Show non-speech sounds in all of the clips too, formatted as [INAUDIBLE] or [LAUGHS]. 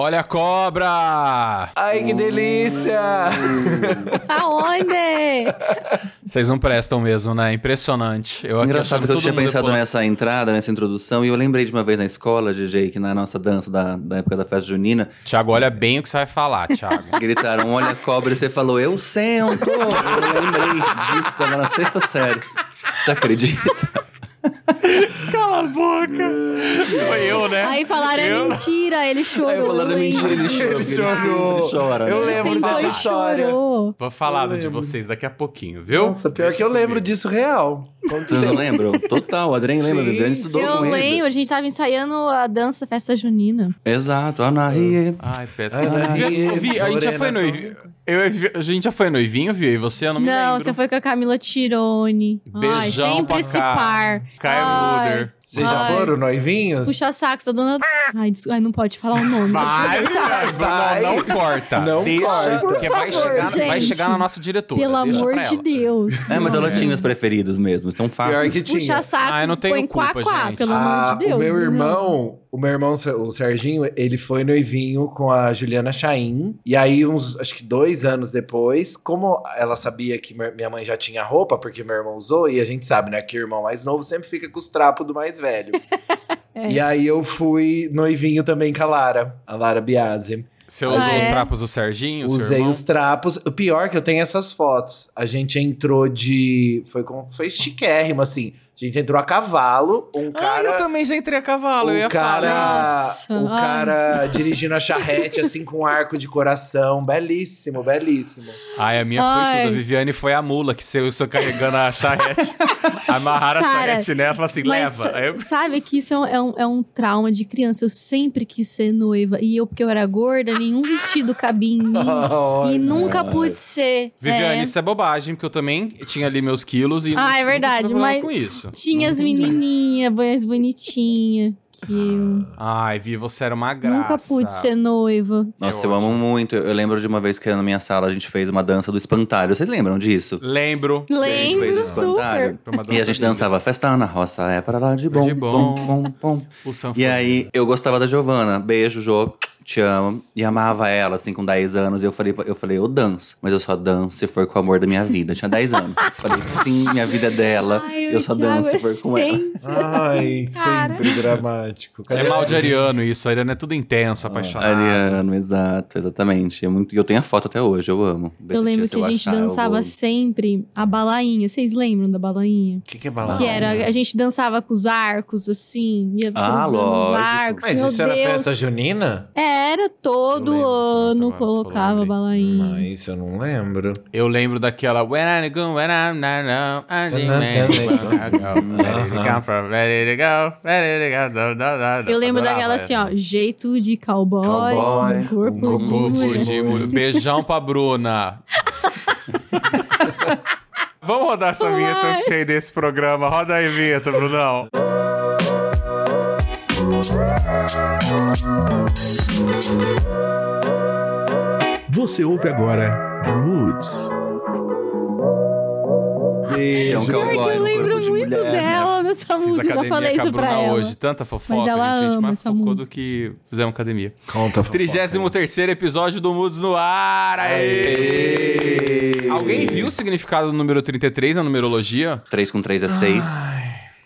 Olha a cobra! Ai, que delícia! Aonde? Vocês não prestam mesmo, né? Impressionante. Eu Engraçado que eu tinha pensado depois- nessa entrada, nessa introdução, e eu lembrei de uma vez na escola, GG, que na nossa dança da, da época da festa junina, Thiago, olha bem o que você vai falar, Thiago. [LAUGHS] gritaram, olha a cobra, e você falou, eu sento! Eu lembrei disso, tava na sexta série. Você acredita? [LAUGHS] A boca! Foi eu, né? Aí falaram, é Eu- mentira, ele chorou. Aí eu falando, é hein? mentira, ele chorou. Ele chorou. Ele chora. Eu né? Ele lembro sentou dessa história. chorou. Vou falar Eu de vocês daqui a pouquinho, viu? Nossa, pior que eu Deixa lembro disso real. Vocês não lembram? Total, o Adrien lembra, Sim, Viviane estudou Eu com ele. lembro, a gente tava ensaiando a dança da festa junina. Exato, Anaí. Ai, péssimo. Vi- a gente já foi noivinho. Eu, a gente já foi noivinho, viu? E você, eu não me Não, lembro. você foi com a Camila Tirone. Ai, Beijão sempre pra esse par. Caio Ai. Vocês já Ai. foram noivinhos? Puxa saco da dona. Ai, des- ai, não pode falar o nome. Vai, vai. Não, não corta. Não Deixa, corta. porque Por vai, favor, chegar, vai gente. chegar na nossa diretora. Pelo Deixa amor de ela. Deus. É, mas ela tinha os preferidos mesmo, são Pior fatos. que tinha. Puxa saco, Ah, não tenho põe quá, culpa, quá, gente. pelo Ah, amor de Deus. o meu irmão, o meu irmão, o Serginho, ele foi noivinho com a Juliana Chaim. E aí, uns, acho que dois anos depois, como ela sabia que minha mãe já tinha roupa, porque meu irmão usou, e a gente sabe, né, que o irmão mais novo sempre fica com os trapos do mais velho. [LAUGHS] É. E aí eu fui noivinho também com a Lara, a Lara Biasi. Você usou Ah, os é? trapos do Serginho, Usei irmão? os trapos. O pior é que eu tenho essas fotos. A gente entrou de. Foi, com, foi chiquérrimo, assim. A gente entrou a cavalo, um Ah, cara. eu também já entrei a cavalo, eu o ia cara, falar. Nossa, o ai. cara dirigindo a charrete, assim, com um arco de coração. Belíssimo, belíssimo. Ai, a minha Ai. foi tudo. A Viviane foi a mula que você usou carregando a charrete. [LAUGHS] Amarraram a Cara, charrete nela e falaram assim, Mas leva. Eu- sabe que isso é um, é, um, é um trauma de criança. Eu sempre quis ser noiva. E eu, porque eu era gorda, nenhum vestido cabia em mim. [LAUGHS] Ai, e nunca pude ser. Viviane, É. isso é bobagem, porque eu também tinha ali meus quilos e Ah, não- é verdade, mas- com isso. Tinha as menininhas, mais bonitinhas. Que eu Ai, Vi, você era uma graça. nunca pude ser noiva. Nossa, É eu amo muito. Eu lembro de uma vez que na minha sala a gente fez uma dança do espantalho. Vocês lembram disso? Lembro. Que a gente fez Lembro o espantalho. super. E a gente dançava festa na roça, é para lá de bom, De bom. bom, bom, bom. O E aí, eu gostava da Giovana. Beijo, Jo. Te amo. E amava ela, assim, com 10 anos. E eu falei, eu falei, eu danço. Mas eu só danço se for com o amor da minha vida. Eu tinha 10 anos. falei, sim, minha vida é dela. Ai, eu só Thiago, danço se é for com ela. [LAUGHS] Ai, Cara. sempre dramático. Cadê É mal de ariano isso, Ariano é tudo intenso, apaixonado. Ariano, exato, exatamente. É muito... E eu tenho a foto até hoje, eu amo. Vê Eu lembro que a gente achar, eu dançava vou- sempre a balainha. Vocês lembram da balainha? O que, que é balada? Que era, a gente dançava com os arcos, assim, ia Ah, cruzando os lógico. arcos. Mas Meu isso era Deus. festa junina? Era todo lembro, sim, essa ano colocava balainha. Mas eu não lembro. Eu lembro daquela When I go, when I'm not now, I I go. Eu lembro Adorava daquela essa. assim, ó, jeito de cowboy, Cowboy, um corpo um de corpo mulher. de mulher. Beijão pra Bruna. [LAUGHS] Vamos rodar essa vinheta antes de desse programa. Roda aí, vinheta, Brunão. [LAUGHS] Você ouve agora Moods. É um Beijo. cowboy eu lembro de muito mulher, né? dela nessa Fiz música, já falei isso pra ela. hoje. Tanta fofoca, Mas ela gente. Ama mais essa fofocou do música. que fizemos academia. Conta, fofoca. 33 episódio do Moods no ar. Aê! Alguém viu o significado do número 33 na numerologia? 3 com 3 é 6.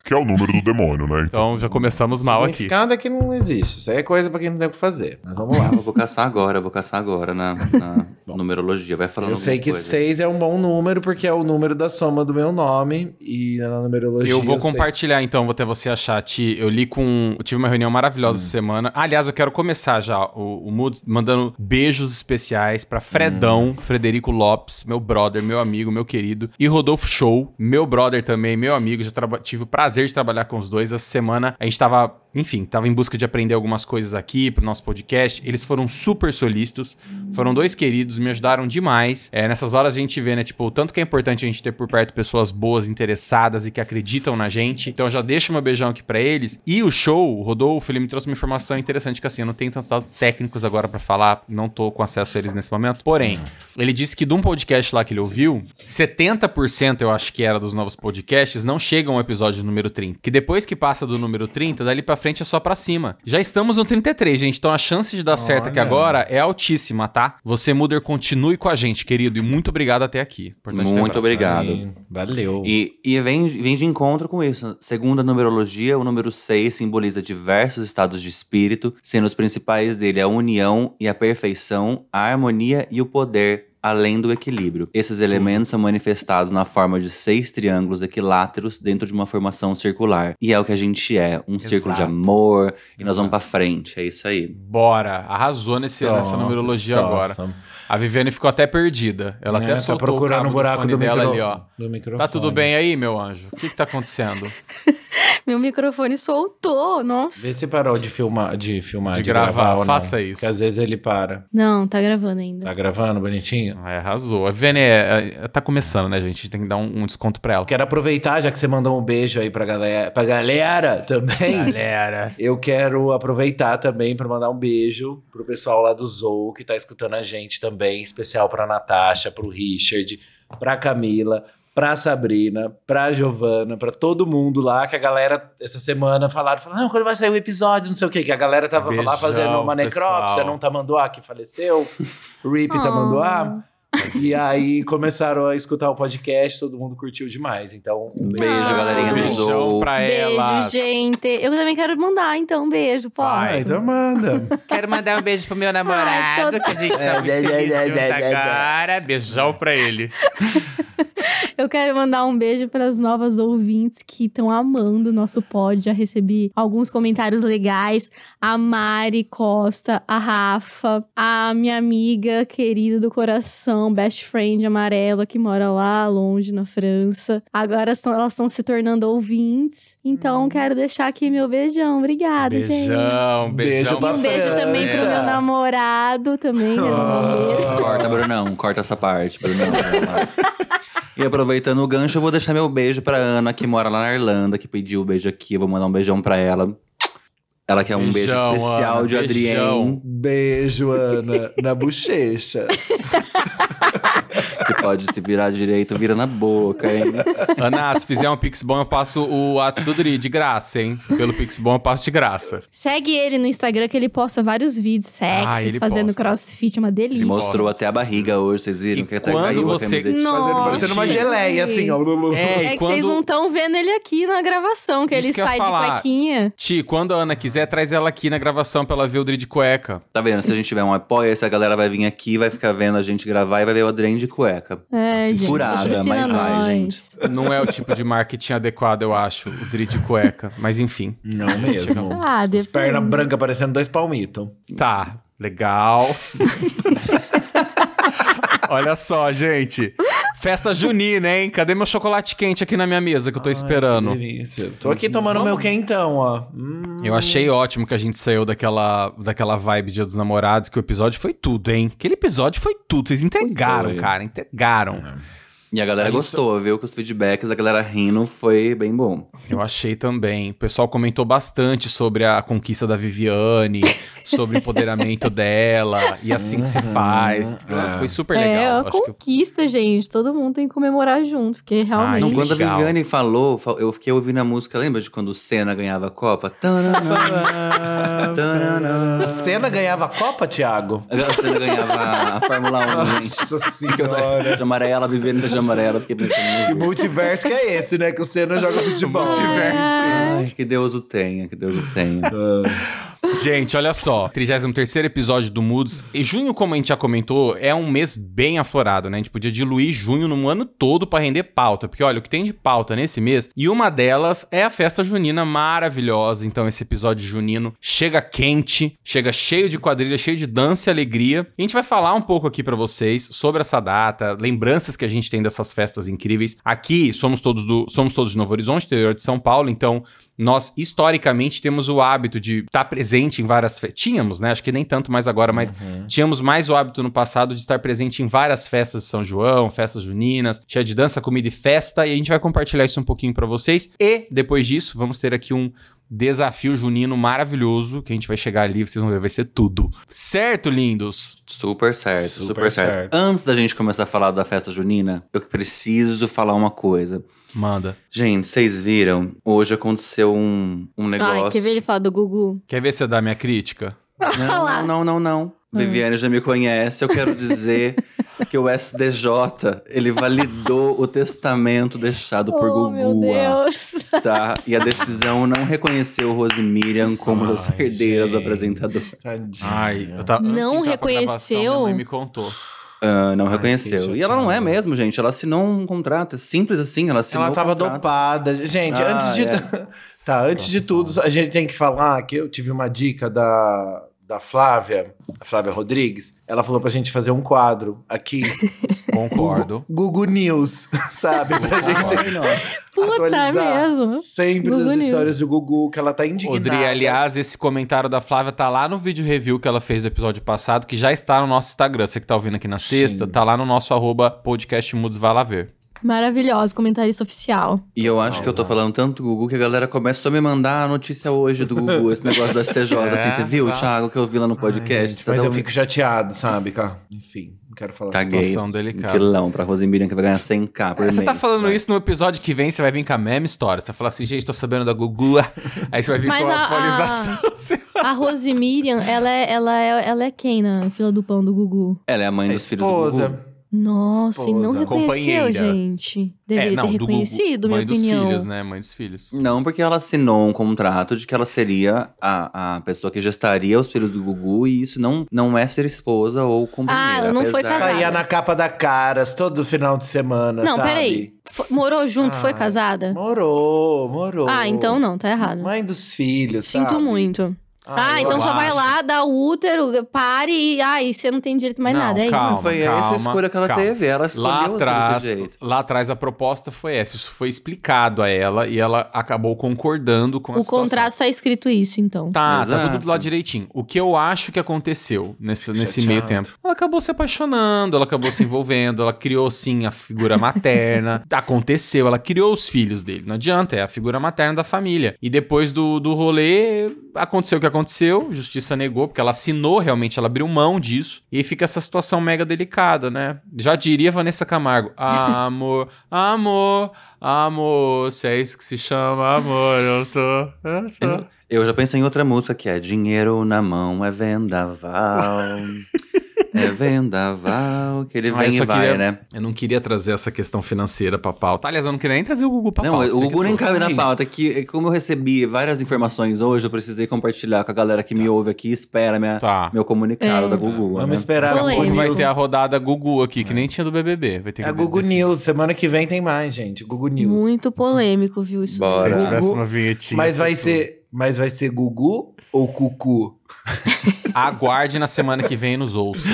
Que é o número do demônio, né? Então, Então já começamos mal aqui. Significado é que não existe. Isso aí é coisa pra quem não tem o que fazer. Mas vamos lá. Eu vou caçar agora, eu vou caçar agora na, na [LAUGHS] numerologia. Vai falando Eu sei que coisa. 6 é um bom número porque é o número da soma do meu nome. E na numerologia. Eu vou sei- compartilhar então, vou até você achar, Ti. Eu li com. Eu tive uma reunião maravilhosa essa semana. Aliás, eu quero começar já o, o Moods mandando beijos especiais pra Fredão, Frederico Lopes, meu brother, meu amigo, meu querido. E Rodolfo Show, meu brother também, meu amigo. Já tive o prazer de trabalhar com os dois. Essa semana a gente tava, enfim, tava em busca de aprender algumas coisas aqui pro nosso podcast. Eles foram super solícitos. Foram dois queridos, me ajudaram demais. É, nessas horas a gente vê, né, tipo, o tanto que é importante a gente ter por perto pessoas boas, interessadas e que acreditam na gente. Então já deixo meu beijão aqui pra eles. E o show, o Rodolfo, ele me trouxe uma informação interessante que assim, eu não tenho tantos dados técnicos agora pra falar, não tô com acesso a eles nesse momento. Porém, ele disse que de um podcast lá que ele ouviu, 70% eu acho que era dos novos podcasts não chegam ao episódio número número 30. Que depois que passa do número 30, dali pra frente é só pra cima. Já estamos no 33, gente. Então a chance de dar certo aqui Olha. agora é altíssima, tá? Você, Muder, continue com a gente, querido. E muito obrigado até aqui. Importante Muito obrigado. Aí, Valeu. E, e vem, vem de encontro com isso. Segundo a numerologia, o número 6 simboliza diversos estados de espírito, sendo os principais dele a união e a perfeição, a harmonia e o poder. Além do equilíbrio. Esses elementos são manifestados na forma de seis triângulos equiláteros dentro de uma formação circular. E é o que a gente é: um círculo de Exato. amor, e nós vamos pra frente. É isso aí. Bora. Arrasou nesse, nessa Stop, numerologia stop, agora. stop. A Viviane ficou até perdida. Ela É, até tá soltou procurando o cabo o buraco fone do dela micro- ali, ó. do microfone. Tá tudo bem aí, meu anjo? O que que tá acontecendo? [LAUGHS] Meu microfone soltou, nossa. Vê se parou de filmar, de filmar, De gravar, ou não. faça isso. Porque às vezes ele para. Não, tá gravando ainda. Tá gravando bonitinho? É, arrasou. A Viviane é, é- tá começando, né, gente? A gente tem que dar um, um desconto pra ela. Quero aproveitar, já que você mandou um beijo aí pra galera, pra galera também. Galera. Eu quero aproveitar também pra mandar um beijo pro pessoal lá do Zou que tá escutando a gente também, especial pra Natasha, pro Richard, pra Camila, pra Sabrina, pra Giovana, pra todo mundo lá que a galera essa semana falaram, falaram, não, quando vai sair o episódio, não sei o quê, que a galera tava lá Beijão, fazendo uma necrópsia, pessoal. não Tamanduá que faleceu, o Rip Oh. Tamanduá. E aí começaram a escutar o podcast, todo mundo curtiu demais. Então, um beijo. Beijo, Ah. galerinha do Beijão pra Beijo, ela. gente. Eu também quero mandar, então, um beijo, posso? Vai, Ah, então manda. [LAUGHS] Quero mandar um beijo pro meu namorado, Ai, tô- que a gente tá muito feliz junto agora. Beijão pra ele. Eu quero mandar um beijo para as novas ouvintes que estão amando o nosso pod. Já recebi alguns comentários legais. A Mari Costa, a Rafa, a minha amiga querida do coração, best friend amarela, que mora lá longe na França. Agora elas estão se tornando ouvintes. Então, quero deixar aqui meu beijão. Obrigada, gente. Beijão, Beijo beijão. pra E um beijo França. também pro meu namorado também. Beijo. Corta, Brunão. Corta essa parte, Brunão. [LAUGHS] E aproveitando o gancho, eu vou deixar meu beijo pra Ana, que mora lá na Irlanda, que pediu o beijo aqui. Eu vou mandar um beijão pra ela. Ela quer um beijo Beijão, especial Ana, de. Adrien, Beijo, Ana, na bochecha. [LAUGHS] pode se virar direito, vira na boca, hein? Ana, se fizer um Pix bom, eu passo o Atos do Dri, de graça, hein? Pelo Pix bom, eu passo de graça. Segue ele no Instagram que ele posta vários vídeos Ah, sexys, ele fazendo posta. crossfit, uma Ele delícia. mostrou até a barriga hoje, vocês viram? E que até quando você-. Nossa. Parecendo uma geleia, assim, ó. É, É que vocês quando- não estão vendo ele aqui na gravação, que Isso ele que sai de cuequinha. Ti, quando a Ana quiser, traz ela aqui na gravação pra ela ver o Dri de cueca. Tá vendo? Se a gente tiver um apoio, essa galera vai vir aqui, vai ficar vendo a gente gravar e vai ver o Adrien de cueca. É, gente. Furada, mas vai, nós. gente. Não é o tipo de marketing adequado, eu acho, o Dri de cueca. Mas enfim. Não mesmo. [LAUGHS] Ah, Os perna branca parecendo dois palmitos. Tá, legal. [LAUGHS] Olha só, gente. Festa junina, hein? Cadê meu chocolate quente aqui na minha mesa que eu tô esperando? Delícia. Tô aqui tomando meu quentão, ó. Hum. Eu achei ótimo que a gente saiu daquela, daquela vibe Dia dos Namorados, que o episódio foi tudo, hein? Aquele episódio foi tudo. Vocês entregaram, Foi. cara, entregaram. E a galera A gente gostou, viu? Que os feedbacks, a galera rindo, foi bem bom. Eu achei também. O pessoal comentou bastante sobre a conquista da Viviane, [LAUGHS] sobre o empoderamento dela, e assim que se faz. Nossa, foi super É, legal. uma Acho que conquista, gente. Todo mundo tem que comemorar junto, porque realmente. Não, Que quando a legal. Viviane falou, fa- eu fiquei ouvindo a música, lembra de quando o Senna ganhava a Copa? [LAUGHS] O Senna ganhava a Copa, Thiago? A Senna ganhava a Fórmula 1, gente. [LAUGHS] Nossa eu senhora. de amarela, Viviane de amarela, fiquei pensando. Que multiverso que é esse, né? Que o Senna joga futebol. Ai, que Deus o tenha, que Deus o tenha. [LAUGHS] Gente, olha só. 33 episódio do Moods. E junho, como a gente já comentou, é um mês bem aflorado, né? A gente podia diluir junho no ano todo pra render pauta. Porque, olha, o que tem de pauta nesse mês. E uma delas é a festa junina maravilhosa. Então, esse episódio junino chega quente, chega cheio de quadrilha, cheio de dança e alegria. E a gente vai falar um pouco aqui pra vocês sobre essa data, lembranças que a gente tem dessas festas incríveis. Aqui somos todos do somos todos de Novo Horizonte, interior de São Paulo, então nós historicamente temos o hábito de estar presente em várias festas. Tínhamos, né? Acho que nem tanto mais agora, mas tínhamos mais o hábito no passado de estar presente em várias festas de São João, festas juninas, cheia de dança, comida e festa, e a gente vai compartilhar isso um pouquinho pra vocês. E depois disso, vamos ter aqui um desafio junino maravilhoso, que a gente vai chegar ali, vocês vão ver, vai ser tudo. Certo, lindos? Super certo, super, Super certo. certo. Antes da gente começar a falar da festa junina, eu preciso falar uma coisa. Manda. Gente, vocês viram? Hoje aconteceu um, um negócio. Ai, quer ver ele falar do Gugu? Quer ver se dá minha crítica? Não, não, não, não, não. Viviane já me conhece. Eu quero dizer [LAUGHS] que o SDJ, ele validou o testamento deixado por oh, meu Gugu. Deus. Tá? E a decisão não reconheceu Rose Miriam como das herdeiras do gente. apresentador. Tadinha. Ai, eu tava. Não reconheceu? gravação, minha mãe me contou. Ah, não Ai, reconheceu. E ela não é mesmo, gente. Ela assinou um contrato. É simples assim. Ela assinou Ela tava contrato. dopada. Gente, Ah, antes de. é. [LAUGHS] tá, antes de tudo, a gente tem que falar que eu tive uma dica da, da Flávia, a Flávia Rodrigues. Ela falou pra gente fazer um quadro aqui. [LAUGHS] Concordo. Google News, [LAUGHS] sabe? Pra gente. Puta atualizar mesmo. sempre Gugu das News. histórias do Gugu, que ela tá indignada. Odri, aliás, esse comentário da Flávia tá lá no vídeo review que ela fez do episódio passado, que já está no nosso Instagram. Você que tá ouvindo aqui na sexta, tá lá no nosso arroba podcast Mudos, vai lá ver. Maravilhoso, comentarista oficial. E eu acho que eu tô falando tanto do Gugu que a galera começou a me mandar a notícia hoje do Gugu, esse negócio do STJ. [LAUGHS] assim, você viu, exato. Thiago, que eu vi lá no Ai, podcast? gente, mas Tá eu fico chateado, sabe, cara? Enfim, não quero falar Caguei. situação Um delicada. quilão pra Rose Miriam que vai ganhar 100k por Você mês. tá falando vai. isso no episódio que vem, você vai vir com a mesma história. Você vai falar assim, gente, tô sabendo da Gugu. [LAUGHS] Aí você vai vir Mas com a a- a- atualização. [LAUGHS] A Miriam, ela é, ela, é, ela é quem na fila do pão do Gugu? Ela é a mãe A dos filhos do Gugu. Esposa. Nossa, e não Esposa. reconheceu, gente. Deveria ter É, do Gugu. reconhecido, minha Mãe dos opinião. filhos, né? Mãe dos filhos. Não, porque ela assinou um contrato de que ela seria a, a pessoa que gestaria os filhos do Gugu e isso não, não é ser esposa ou companheira. Ah, ela não foi casada. Saía na capa da Caras todo final de semana, Não, sabe? peraí. Fo- morou junto, foi Ah, casada? Morou, morou. Ah, então não, tá errado. Mãe dos filhos, Sinto sabe? muito. Ah, eu então só acho. vai lá, dá o útero, pare e. Ai, você não tem direito mais Não, nada, é calma. isso? Foi essa a calma, escolha que ela calma. teve. Ela escolheu Lá ser atrás, desse jeito. lá atrás a proposta foi essa. Isso foi explicado a ela e ela acabou concordando com a O situação. contrato tá escrito isso, então. Tá, tá Exato. tudo lá direitinho. O que eu acho que aconteceu nesse, nesse meio tempo? Ela acabou se apaixonando, ela acabou se envolvendo, ela criou sim a figura materna. [LAUGHS] Aconteceu, ela criou os filhos dele. Não adianta, é a figura materna da família. E depois do, do rolê, aconteceu o que aconteceu, justiça negou, porque ela assinou realmente, ela abriu mão disso. E aí fica essa situação mega delicada, né? Já diria Vanessa Camargo: [LAUGHS] amor, amor, amor, se é isso que se chama amor, eu tô. Eu tô. Eu, eu já pensei em outra música que é Dinheiro na mão é vendaval. [LAUGHS] é vendaval. Que ele Ah, vem eu e vai, queria- né? Eu não queria trazer essa questão financeira pra pauta. Aliás, eu não queria nem trazer o Google pra Não, pauta. o você Gugu nem cabe na pauta. Que, como eu recebi várias informações hoje, eu precisei compartilhar com a galera que me ouve aqui e espera minha, Tá. meu comunicado É. da Gugu. Vamos né? esperar a Google Vai ter a rodada Gugu aqui, que nem tinha do BBB. Vai ter É que a Google decidir. News. Semana que vem tem mais, gente. Google News. Muito polêmico, viu? Isso Bora. daí. Se tivesse Gugu, uma vinhetinha. Mas vai tudo. ser, mas vai ser Gugu ou Cucu? Aguarde na semana que vem e nos ouça.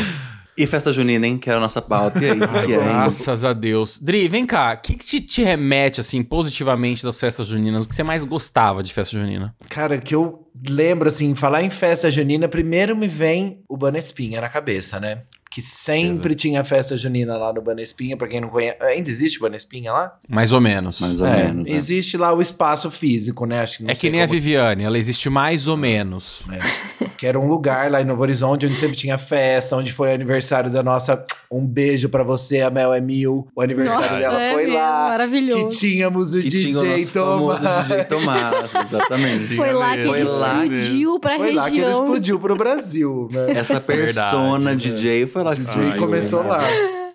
E festa junina, hein? Que era a nossa pauta. E aí, o que, é? Graças a Deus. Dri, vem cá. O que, que te, te remete, assim, positivamente das festas juninas? O que você mais gostava de festa junina? Cara, que eu lembro, assim, falar em festa junina, primeiro me vem o Banespinha na cabeça, né? Que sempre tinha festa junina lá no Banespinha, pra quem não conhece. Ainda existe Banespinha lá? Mais ou menos. Mais ou É, menos. né? Existe lá o espaço físico, né? Acho que não é sei que nem a como- Viviane, ela existe mais ou menos. Que era um lugar lá em Novo Horizonte onde sempre tinha festa, onde foi o aniversário da nossa. Um beijo pra você, a Mel é mil. O aniversário Nossa, dela é foi mesmo, lá. maravilhoso. Que tínhamos o Que tinha o DJ famoso Tomás. [LAUGHS] DJ Tomás, exatamente. Foi lá que Foi ele lá explodiu pra Foi lá que ele região. explodiu pro Brasil, né? Essa persona Verdade, DJ foi lá DJ explodiu, começou lá.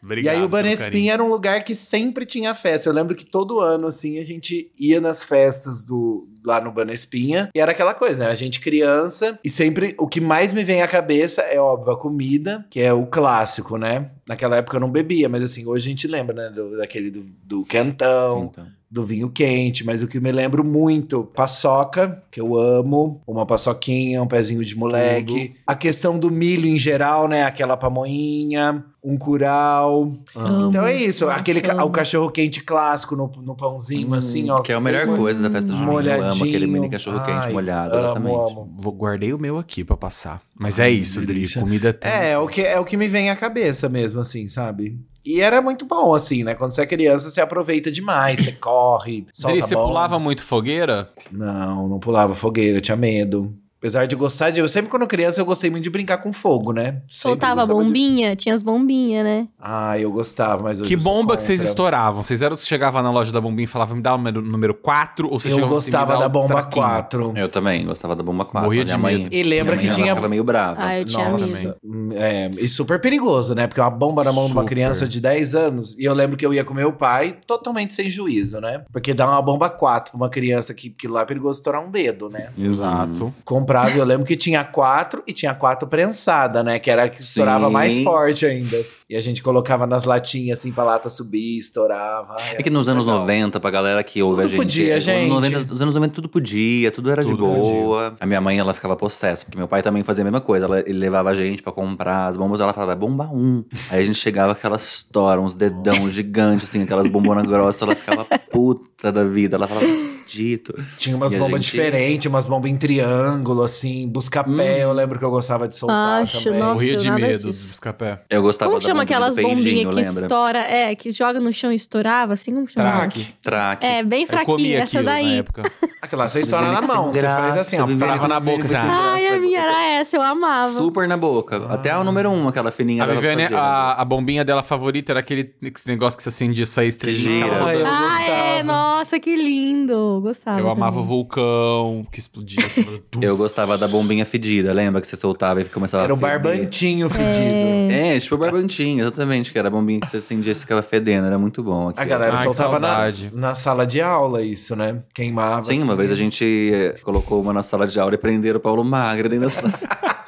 Obrigado e aí o Banespin era um lugar que sempre tinha festa. Eu lembro que todo ano, assim, a gente ia nas festas do lá no Banespinha. E era aquela coisa, né? A gente criança. E sempre o que mais me vem à cabeça é, óbvio, a comida, que é o clássico, né? Naquela época eu não bebia, mas assim, hoje a gente lembra, né? Do, daquele do, do quentão, Então. Do vinho quente. Mas o que me lembro muito, paçoca, que eu amo. Uma paçoquinha, um pezinho de moleque. A questão do milho em geral, né? Aquela pamonhinha, um curau. Amo. Então é isso, aquele ca- o cachorro quente clássico no, no pãozinho, assim, ó. Que é a melhor coisa da festa junina. Eu amo aquele mini Molhadinho. cachorro quente Ai, molhado, amo, exatamente. amo. Vou, guardei o meu aqui pra passar. Mas é isso, Dri. delícia. Comida é tudo. É, é o que, é o que me vem à cabeça mesmo, assim, sabe? E era muito bom, assim, né? Quando você é criança, você aproveita demais, você corre, solta Dri, você pulava muito fogueira? Não, não pulava fogueira, tinha medo. Apesar de gostar de. Eu sempre, quando criança, eu gostei muito de brincar com fogo, né? Soltava gostava de- bombinha, tinha as bombinhas, né? Ah, eu gostava, mas hoje Que bomba que vocês estouravam? Vocês eram chegavam na loja da bombinha e falavam, me dá o número, número 4? Ou vocês Eu assim, gostava dá da bomba traquinho? 4. Eu também gostava da bomba 4. Morria de mãe- medo. E lembra minha que tinha- Ela meio brava. Ah, eu tinha. Nossa, é, e super perigoso, né? Porque uma bomba na mão de uma criança de 10 anos. E eu lembro que eu ia com meu pai totalmente sem juízo, né? Porque dar uma bomba 4 pra uma criança que, que lá é perigoso estourar um dedo, né? Exato. Comprava, e eu lembro que tinha quatro e tinha quatro prensada, né? Que era a que estourava mais forte ainda. E a gente colocava nas latinhas assim pra lata subir, estourava. É que nos era anos legal. 90, pra galera que ouve Tudo a gente. podia, nos gente. 90, nos anos 90 tudo podia, tudo era de Tudo boa. A minha mãe, ela ficava possessa, porque meu pai também fazia a mesma coisa. Ela- ele levava a gente pra comprar as bombas, ela falava, é bomba 1. Aí a gente chegava aquelas estoura, uns dedão gigantes, assim, aquelas bombonas grossas, ela ficava puta da vida. Ela falava, dito. Tinha umas bombas gente- diferentes, umas bombas em triângulo, assim, busca-pé. Hum. Eu lembro que eu gostava de soltar Acho, também. nossa. Morria de medo disso. dos busca-pé. Eu gostava Como que da aquelas bombinhas que estoura, é, que joga no chão e estourava, assim, como chama? Traque. Traque. É, bem fraquinha, essa daí. época. [LAUGHS] Aquela, você estoura na mão, você faz assim, ó. Frava na boca. assim. graça. Ai, a minha era essa, eu amava. Super na boca. Até a número 1, aquela fininha A Viviane, a, a bombinha dela favorita era aquele esse negócio que você acendia isso aí, estrelinha. Ah, é, nossa, que lindo. Gostava. Eu amava o vulcão que explodia. [LAUGHS] Eu gostava da bombinha fedida, lembra? Que você soltava e começava Era a o barbantinho fedido. É, tipo barbantinho, exatamente. Que era a bombinha que você acendia e ficava fedendo. Era muito bom. A aquilo. galera Ai, que soltava na, na sala de aula isso, né? Queimava. Sim, uma assim. vez a gente eh, colocou uma na sala de aula e prenderam o Paulo Magra dentro da sala. [LAUGHS]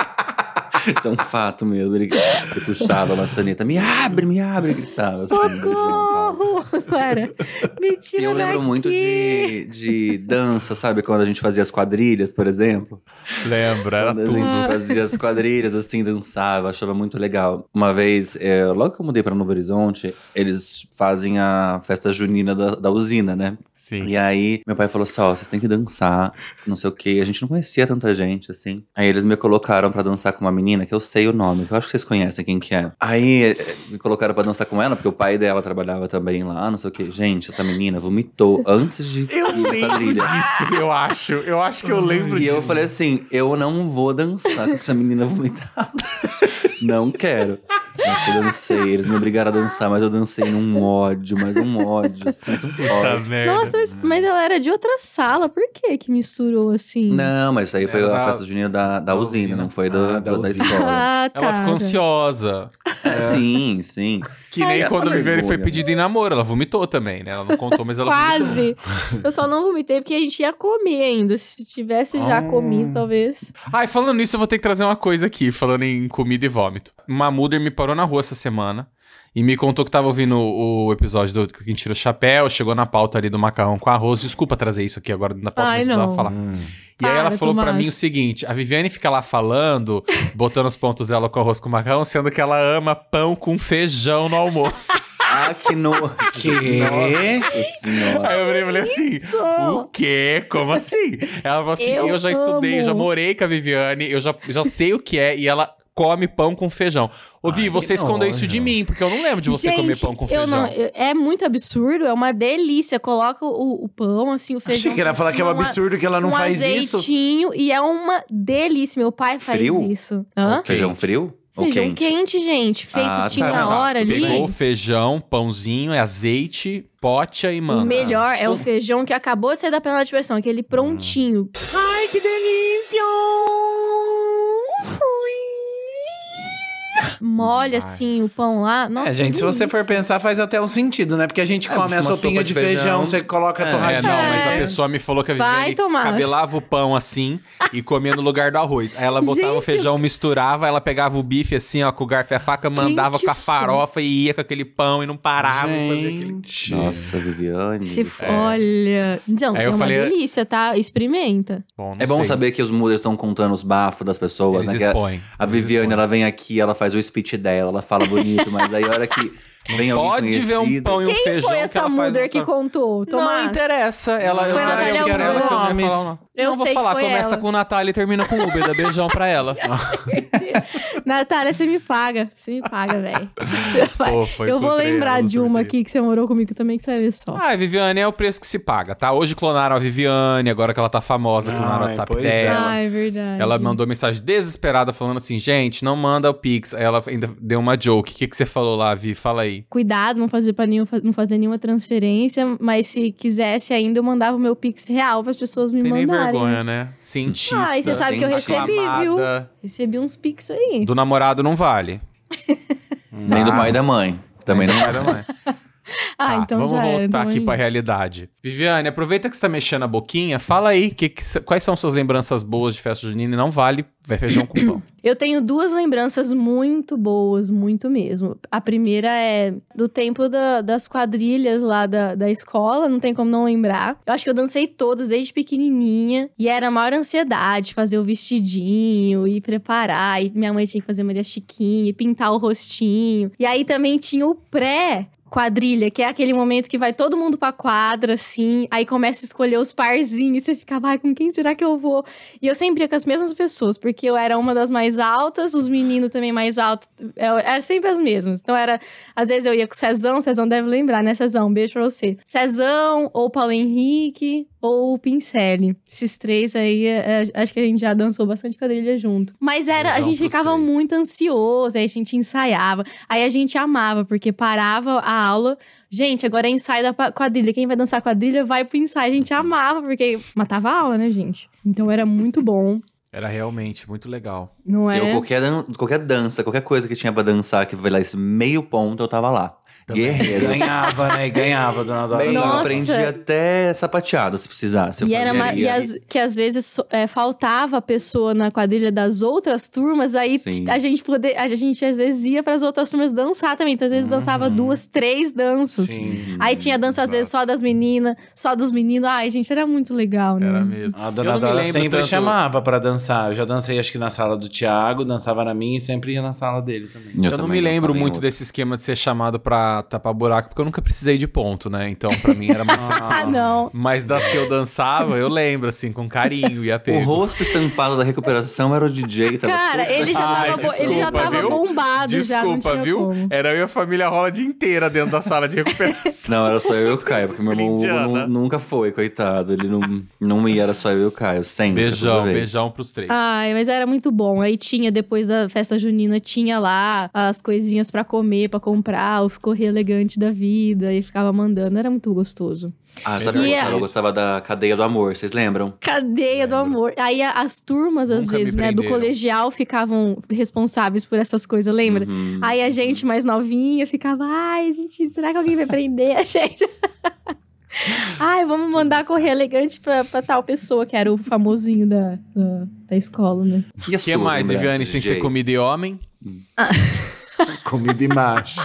Isso é um fato mesmo. Ele, ele puxava a maçaneta, me abre, me abre, gritava. assim, Socorro! Cara, mentira E eu lembro daqui. muito de, de dança, sabe? Quando a gente fazia as quadrilhas, por exemplo. Lembra, era Quando a tudo. gente fazia as quadrilhas, assim, dançava, achava muito legal. Uma vez, é, logo que eu mudei pra Novo Horizonte, eles fazem a festa junina da, da usina, né? Sim. E aí, meu pai falou só, vocês têm que dançar, não sei o quê. A gente não conhecia tanta gente, assim. Aí eles me colocaram pra dançar com uma menina, que eu sei o nome, que eu acho que vocês conhecem quem que é. Aí, eh, me colocaram pra dançar com ela, porque o pai dela trabalhava também lá, não sei o quê. Gente, essa menina vomitou antes de Eu ir lembro quadrilha. disso, eu acho. Eu acho que eu lembro E disso. eu falei assim, eu não vou dançar com essa menina vomitada. não quero. Mas eu dancei, eles me obrigaram a dançar, mas eu dancei num ódio, mas um ódio, assim, tão forte. merda. Nossa, mas, mas ela era de outra sala. Por que que misturou assim? Não, mas isso aí foi Era a da- festa junina da, da, usina, usina. não foi do- Ah, da do- da, usina. escola. Ah, tá. Ela ficou ansiosa. É, sim, sim. Que nem Ai, quando Viviane foi pedida em namoro. Ela vomitou também, né? Ela não contou, mas ela vomitou. Quase. Eu só não vomitei porque a gente ia comer ainda. Se tivesse já Ah. comido, talvez. Ai, falando nisso, eu vou ter que trazer uma coisa aqui, falando em comida e vômito. Uma mother me parou na rua essa semana e me contou que tava ouvindo o, o episódio do Quem Tira o Chapéu, chegou na pauta ali do macarrão com arroz. Desculpa trazer isso aqui agora na pauta, Ai, mas precisava falar. E aí Para, ela falou pra Tomás. mim o seguinte: a Viviane fica lá falando, [LAUGHS] botando os pontos dela com arroz com macarrão, sendo que ela ama pão com feijão no almoço. [LAUGHS] Ah, que nojo. Que? [LAUGHS] Nossa senhora. Aí eu falei- falei assim: Isso! o quê? Como assim? Ela falou assim: eu, Eu já estudei, amo. já morei com a Viviane, eu já, já sei o que é, e ela come pão com feijão. Ô, Vi, você escondeu isso de mim, porque eu não lembro de você Gente, comer pão com eu feijão. não, é muito absurdo, é uma delícia. Coloca o, o pão, assim, o feijão. Achei que era por falar que é um absurdo que ela não um faz isso. azeitinho, e é uma delícia. Meu pai faz Frio? isso. Hã? Feijão frio? Feijão quente? quente, gente. Feito Ah, tinha tá, na tá. hora ali. Pegou feijão, pãozinho, é azeite, pote e manda. O melhor é o feijão que acabou de sair da panela de pressão, aquele prontinho. Ai, que delícia! Molha assim o pão lá. Nossa, é, gente, se você for pensar, faz até um sentido, né? Porque a gente É, come a sopinha sopa de de feijão, feijão, você coloca é. É, torradinho. não, mas a É. pessoa me falou que a Vai, Viviane Tomás. cabelava o pão assim e comia no lugar do arroz. Aí ela botava o Gente, feijão, misturava, ela pegava o bife assim, ó, com o garfo e a faca, mandava com a farofa e ia com aquele pão e não parava fazer aquele. Gente. Nossa, Viviane. Se f-. Olha. Não, Aí é eu uma falei- delícia, tá? Experimenta. Bom, não É bom sei. saber que os mooders estão contando os bafos das pessoas, Eles né? Que a- expõem. A Viviane, expõem. ela vem aqui, ela faz o speech dela, ela fala bonito, mas aí a hora que vem Pode ver um pão e um Quem feijão foi que essa faz mulher que contou, Tomás? Não interessa. Ela, Foi eu, a eu Natália quero ela que eu não ia falar. Eu não sei vou falar, que foi começa ela. com Natália e termina com Uber. Dá beijão pra ela. [LAUGHS] Natália, você me paga. Você me paga, velho. Foi Eu vou lembrar de uma aqui que você morou comigo também, que você vai ver só. Ah, a Viviane é o preço que se paga, tá? Hoje clonaram a Viviane, agora que ela tá famosa, clonaram o WhatsApp pois é. dela. Ah, é verdade. Ela mandou mensagem desesperada falando assim, gente, não manda o Pix. Aí ela ainda deu uma joke. O que, que você falou lá, Vi? Fala aí. Cuidado, não fazer para nenhum, não fazer nenhuma transferência, mas se quisesse ainda, eu mandava o meu Pix real para as pessoas me Tem nem mandarem. vergonha, né? Cientista. Ah, e você sabe que eu recebi, viu? aclamada. Recebi uns Pix aí. Do namorado não vale. [LAUGHS] Nem do pai e da mãe. Também não. Vai dar mais. [LAUGHS] [LAUGHS] Ah, Tá, então vamos já voltar era. então aqui aí. pra realidade. Viviane, aproveita que você tá mexendo a boquinha, fala aí que, que quais são suas lembranças boas de festa junina e não vale vai feijão com pão. [CLEARS THROAT] Eu tenho duas lembranças muito boas, muito mesmo. A primeira é do tempo da- das quadrilhas lá da, da escola, não tem como não lembrar. Eu acho que eu dancei todas desde pequenininha e era a maior ansiedade fazer o vestidinho e preparar. E minha mãe tinha que fazer Maria Chiquinha e pintar o rostinho. E aí também tinha o pré. Quadrilha, que é aquele momento que vai todo mundo pra quadra, assim, aí começa a escolher os parzinhos, você fica, vai, com quem será que eu vou? E eu sempre ia com as mesmas pessoas, porque eu era uma das mais altas, os meninos também mais altos, era sempre as mesmas. Então era, às vezes eu ia com o Cezão, Cezão deve lembrar, né, Cezão? Um beijo pra você. Cezão, ou Paulo Henrique, ou o Pincelli. Esses três aí, é, é, acho que a gente já dançou bastante quadrilha junto. Mas era, a gente ficava três. muito ansioso, aí a gente ensaiava. Aí a gente amava, porque parava a aula. Gente, agora é ensaio da quadrilha. Quem vai dançar quadrilha vai pro ensaio. A gente amava, porque matava a aula, né, gente? Então era muito bom. Era realmente muito legal. Não é? Eu, qualquer, dan- qualquer dança, qualquer coisa que tinha pra dançar que valesse meio ponto, eu tava lá. Guerreiro. Ganhava, né? E ganhava, dona Dora. Bem, eu Nossa. aprendi até sapateado, se precisasse. Eu E era fazia ma- ali. e as- que às vezes é, faltava a pessoa na quadrilha das outras turmas, aí Sim. a gente poder, a gente às vezes ia para as outras turmas dançar também. Então às vezes dançava duas, três danças. Sim. Aí tinha dança às vezes só das meninas, só dos meninos. Ai, gente, era muito legal, né? Era mesmo. A Eu dona não Dora sempre tanto- chamava pra dançar. Eu já dancei, acho que na sala do Thiago, dançava na minha e sempre ia na sala dele também. Eu, não também me lembro muito outra. desse esquema de ser chamado pra tapar buraco, porque eu nunca precisei de ponto, né? Então, pra mim era mais. [LAUGHS] Ah, não. Mas das que eu dançava, eu lembro, assim, com carinho e O apego. rosto estampado da recuperação era o DJ. Tava Cara, ele já Ai, tava, bo- ele já desculpa, tava viu? bombado já, não Desculpa, tinha viu? como. Era eu e a família rola o dia inteira dentro da sala de recuperação. Não, era só eu e o Caio, porque meu irmão nu- nunca foi, coitado. Ele não, não ia, era só eu e o Caio, sempre. beijão, beijão pros três. Ai, mas era muito bom. Aí tinha, depois da festa junina, tinha lá as coisinhas pra comer, pra comprar, os elegantes da vida, e ficava mandando. Era muito gostoso. Ah, sabe que eu a- gostava? Da cadeia do amor, vocês lembram? Cadeia do amor. Aí as turmas, às Nunca vezes, né, do colegial ficavam responsáveis por essas coisas, lembra? Uhum. Aí a gente mais novinha ficava, ai, gente, será que alguém vai prender a [LAUGHS] gente? [LAUGHS] ai, vamos mandar correr elegante pra, pra tal pessoa, que era o famosinho da, da, da escola, né? E O que mais, Viviane, sem ser comida e homem? [LAUGHS] Comida e macho.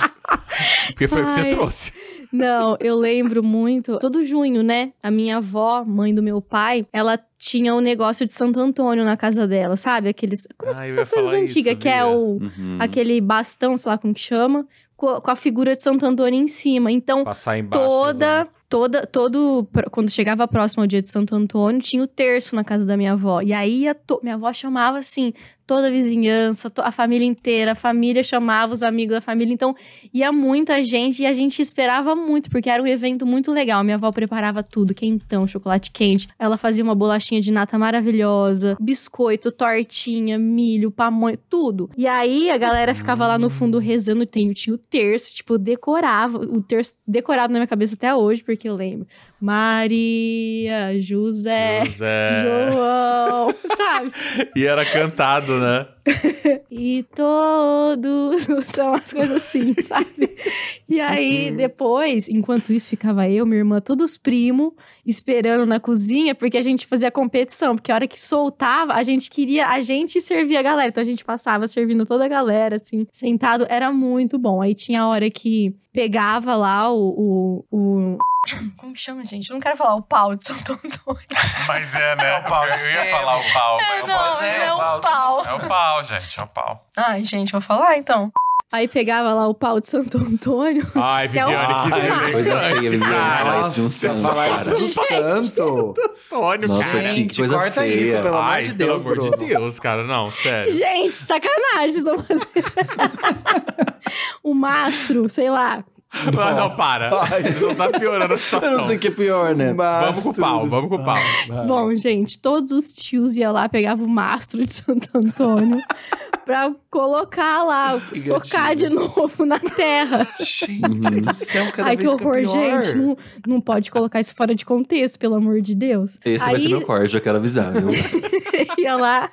Porque foi o que você Ai. trouxe. Não, eu lembro muito. Todo junho, né? A minha avó, mãe do meu pai, ela tinha um negócio de Santo Antônio na casa dela, sabe? Aqueles. Como Ah, essas coisas antigas, isso, que é o. Uhum. Aquele bastão, sei lá como que chama, co- com a figura de Santo Antônio em cima. Então, Passar embaixo. toda, toda, todo, quando chegava próximo ao dia de Santo Antônio, tinha o terço na casa da minha avó. E aí, to- minha avó chamava assim, toda a vizinhança, a família inteira, a família chamava os amigos da família. Então, ia muita gente e a gente esperava muito, porque era um evento muito legal. Minha avó preparava tudo, quentão, chocolate quente. Ela fazia uma bolachinha de nata maravilhosa, biscoito, tortinha, milho, pamonha, tudo. E aí, a galera ficava lá no fundo rezando. Tem, o terço, tipo, decorava. O terço decorado na minha cabeça até hoje, porque eu lembro. Maria, José, José. João, [LAUGHS] sabe? E era cantado, né? [LAUGHS] E todos [LAUGHS] são as coisas assim, [LAUGHS] sabe? E aí, depois, enquanto isso, ficava eu, minha irmã, todos primo, esperando na cozinha, porque a gente fazia competição. Porque a hora que soltava, a gente queria, a gente servia a galera. Então a gente passava servindo toda a galera, assim, sentado. Era muito bom. Aí tinha a hora que pegava lá o. o, o... [COUGHS] Como que chama, gente? Eu não quero falar o pau de Santo Antônio. Mas é, né? pau de eu ia falar o pau. não, mas não é o pau. É o pau, gente, é o pau. Ai, gente, vou falar então. Aí pegava lá o pau de Santo Antônio. Ai, Que é Viviane, que Ai, Coisa feia, deselegante, Viviane, cara. falar isso de um santo, falar santo. Antônio, Nossa, cara. que Gente, coisa corta feia. isso, pelo amor Ai, de pelo Deus, amor Bruno. de Deus, cara. Não, sério. Gente, sacanagem, vocês estão fazendo. [LAUGHS] o mastro, sei lá. Não, não, para. Você não tá piorando a Eu situação. não sei o que é pior, né? Vamos com o pau, vamos com o pau. Bom, gente, todos os tios iam lá, pegavam o mastro de Santo Antônio pra colocar lá, [LAUGHS] socar de novo na terra. Gente do [LAUGHS] céu, cada Ai, que vez horror, fica pior. gente. Não, não pode colocar isso fora de contexto, pelo amor de Deus. Esse Aí vai ser meu corte, eu quero avisar, viu? [LAUGHS] ia lá,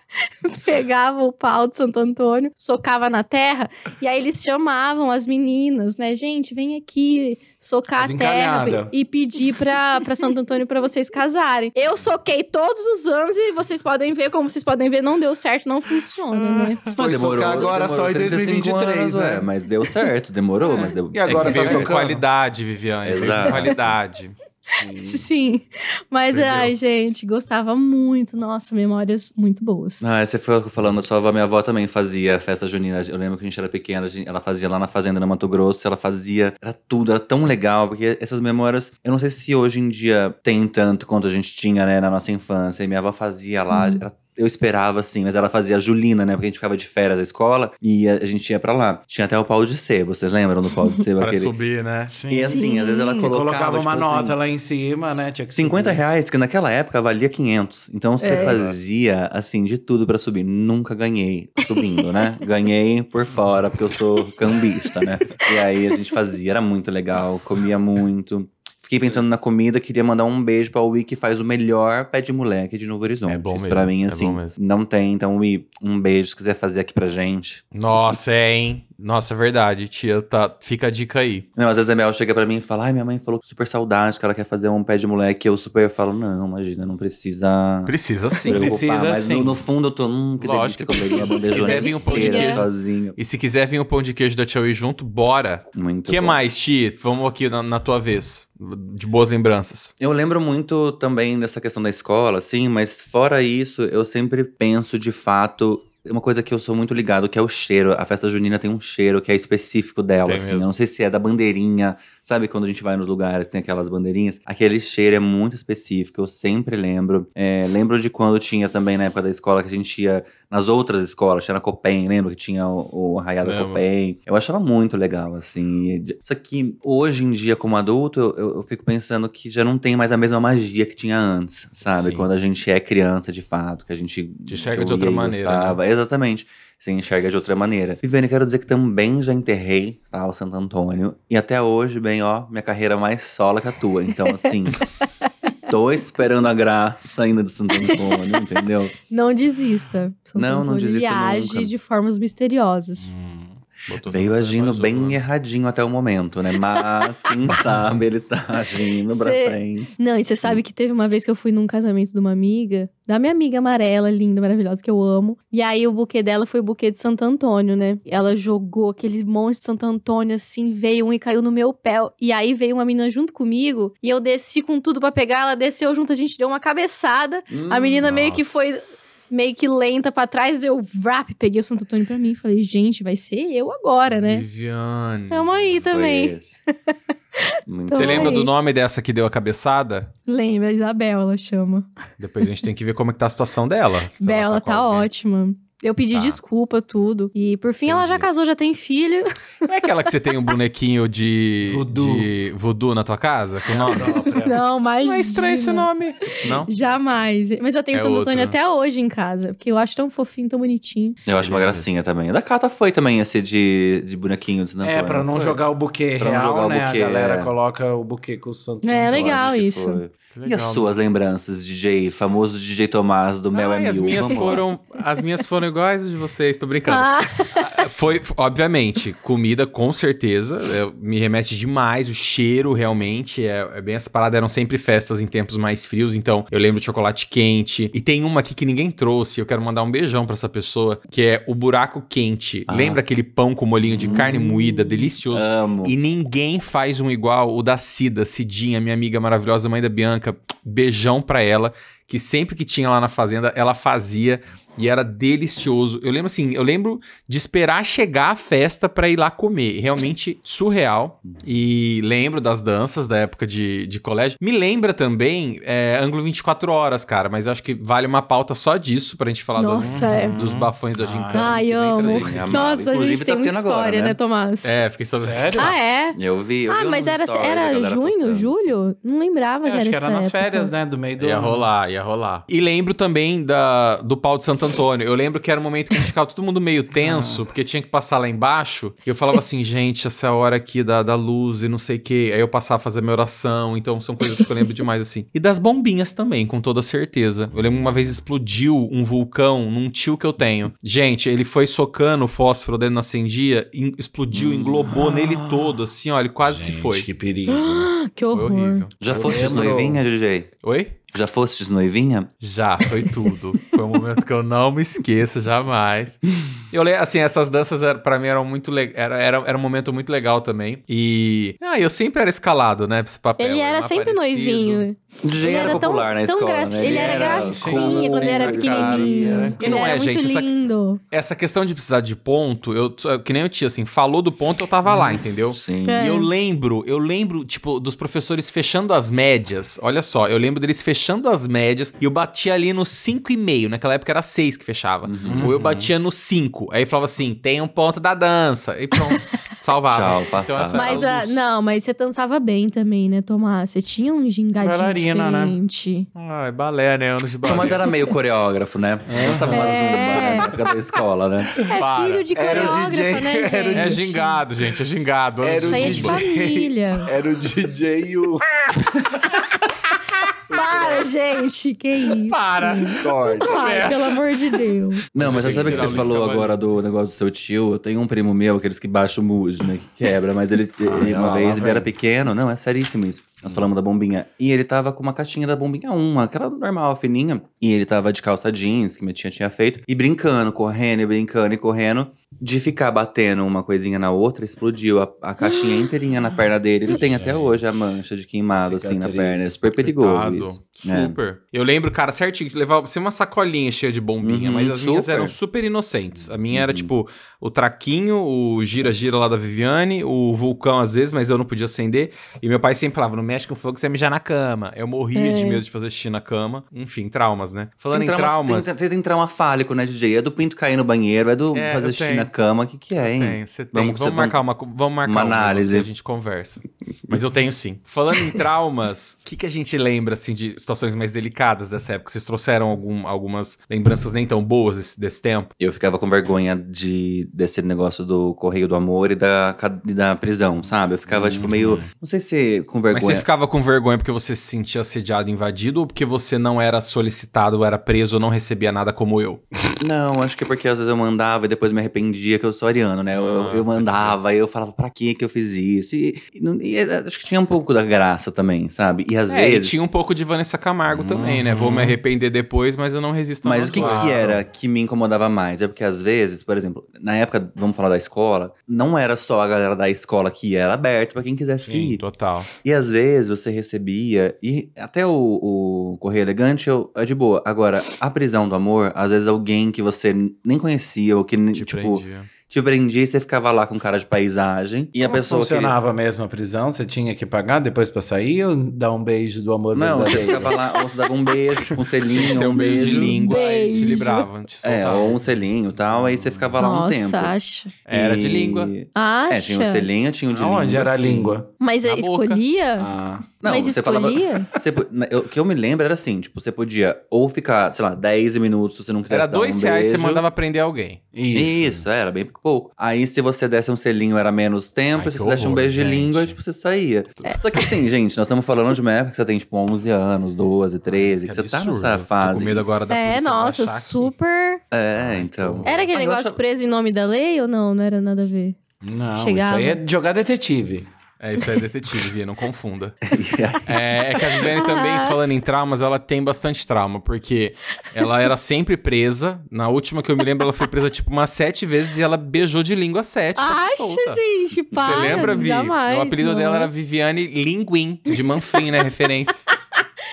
pegava o pau de Santo Antônio, socava na terra, e aí eles chamavam as meninas, né? Gente, vem aqui socar As a terra e pedir pra, pra Santo Antônio pra vocês casarem. Eu soquei todos os anos e vocês podem ver, como vocês podem ver, não deu certo, não funciona, né? Foi socar agora só em 35 2023, anos, né? é, Mas deu certo, demorou, mas deu. [LAUGHS] E agora é que tá socando? qualidade, Viviane. Exato. qualidade. Sim. Mas, Entendeu? ai, gente, gostava muito. Nossa, memórias muito boas. Ah, você foi falando, sua avó, minha avó também fazia festa junina. Eu lembro que a gente era pequena, gente- ela fazia lá na fazenda no Mato Grosso, ela fazia, era tudo, era tão legal, porque essas memórias, eu não sei se hoje em dia tem tanto quanto a gente tinha, né, na nossa infância. E minha avó fazia lá, era eu esperava, assim, mas ela fazia Julina, né? Porque a gente ficava de férias da escola e a, a gente ia pra lá. Tinha até o pau de sebo, vocês lembram do pau de sebo? [LAUGHS] Para aquele... subir, né? E assim, às vezes ela Sim. colocava, Colocava uma tipo assim, nota lá em cima, né? Tinha que 50 subir. reais, que naquela época valia 500. Então você É. fazia, assim, de tudo pra subir. Nunca ganhei subindo, né? [LAUGHS] ganhei por fora, porque eu sou cambista, né? [LAUGHS] E aí a gente fazia, era muito legal, comia muito. Fiquei pensando na comida, queria mandar um beijo pra Wii, que faz o melhor pé de moleque de Novo Horizonte. É bom Isso mesmo, pra mim, é assim, bom mesmo. não tem. Então, Wii, um beijo se quiser fazer aqui pra gente. Nossa, é, hein? Nossa, é verdade, tia. Tá... Fica a dica aí. Não, às vezes a Mel chega pra mim e fala: Ai, minha mãe falou com super saudade, que ela quer fazer um pé de moleque. Eu super falo: Não, imagina, não precisa. Precisa sim. Precisa mas sim. no, no fundo eu tô, hum, que Lógico. delícia, a bandejona quiser vir um pão de queijo. sozinho. E se quiser vir um pão de queijo da Tia Wii junto, bora. Muito O que bom. mais, Ti? Vamos aqui na, na tua vez. De boas lembranças. Eu lembro muito também dessa questão da escola, assim, mas fora isso, eu sempre penso de fato. Uma coisa que eu sou muito ligado, que é o cheiro. A festa junina tem um cheiro que é específico dela, Tem assim. mesmo. Eu não sei se é da bandeirinha, sabe? Quando a gente vai nos lugares, tem aquelas bandeirinhas. Aquele cheiro é muito específico, eu sempre lembro. É, lembro de quando tinha também, na época da escola, que a gente ia nas outras escolas, tinha na Copen, lembra que tinha o, o Arraiado Lembro. Copen? Eu achava muito legal, assim. Só que hoje em dia, como adulto, eu, eu- eu fico pensando que já não tem mais a mesma magia que tinha antes, sabe? Sim. Quando a gente é criança, de fato, que a gente Te eu de outra maneira, gostava. Exatamente. Você enxerga de outra maneira. Viviane, quero dizer que também já enterrei, tá? O Santo Antônio. E até hoje, bem, ó, minha carreira mais sola que a tua. Então, assim. [LAUGHS] Tô esperando a graça ainda do Santo Antônio, entendeu? Não desista. Santo Não, não Antônio, desisto Ele age nunca. de formas misteriosas. Botou Veio agindo bem erradinho até o momento, né? Mas, quem [LAUGHS] sabe, ele tá agindo pra Cê- frente. Não, e você sabe que teve uma vez que eu fui num casamento de uma amiga, da minha amiga amarela, linda, maravilhosa, que eu amo. E aí o buquê dela foi o buquê de Santo Antônio, né? Ela jogou aquele monte de Santo Antônio assim, veio um e caiu no meu pé. E aí veio uma menina junto comigo e eu desci com tudo pra pegar, ela desceu junto, a gente deu uma cabeçada. a menina meio que foi meio que lenta pra trás, eu vrap, peguei o Santo Antônio pra mim e falei, gente, vai ser eu agora, né? Viviane. Tamo aí também. [LAUGHS] Você lembra do nome dessa que deu a cabeçada? Lembra, Isabel, ela chama. Depois a gente tem que ver como é que tá a situação dela. Bela, tá alguém. ótima. Eu pedi Tá. desculpa, tudo. E por fim ela já Entendi. casou, já tem filho. Não é aquela que você tem um bonequinho de Voodoo. de voodoo na tua casa? Com nome? [LAUGHS] Não, mas. Não é estranho esse nome. Não? Jamais. Mas eu tenho É Santo outro. Antônio até hoje em casa. Porque eu acho tão fofinho, tão bonitinho. Eu acho uma gracinha também. A da Cata foi também esse de, de bonequinho de Santo É, pra não foi? jogar o buquê Pra não real, jogar o né? buquê, a galera é. coloca o buquê com o Santos É, Antônio. legal Acho que isso. Que E as suas lembranças, DJ? Famoso DJ Tomás do Mel Ai, é as minhas foram as minhas foram iguais às de vocês, tô brincando. Ah, Foi, obviamente, comida com certeza, é, me remete demais, o cheiro realmente, é, é bem essa parada, eram sempre festas em tempos mais frios, então eu lembro de chocolate quente, e tem uma aqui que ninguém trouxe, eu quero mandar um beijão pra essa pessoa, que é o buraco quente. Ah. Lembra aquele pão com molhinho de carne moída, delicioso? Amo. E ninguém faz um igual o da Cida, Cidinha, minha amiga maravilhosa, mãe da Bianca. Beijão pra ela. que sempre que tinha lá na fazenda, ela fazia e era delicioso. Eu lembro assim, eu lembro de esperar chegar a festa pra ir lá comer. Realmente surreal. E lembro das danças da época de, de colégio. Me lembra também é, Ângulo 24 Horas, cara, mas eu acho que vale uma pauta só disso pra gente falar do- Nossa, é. dos bafões da gincana. Ai, que vem amo. Nossa, a Inclusive, gente tem tá muita tendo agora, história, né, né? Tomás? É, fiquei sabendo. Sério? Ah, é? Eu vi. Eu Ah, vi mas era, stories era junho, postando. julho? Não lembrava Eu que acho era que essa era nas época. férias, né? Do meio do. Ia rolar, ia rolar. E lembro também da, do pau de Santo Antônio. Eu lembro que era um momento que a gente ficava todo mundo meio [LAUGHS] tenso, porque tinha que passar lá embaixo. E eu falava assim, gente, essa é a hora aqui da, da luz e não sei o quê. Aí eu passava a fazer minha oração. Então são coisas que eu lembro demais, assim. E das bombinhas também, com toda certeza. Eu lembro uma vez explodiu um vulcão num tio que eu tenho. Gente, ele foi socando o fósforo dentro da acendia, e explodiu, englobou nele todo, assim, ó, ele quase se Gente, foi. Que perigo. [GASPS] Que Foi horror. horrível. Já lembro- noivinha, DJ? Oi? Já fostes noivinha? Já, foi tudo. foi um momento que eu não me esqueço jamais. Eu lembro, assim, essas danças era, pra mim eram muito legais. Era, era, era um momento muito legal também. E. Ah, eu sempre era escalado, né, pra esse papel. Ele era sempre parecido. noivinho. DJ Ele era, era tão- popular na tão escola, né? ele era gracinha quando ele era pequenininho. E não ele é, era gente, muito essa- lindo. Essa questão de precisar de ponto, eu, que nem eu tinha, assim, falou do ponto, eu tava lá, entendeu? Sim. É. E eu lembro, eu lembro, tipo, dos professores fechando as médias. Olha só, eu lembro deles fechando as médias e eu batia ali no 5,5. Naquela época era 6 que fechava. Uhum. Ou eu batia no 5. Aí falava assim: tem um ponto da dança. E pronto, [LAUGHS] salvava. Tchau, Então, passava. essa- Mas, ah, luz. não, mas você dançava bem também, né, Tomás? Você tinha um gingadinho Bailarina, né? Ai, balé, né? Anos de balé. Mas era meio coreógrafo, né? Não sabe uma É. zumba na época da escola, né? É Para. filho de Era o coreógrafo, DJ, né, gente? era o É gingado, gente, é gingado. Era Isso o aí é de DJ. família. Era o DJ e o. [LAUGHS] Gente, que isso? Para. Corte. Ai, pelo amor de Deus. Não, mas você sabe que você falou agora do negócio do seu tio? Eu tenho um primo meu, aqueles que baixam o mood, né? Que quebra, mas ele, ele Ah, uma lá vez, ele era pequeno. Não, é seríssimo isso. Nós falamos da bombinha. E ele tava com uma caixinha da bombinha 1, aquela normal, fininha. E ele tava de calça jeans, que minha tia tinha feito. E brincando, correndo, e brincando e correndo. De ficar batendo uma coisinha na outra, explodiu a, a caixinha inteirinha na perna dele. Ele tem até hoje a mancha de queimado, assim, na perna. É super perigoso Coitado. isso. Né? Super. Eu lembro, cara, certinho, que levava uma sacolinha cheia de bombinha, Uhum, mas as minhas super. eram super inocentes. A minha Uhum. era tipo o traquinho, o gira-gira lá da Viviane, o vulcão às vezes, mas eu não podia acender. E meu pai sempre falava: não mexe com fogo, você mijar na cama. Eu morria É. de medo de fazer xixi na cama. Enfim, traumas, né? Falando Tem em trauma- traumas. Tem, tem, tem trauma fálico, né, DJ? É do pinto cair no banheiro, é do É, fazer xixi tenho. na cama. O que, que é, hein? Tem, você tem. Vamos- Vamos, marcar uma, vamos marcar uma um análise. você, a gente conversa. Mas eu tenho sim. Falando em traumas, o que, que a gente lembra, assim, de situações mais delicadas dessa época? Vocês trouxeram algum- algumas lembranças nem tão boas desse, desse tempo? Eu ficava com vergonha de desse negócio do correio do amor e da, e da prisão, sabe? Eu ficava, tipo, meio. Não sei se com Uhum. Mas vergonha. você ficava com vergonha porque você se sentia assediado, invadido, ou porque você não era solicitado, ou era preso, ou não recebia nada como eu? Não, acho que é porque às vezes eu mandava e depois me arrependia que eu sou ariano, né? Eu, Ah, eu mandava e eu falava, pra que que eu fiz isso? E, e e, eh, acho que tinha um pouco da graça também, sabe? E às É, e vezes. tinha um pouco de Vanessa Camargo também, né? Vou me arrepender depois, mas eu não resisto Mas o que, que era que me incomodava mais? É porque às vezes, por exemplo, na época, vamos falar da escola, não era só a galera da escola que era aberto pra quem quisesse Sim, ir. total. E às vezes você recebia, e até o, o Correio Elegante eu, é de boa. Agora, a prisão do amor, às vezes alguém que você nem conhecia, ou que, Te tipo, prendia. Te prendia e você ficava lá com cara de paisagem. E a Como pessoa queria- funcionava mesmo a prisão? Você tinha que pagar depois pra sair ou dar um beijo do amor Não, você ficava lá, ou você dava um beijo, tipo um [LAUGHS] selinho. Tinha ser um beijo de língua, aí te Beijo. libravam, te É, ou um selinho e tal, aí você ficava lá um Nossa, tempo. acha. Era de língua. Acha? É, tinha o selinho, tinha o de língua. Aonde era a língua? Mas Na é, boca. escolhia? Ah, Não, Mas você falava- escolhia? Você po- na- eu- O que eu me lembro era assim, tipo, você podia ou ficar, sei lá, 10 minutos se você não quisesse Era dois um reais você beijo. mandava prender alguém. isso. Isso. era bem pouco. Aí, se você desse um selinho, era menos tempo. Ai, e se que você desse um horror, beijo de gente. língua, tipo, você saía. Só que assim, gente, nós estamos falando de uma época que você tem, tipo, 11 anos, 12, 13, que, você tá nessa Tô fase. com medo agora da É, nossa, baixar aqui. super. É, então. Era aquele negócio acho- preso em nome da lei ou não? Não era nada a ver. Não, Chegava. isso aí é jogar detetive. É, isso aí é detetive, Via, não confunda. [LAUGHS] É, é que a Viviane também, falando em traumas, ela tem bastante trauma, porque ela era sempre presa. Na última que eu me lembro, ela foi presa tipo umas sete vezes e ela beijou de língua sete. Acha, gente, para. Você lembra, Vi? Jamais, o apelido não. dela era Viviane Linguim, de Manfrim, né? Referência. [LAUGHS]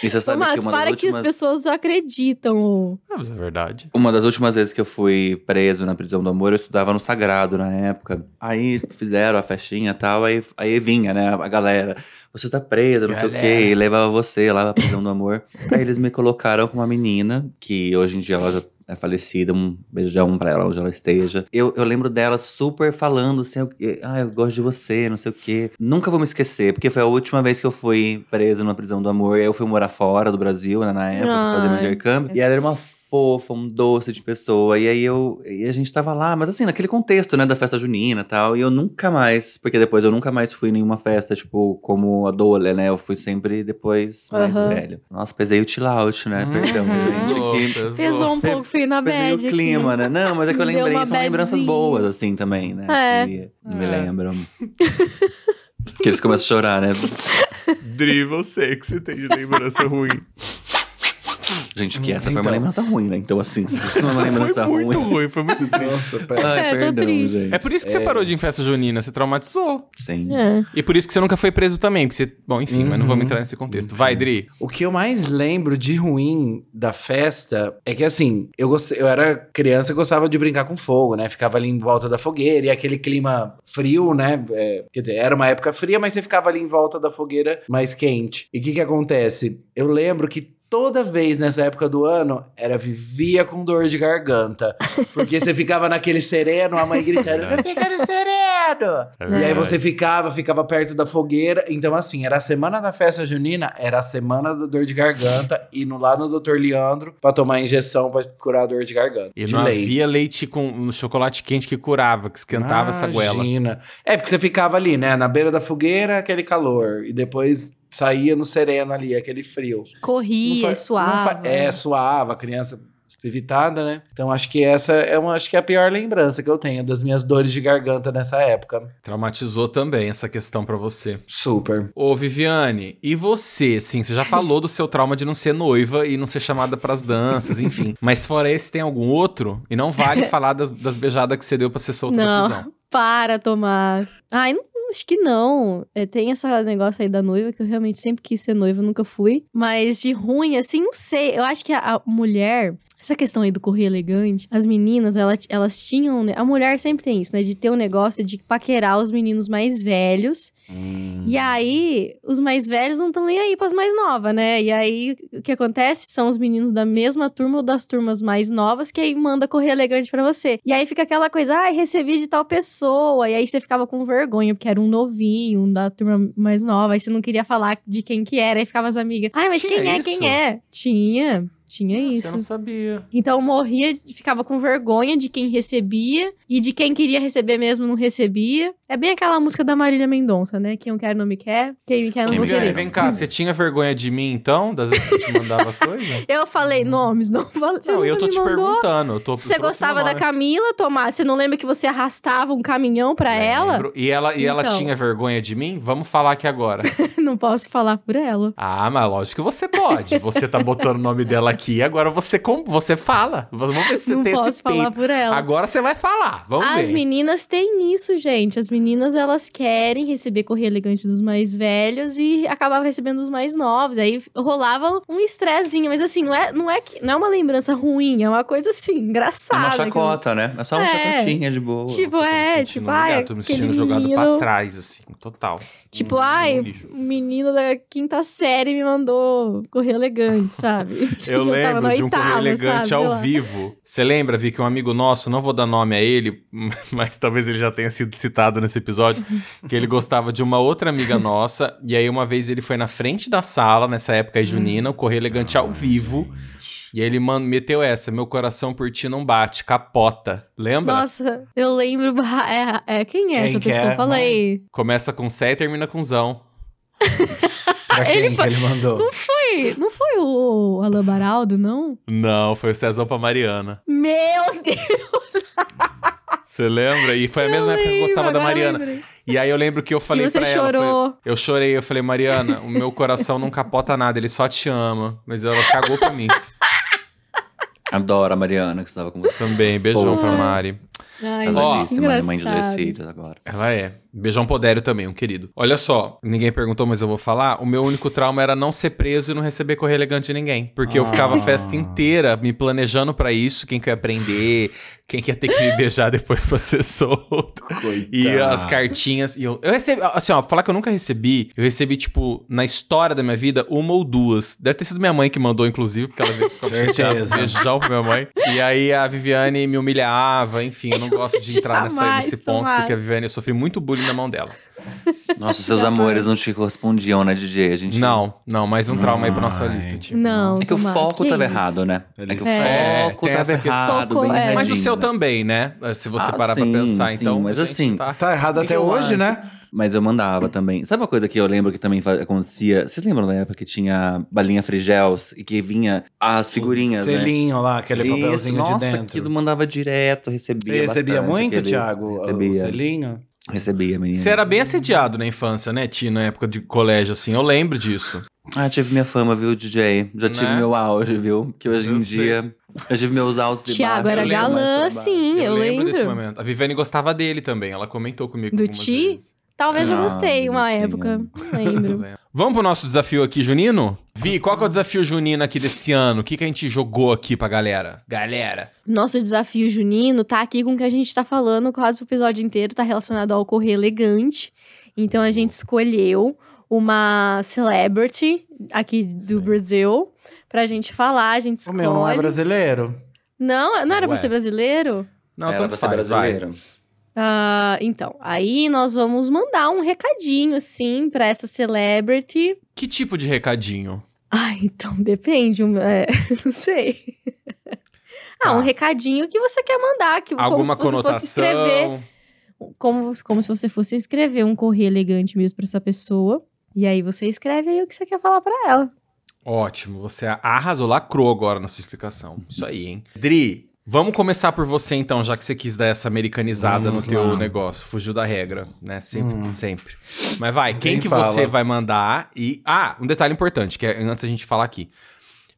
E você sabe Tomás, que uma das para últimas... que as pessoas acreditam. Ah, mas é verdade. Uma das últimas vezes que eu fui preso na prisão do amor, eu estudava no Sagrado na época. Aí fizeram a festinha e tal, aí, aí vinha, né, a galera. Você tá preso, não sei o quê, e levava você lá pra prisão do amor. aí eles me colocaram com uma menina, que hoje em dia ela já é falecida, um beijão pra ela onde ela esteja. Eu, eu lembro dela super falando assim, ah, eu gosto de você, não sei o quê. Nunca vou me esquecer, porque foi a última vez que eu fui preso na prisão do amor. Eu fui morar fora do Brasil, né, na época, fui fazer meu Ai. intercâmbio. E ela era uma fofa, um doce de pessoa. E aí eu. E a gente tava lá, mas assim, naquele contexto, né, da festa junina e tal. E eu nunca mais, porque depois eu nunca mais fui em nenhuma festa, tipo, como adole, né? Eu fui sempre depois mais Aham. velho. Nossa, pesei o chill out, né? Perdão, gente. [LAUGHS] Que Pesou um pouco, fui na pesei bad o clima, aqui. né? Não, mas é que eu [LAUGHS] lembrei, são lembranças badzinha. boas, assim, também, né? É. Que me lembram. [LAUGHS] que eles começam a chorar, né? Dri, você que você tem de lembrança ruim. Gente, que essa foi Então. uma lembrança [LAUGHS] ruim, né? Então, assim, se isso não é uma Foi lembrança muito ruim. ruim, foi muito triste. Nossa, [LAUGHS] pera- Ai, É, tô perdão, triste. gente. É por isso que você parou de ir em festa junina, você traumatizou. Sim. É. E por isso que você nunca foi preso também, porque você... Bom, enfim, mas não vamos entrar nesse contexto. Vai, Dri. O que eu mais lembro de ruim da festa é que, assim, eu, gostei, eu era criança e gostava de brincar com fogo, né? Ficava ali em volta da fogueira e aquele clima frio, né? É, quer dizer, era uma época fria, mas você ficava ali em volta da fogueira mais quente. E o que que acontece? Eu lembro que toda vez nessa época do ano era vivia com dor de garganta. Porque você ficava naquele sereno, a mãe gritando, não fica no sereno! E aí você ficava, ficava perto da fogueira. Então, assim, era a semana da festa junina, era a semana da dor de garganta, indo lá no Dr. Leandro pra tomar injeção pra curar a dor de garganta. E de não leite. havia leite com um chocolate quente que curava, que esquentava essa goela. Imagina. É, porque você ficava ali, né? Na beira da fogueira, aquele calor. E depois saía no sereno ali, aquele frio. Corria, fa- suava. fa- é, suava, a criança evitada, né? Então acho que essa é uma, acho que é a pior lembrança que eu tenho das minhas dores de garganta nessa época. Traumatizou também essa questão pra você. Super. Ô, Viviane, e você? Sim, você já falou do seu trauma de não ser noiva e não ser chamada pras danças, enfim. [LAUGHS] Mas fora esse, tem algum outro? E não vale [LAUGHS] falar das, das beijadas que você deu pra ser solta Não, prisão. para, Tomás. Ai, não, acho que não. É, tem esse negócio aí da noiva, que eu realmente sempre quis ser noiva, nunca fui. Mas de ruim, assim, não sei. Eu acho que a, a mulher. Essa questão aí do correr elegante, as meninas, ela- elas tinham. né, A mulher sempre tem isso, né? De ter um negócio de paquerar os meninos mais velhos. E aí, os mais velhos não estão nem aí pras mais novas, né? E aí, o que acontece são os meninos da mesma turma ou das turmas mais novas que aí manda correr elegante pra você. E aí fica aquela coisa, ai, recebi de tal pessoa. E aí você ficava com vergonha, porque era um novinho, um da turma mais nova. Aí você não queria falar de quem que era. Aí ficava as amigas, ai, mas Tinha quem é, isso? quem é? Tinha. Tinha Nossa, isso. Eu não sabia. Então eu morria, ficava com vergonha de quem recebia e de quem queria receber mesmo não recebia. É bem aquela música da Marília Mendonça, né? Quem não quer não me quer, quem me quer não Viviane, querer. vem cá, você tinha vergonha de mim então? Das vezes que eu te mandava [LAUGHS] coisa? Eu falei nomes, não falei. Não, eu tô me te mandou. perguntando. Eu tô, Você gostava da nome. Camila, Tomás? Você não lembra que você arrastava um caminhão pra ela? Lembro. E ela, e ela Então. tinha vergonha de mim? Vamos falar aqui agora. [LAUGHS] não posso falar por ela. Ah, mas lógico que você pode. Você tá botando o nome dela aqui, agora você, com- você fala. Vamos ver se você não tem posso esse falar peito. por ela. Agora você vai falar. Vamos As ver. meninas têm isso, gente. As meninas, elas querem receber correio elegante dos mais velhos e acabavam recebendo dos mais novos. Aí rolava um estressinho. Mas assim, não é, não é, que, não é uma lembrança ruim, é uma coisa assim, É engraçada. uma que eu- chacota, né? É só uma É. chacotinha de boa. Tipo, Nossa, me é, tipo, ai, tô me sentindo jogado pra menino- trás, assim, total. Tipo, ai, um lixo. o menino da quinta série me mandou correr elegante, sabe? Eu tava lembro de um correio elegante sabe? ao vivo. Você lembra, Vi, que um amigo nosso, não vou dar nome a ele, [LAUGHS] mas talvez ele já tenha sido citado nesse episódio, [LAUGHS] que ele gostava de uma outra amiga nossa, e aí uma vez ele foi na frente da sala, nessa época aí junina, o correio elegante ao vivo, e ele man- meteu essa, meu coração por ti não bate, capota. Lembra? Nossa, eu lembro. [LAUGHS] É, é, quem é essa que pessoa? é? Fala aí. Começa com Sé e termina com Zão. Pra quem Ele que ele mandou? Não foi, não foi o Alan Baraldo, não? Não, foi o Cezão pra Mariana. Meu Deus! [LAUGHS] Você lembra? E foi a mesma época que eu gostava da Mariana. E aí eu lembro que eu falei E você pra ela. chorou. Eu, falei- eu chorei, eu falei, Mariana, o meu coração não capota nada, ele só te ama. Mas ela cagou pra mim Adoro a Mariana que estava com você. também. Beijão Fofa. pra Mari. Ai, Ó, Casadíssima, né? mãe de dois filhos agora. Ela é. Beijão Podério também, um querido. Olha só, ninguém perguntou, mas eu vou falar. O meu único trauma era não ser preso e não receber correio elegante de ninguém. Porque eu ficava a festa inteira me planejando pra isso, quem que ia aprender, quem que ia ter que me beijar depois pra ser solto. E as cartinhas. E eu, eu recebi, assim, ó, falar que eu nunca recebi, eu recebi, tipo, na história da minha vida, uma ou duas. Deve ter sido minha mãe que mandou, inclusive, porque ela veio com [LAUGHS] beijão pra minha mãe. E aí a Viviane me humilhava, enfim, eu não gosto de [LAUGHS] entrar nessa, nesse ponto, Tomás. porque a Viviane, eu sofri muito bullying na mão dela. Nossa, [LAUGHS] seus amores não te correspondiam, né, DJ? A gente... Não, não, mais um trauma aí pra nossa Ai. lista, tipo. Não, É que o Tomás, foco que tava isso? errado, né? Ele- É que o É, foco tava errado, Foco, bem é. Mas o seu também, né? Se você Ah, parar sim, pra pensar, sim, então. mas assim, tá- Tá errado O até hoje, acho? né? Mas eu mandava também. Sabe uma coisa que eu lembro que também acontecia? Vocês lembram da época que tinha balinha frigels e que vinha as figurinhas, né? Selinho lá, aquele Isso, papelzinho nossa, de dentro. aquilo mandava direto, recebia Você recebia bastante muito, aqueles- Thiago? O Recebia, selinho? recebia, menina. Você era bem assediado na infância, né, Ti, na época de colégio, assim. Eu lembro disso. Ah, tive minha fama, viu, DJ? Já tive Né? meu auge, viu? Que hoje Eu em sei. dia... Eu tive meus altos e Tiago baixos. era eu lembro mais pra galã, sim, eu, lembro. desse momento. A Viviane gostava dele também. Ela comentou comigo Do Ti? vezes. Talvez eu Ah, gostei uma época, não [LAUGHS] lembro. Vamos pro nosso desafio aqui, Junino? Vi, qual que é o desafio junino aqui desse ano? O que, que a gente jogou aqui pra galera? Galera. Nosso desafio junino tá aqui com o que a gente tá falando, quase o episódio inteiro tá relacionado ao correr elegante. Então a gente escolheu uma celebrity aqui do Brasil pra gente falar, a gente O meu não é brasileiro. Não, não era pra Ué. ser brasileiro? Não, Era tanto pra ser faz, vai. Ah, então, aí nós vamos mandar um recadinho, assim, pra essa celebrity. Que tipo de recadinho? Ai, então depende, é, [LAUGHS] não sei. Ah, Tá. um recadinho que você quer mandar, que como Alguma se você fosse escrever. como, como se você fosse escrever um correio elegante mesmo pra essa pessoa. E aí você escreve aí o que você quer falar pra ela. Ótimo, você arrasou, lacrou agora na sua explicação. Isso aí, hein? Dri, vamos começar por você então, já que você quis dar essa americanizada Vamos no teu lá. negócio. Fugiu da regra, né? Sempre, Hum. sempre. Mas vai, quem Quem que fala? você vai mandar e... Ah, um detalhe importante, que é antes da gente falar aqui.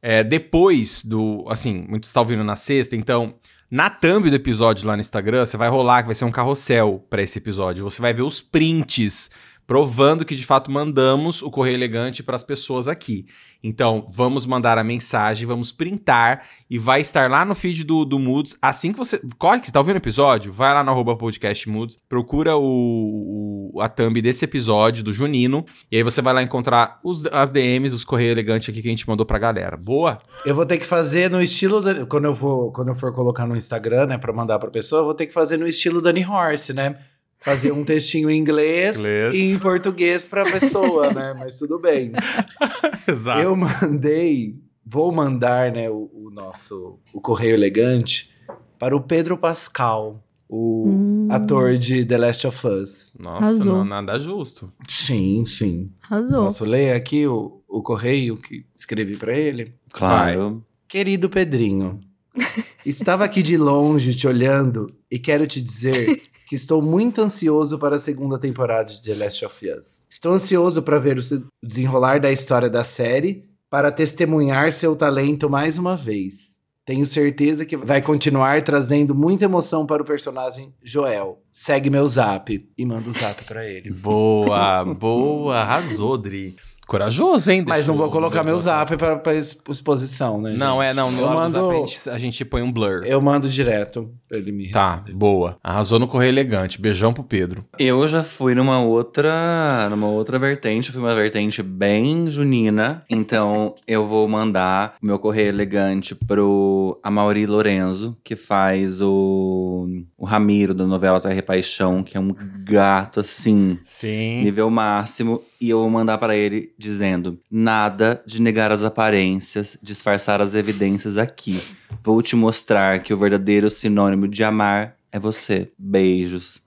É, depois do... Assim, muitos estão ouvindo na sexta, então... Na thumb do episódio lá no Instagram, você vai rolar que vai ser um carrossel pra esse episódio. Você vai ver os prints provando que de fato mandamos o correio elegante para as pessoas aqui. Então, vamos mandar a mensagem, vamos printar e vai estar lá no feed do, do Moods. Assim que você. Corre que você tá ouvindo o episódio, vai lá no arroba podcast Moods, procura o, o- a thumb desse episódio do Junino, e aí você vai lá encontrar os, as DMs, os correio elegante aqui que a gente mandou pra galera. Boa? Eu vou ter que fazer no estilo. da- quando, eu vou, quando eu for colocar no Instagram, né, pra mandar pra pessoa, eu vou ter que fazer no estilo Dani Horse, né? Fazer um textinho em inglês, Inglês. e em português pra pessoa, né? Mas tudo bem. [LAUGHS] Exato. Eu mandei, vou mandar, né, o, o nosso o correio elegante para o Pedro Pascal, o Hum. ator de The Last of Us. Nossa, não, nada justo. Sim, sim. Arrasou. Posso ler aqui o, o correio que escrevi para ele? Claro. Querido Pedrinho, [LAUGHS] estava aqui de longe te olhando e quero te dizer [LAUGHS] que estou muito ansioso para a segunda temporada de The Last of Us. Estou ansioso para ver o se- o desenrolar da história da série, para testemunhar seu talento mais uma vez. Tenho certeza que vai continuar trazendo muita emoção para o personagem Joel. Segue meu zap e manda o zap para ele. Boa, boa. Arrasou, Dri. Corajoso, hein? Mas não vou colocar meu zap para, para exposição, né? Não, gente? é, não. No Eu mando, zap a gente, a gente põe um blur. eu mando direto pra ele me Tá, boa. Arrasou no Correio Elegante. Beijão pro Pedro. Eu já fui numa outra, numa outra vertente, fui uma vertente bem junina. Então eu vou mandar o meu correio elegante pro Amaury Lorenzo, que faz o, o Ramiro da novela Terra e Paixão, que é um gato assim, Sim. nível máximo. E eu vou mandar pra ele dizendo: nada de negar as aparências, disfarçar as evidências aqui. Vou te mostrar que o verdadeiro sinônimo de amar é você. Beijos.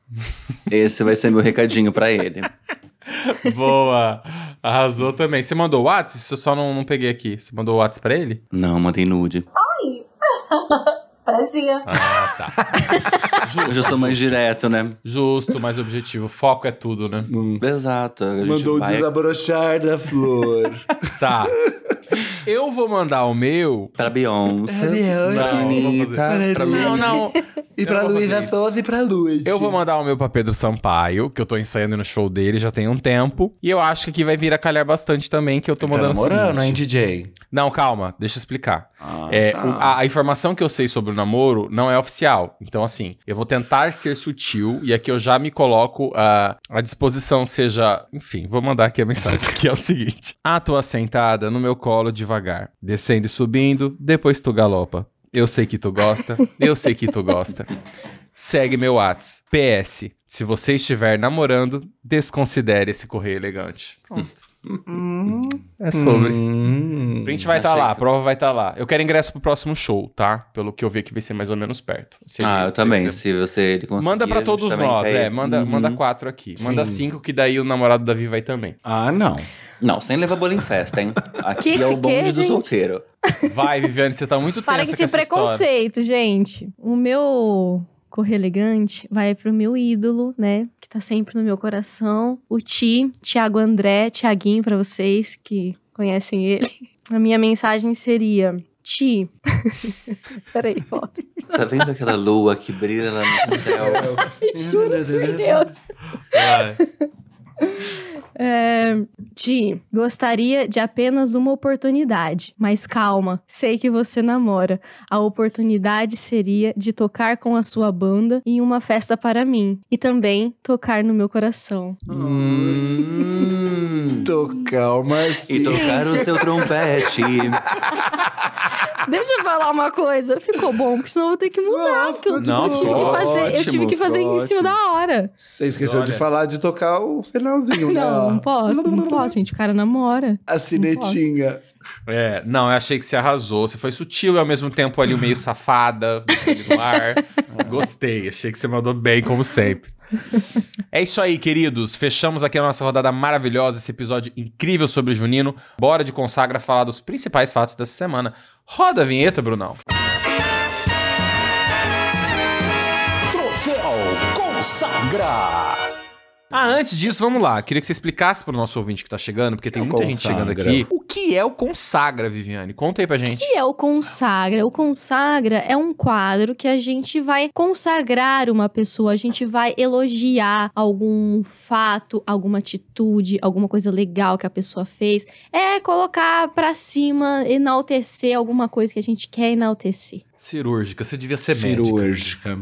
Esse vai ser meu recadinho pra ele. [LAUGHS] Boa. Arrasou também. Você mandou o WhatsApp? Isso eu só não, não peguei aqui. Você mandou o WhatsApp pra ele? Não, mandei nude. [LAUGHS] Parecia. Ah, tá. [LAUGHS] Eu já sou mais direto, né? Justo, mais objetivo. Foco é tudo, né? Exato. A gente Mandou vai... desabrochar da flor. Tá. [LAUGHS] Eu vou mandar o meu. Pra Beyoncé. Pra Beyoncé. Pra Não, Anitta. vamos Pra fazer. Não, não. E Eu pra Luísa. Souza e pra Luz. Eu vou mandar o meu pra Pedro Sampaio, que eu tô ensaiando no show dele já tem um tempo. E eu acho que aqui vai vir a calhar bastante também, que eu tô Tá mandando o namorando, hein. DJ? Não, calma, deixa eu explicar. Ah, É, tá. a, a informação que eu sei sobre o namoro não é oficial. Então, assim, eu vou tentar ser sutil e aqui eu já me coloco ah, à disposição, seja. Enfim, vou mandar aqui a mensagem, [LAUGHS] que é o seguinte: A tua sentada no meu colo devagar, descendo e subindo, depois tu galopa. Eu sei que tu gosta, eu sei que tu gosta. Segue meu Whats. PS. Se você estiver namorando, desconsidere esse correio elegante. Pronto. É sobre. Hum. Print vai estar Achei lá, a prova vai estar lá. Eu quero ingresso pro próximo show, tá? Pelo que eu vi que vai ser mais ou menos perto. Se Ah, ele- eu também. ele- Se você ele conseguir. Manda a pra gente todos nós, é. Manda, Uhum. manda quatro aqui. Manda Sim. cinco, que daí o namorado da Vi vai também. Ah, não. Não, sem levar bolo em festa, hein? [LAUGHS] Aqui Que- é o que, bonde do gente? solteiro. Vai, Viviane, você tá muito Para com tensa esse essa história. preconceito, gente. O meu correr elegante vai pro meu ídolo, né? Que tá sempre no meu coração. O Ti, Tiago André, Tiaguinho pra vocês que conhecem ele. [LAUGHS] A minha mensagem seria: Ti. [LAUGHS] Peraí, volta. Tá vendo aquela lua que brilha lá no céu? Juro por Deus. [LAUGHS] É, Ti, gostaria de apenas uma oportunidade, mas calma, sei que você namora. A oportunidade seria de tocar com a sua banda em uma festa para mim e também tocar no meu coração. Hum. Tocar uma E tocar o seu trompete. [LAUGHS] Deixa eu falar uma coisa, ficou bom, porque senão eu vou ter que mudar, Não, porque eu, não, eu tive que ficou fazer, eu ótimo, tive que fazer em cima da hora. Você esqueceu de Olha. falar de tocar o finalzinho, né? Não, não posso, não posso, gente, o cara namora. A sinetinha. É, não, eu achei que você arrasou. Você foi sutil e ao mesmo tempo ali meio safada, no ar. [LAUGHS] Gostei, achei que você mandou bem, como sempre. [LAUGHS] É isso aí, queridos. Fechamos aqui a nossa rodada maravilhosa, esse episódio incrível sobre o Junino. Bora de consagra falar dos principais fatos dessa semana. Roda a vinheta, Brunão. Ah, antes disso, vamos lá. Queria que você explicasse pro nosso ouvinte que tá chegando, porque tem É o muita gente chegando Consagra. aqui. O que é o Consagra, Viviane? Conta aí pra gente. O que é o consagra? O consagra é um quadro que a gente vai consagrar uma pessoa, a gente vai elogiar algum fato, alguma atitude, alguma coisa legal que a pessoa fez. É colocar pra cima, enaltecer alguma coisa que a gente quer enaltecer. Cirúrgica, você devia ser médica. Cirúrgica.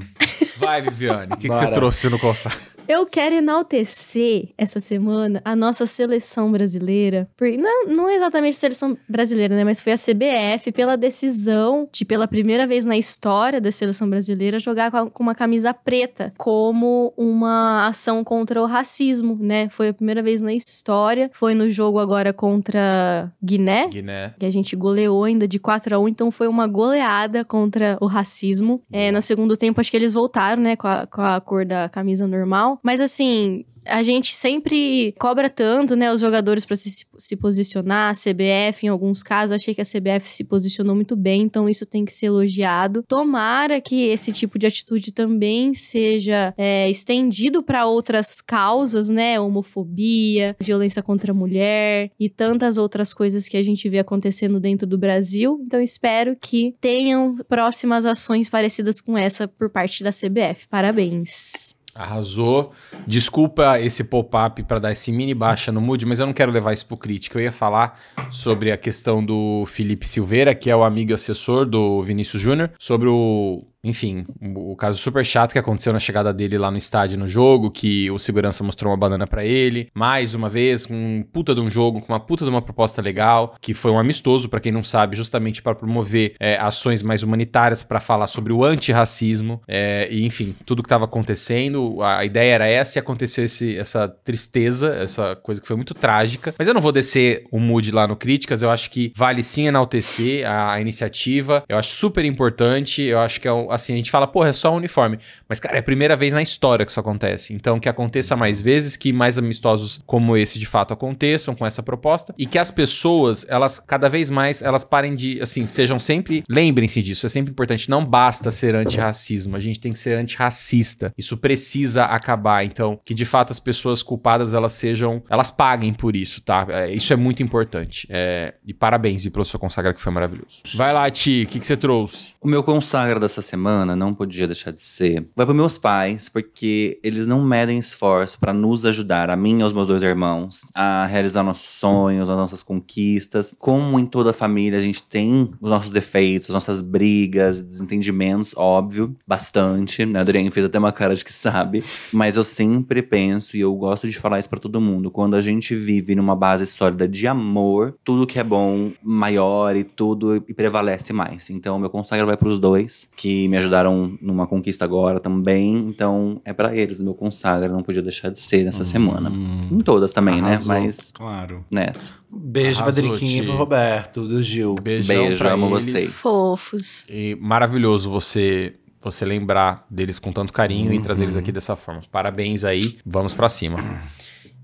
Vai, Viviane, o que, que você trouxe no Consagra? Eu quero enaltecer essa semana a nossa seleção brasileira. Por, não, não é exatamente a seleção brasileira, né? Mas foi a CBF pela decisão de, pela primeira vez na história da seleção brasileira, jogar com uma camisa preta como uma ação contra o racismo, né? Foi a primeira vez na história. Foi no jogo agora contra Guiné. Guiné. Que a gente goleou ainda de 4 a 1 então foi uma goleada contra o racismo. É, no segundo tempo, acho que eles voltaram, né, com a, com a cor da camisa normal. Mas assim. A gente sempre cobra tanto, né, os jogadores para se, se posicionar, a CBF em alguns casos, achei que a CBF se posicionou muito bem, então isso tem que ser elogiado. Tomara que esse tipo de atitude também seja é, estendido para outras causas, né, homofobia, violência contra a mulher e tantas outras coisas que a gente vê acontecendo dentro do Brasil. Então espero que tenham próximas ações parecidas com essa por parte da CBF. Parabéns. Arrasou. Desculpa esse pop-up pra dar esse mini baixa no mood, mas eu não quero levar isso pro crítica. Eu ia falar sobre a questão do Felipe Silveira, que é o amigo e assessor do Vinícius Júnior, sobre o. Enfim, o caso super chato que aconteceu na chegada dele lá no estádio no jogo, que o segurança mostrou uma banana pra ele. Mais uma vez, um puta de um jogo, com uma puta de uma proposta legal, que foi um amistoso, pra quem não sabe, justamente para promover é, ações mais humanitárias, pra falar sobre o antirracismo, é, e enfim, tudo que tava acontecendo. A ideia era essa e aconteceu esse, essa tristeza, essa coisa que foi muito trágica. Mas eu não vou descer o mood lá no Críticas, eu acho que vale sim enaltecer a, a iniciativa, eu acho super importante, eu acho que é, um- assim, a gente fala, porra, é só um uniforme. Mas, cara, é a primeira vez na história que isso acontece. Então, que aconteça mais vezes, que mais amistosos como esse de fato aconteçam com essa proposta e que as pessoas, elas cada vez mais, elas parem de, assim, sejam sempre, lembrem-se disso, é sempre importante, não basta ser antirracismo, a gente tem que ser antirracista. Isso precisa acabar. Então, que de fato as pessoas culpadas, elas sejam, elas paguem por isso, tá? É, isso é muito importante. É, e parabéns, Vi, pelo seu consagra que foi maravilhoso. Vai lá, Ti, o que, que você trouxe? O meu consagra dessa semana não podia deixar de ser. Vai para meus pais, porque eles não medem esforço para nos ajudar, a mim e aos meus dois irmãos, a realizar nossos sonhos, as nossas conquistas. Como em toda família, a gente tem os nossos defeitos, as nossas brigas, desentendimentos, óbvio, bastante. Né? A Adriane fez até uma cara de que sabe. Mas eu sempre penso, e eu gosto de falar isso para todo mundo, quando a gente vive numa base sólida de amor, tudo que é bom maior e tudo e prevalece mais. Então, meu consagra vai pros dois, que me ajudaram numa conquista agora também. Então, é para eles. Meu consagra não podia deixar de ser nessa semana. Em todas também, né? Arrasou. Mas Claro. nessa. Beijo pra Arrasou, Driquinha e pro Roberto, do Gil. Beijão Beijo, pra amo eles. vocês. Fofos. E maravilhoso você você lembrar deles com tanto carinho e trazer eles aqui dessa forma. Parabéns aí, vamos pra cima.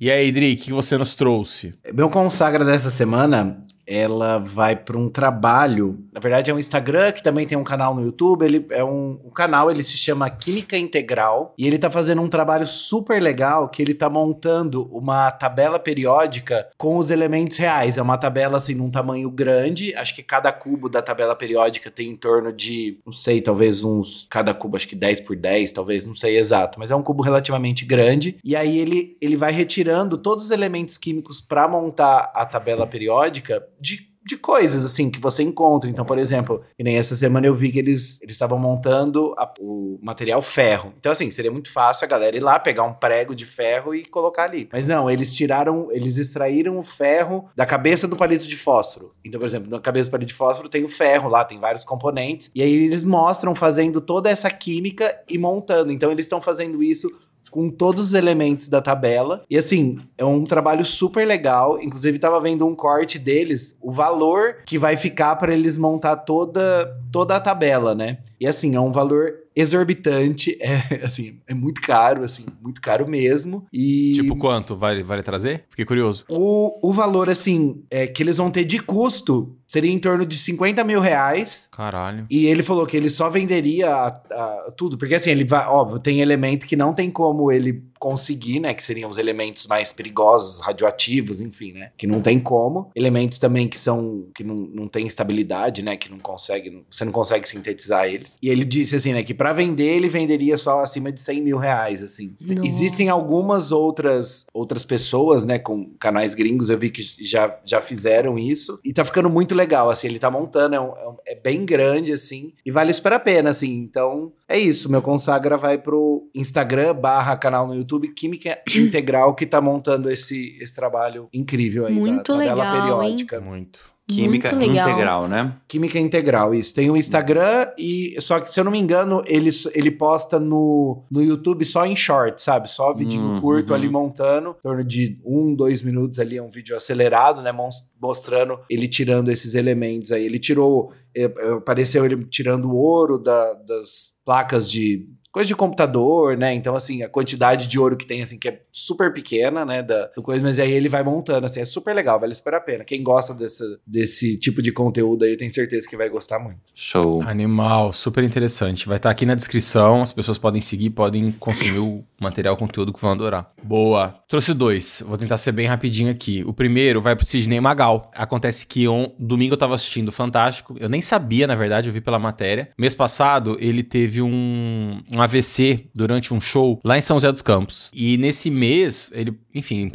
E aí, Dri, o que você nos trouxe? Meu consagra dessa semana, ela vai para um trabalho. Na verdade, é um Instagram que também tem um canal no YouTube. Ele é um, um canal, ele se chama Química Integral. E ele tá fazendo um trabalho super legal que ele tá montando uma tabela periódica com os elementos reais. É uma tabela assim num tamanho grande. Acho que cada cubo da tabela periódica tem em torno de, não sei, talvez uns. Cada cubo, acho que 10 por 10, talvez, não sei exato. Mas é um cubo relativamente grande. E aí ele, ele vai retirando todos os elementos químicos para montar a tabela periódica de, de coisas assim que você encontra. Então, por exemplo, que nem essa semana eu vi que eles eles estavam montando a- o material ferro. Então, assim, seria muito fácil a galera ir lá pegar um prego de ferro e colocar ali. Mas não, eles tiraram, eles extraíram o ferro da cabeça do palito de fósforo. Então, por exemplo, na cabeça do palito de fósforo tem o ferro lá, tem vários componentes. E aí eles mostram fazendo toda essa química e montando. Então, eles estão fazendo isso com todos os elementos da tabela. E assim, é um trabalho super legal. Inclusive, tava vendo um corte deles, o valor que vai ficar para eles montar toda, toda a tabela, né? E assim, é um valor exorbitante, [LAUGHS] é assim, é muito caro, assim, muito caro mesmo. E Tipo, quanto? Vale, vale trazer? Fiquei curioso. o, o valor, assim, é, que eles vão ter de custo seria em torno de 50 mil reais. Caralho. E ele falou que ele só venderia a- a- tudo, porque assim, ele vai, óbvio, tem elemento que não tem como ele conseguir, né? Que seriam os elementos mais perigosos, radioativos, enfim, né? Que não tem como. Elementos também que são, que não, não tem estabilidade, né? Que não consegue, você não consegue sintetizar eles. E ele disse assim, né? Que pra vender, ele venderia só acima de 100 mil reais, assim. Nossa. Existem algumas outras, outras pessoas, né? Com canais gringos, eu vi que já, já fizeram isso. E tá ficando muito legal, assim. Ele tá montando, é, um- é um- é bem grande, assim. E vale super a pena, assim. Então, é isso. Meu consagra vai pro Instagram barra canal no YouTube Química Integral, que tá montando esse, esse trabalho incrível aí. Muito da tabela legal, hein? periódica. Muito. Química Muito legal. integral, né? Química Integral, isso. Tem o Instagram e. Só que, se eu não me engano, ele, ele posta no, no YouTube só em short, sabe? Só vidinho Uhum. curto ali montando. Em torno de um, dois minutos ali. É um vídeo acelerado, né? mos- Mostrando ele tirando esses elementos aí. Ele tirou. é, é, Apareceu ele tirando o ouro da- das placas de. Coisa de computador, né? Então, assim, a quantidade de ouro que tem, assim, que é super pequena, né? Da, do coisa, mas aí ele vai montando, assim, é super legal, vale super a pena. Quem gosta desse, desse tipo de conteúdo aí, eu tenho certeza que vai gostar muito. Show. Animal, super interessante. Vai estar aqui na descrição, as pessoas podem seguir, podem consumir o material, o conteúdo que vão adorar. Boa. Trouxe dois, vou tentar ser bem rapidinho aqui. O primeiro vai pro Sidney Magal. Acontece que on, domingo eu tava assistindo Fantástico, eu nem sabia, na verdade, eu vi pela matéria. Mês passado, ele teve um, um AVC durante um show lá em São José dos Campos. E nesse mês, ele, enfim,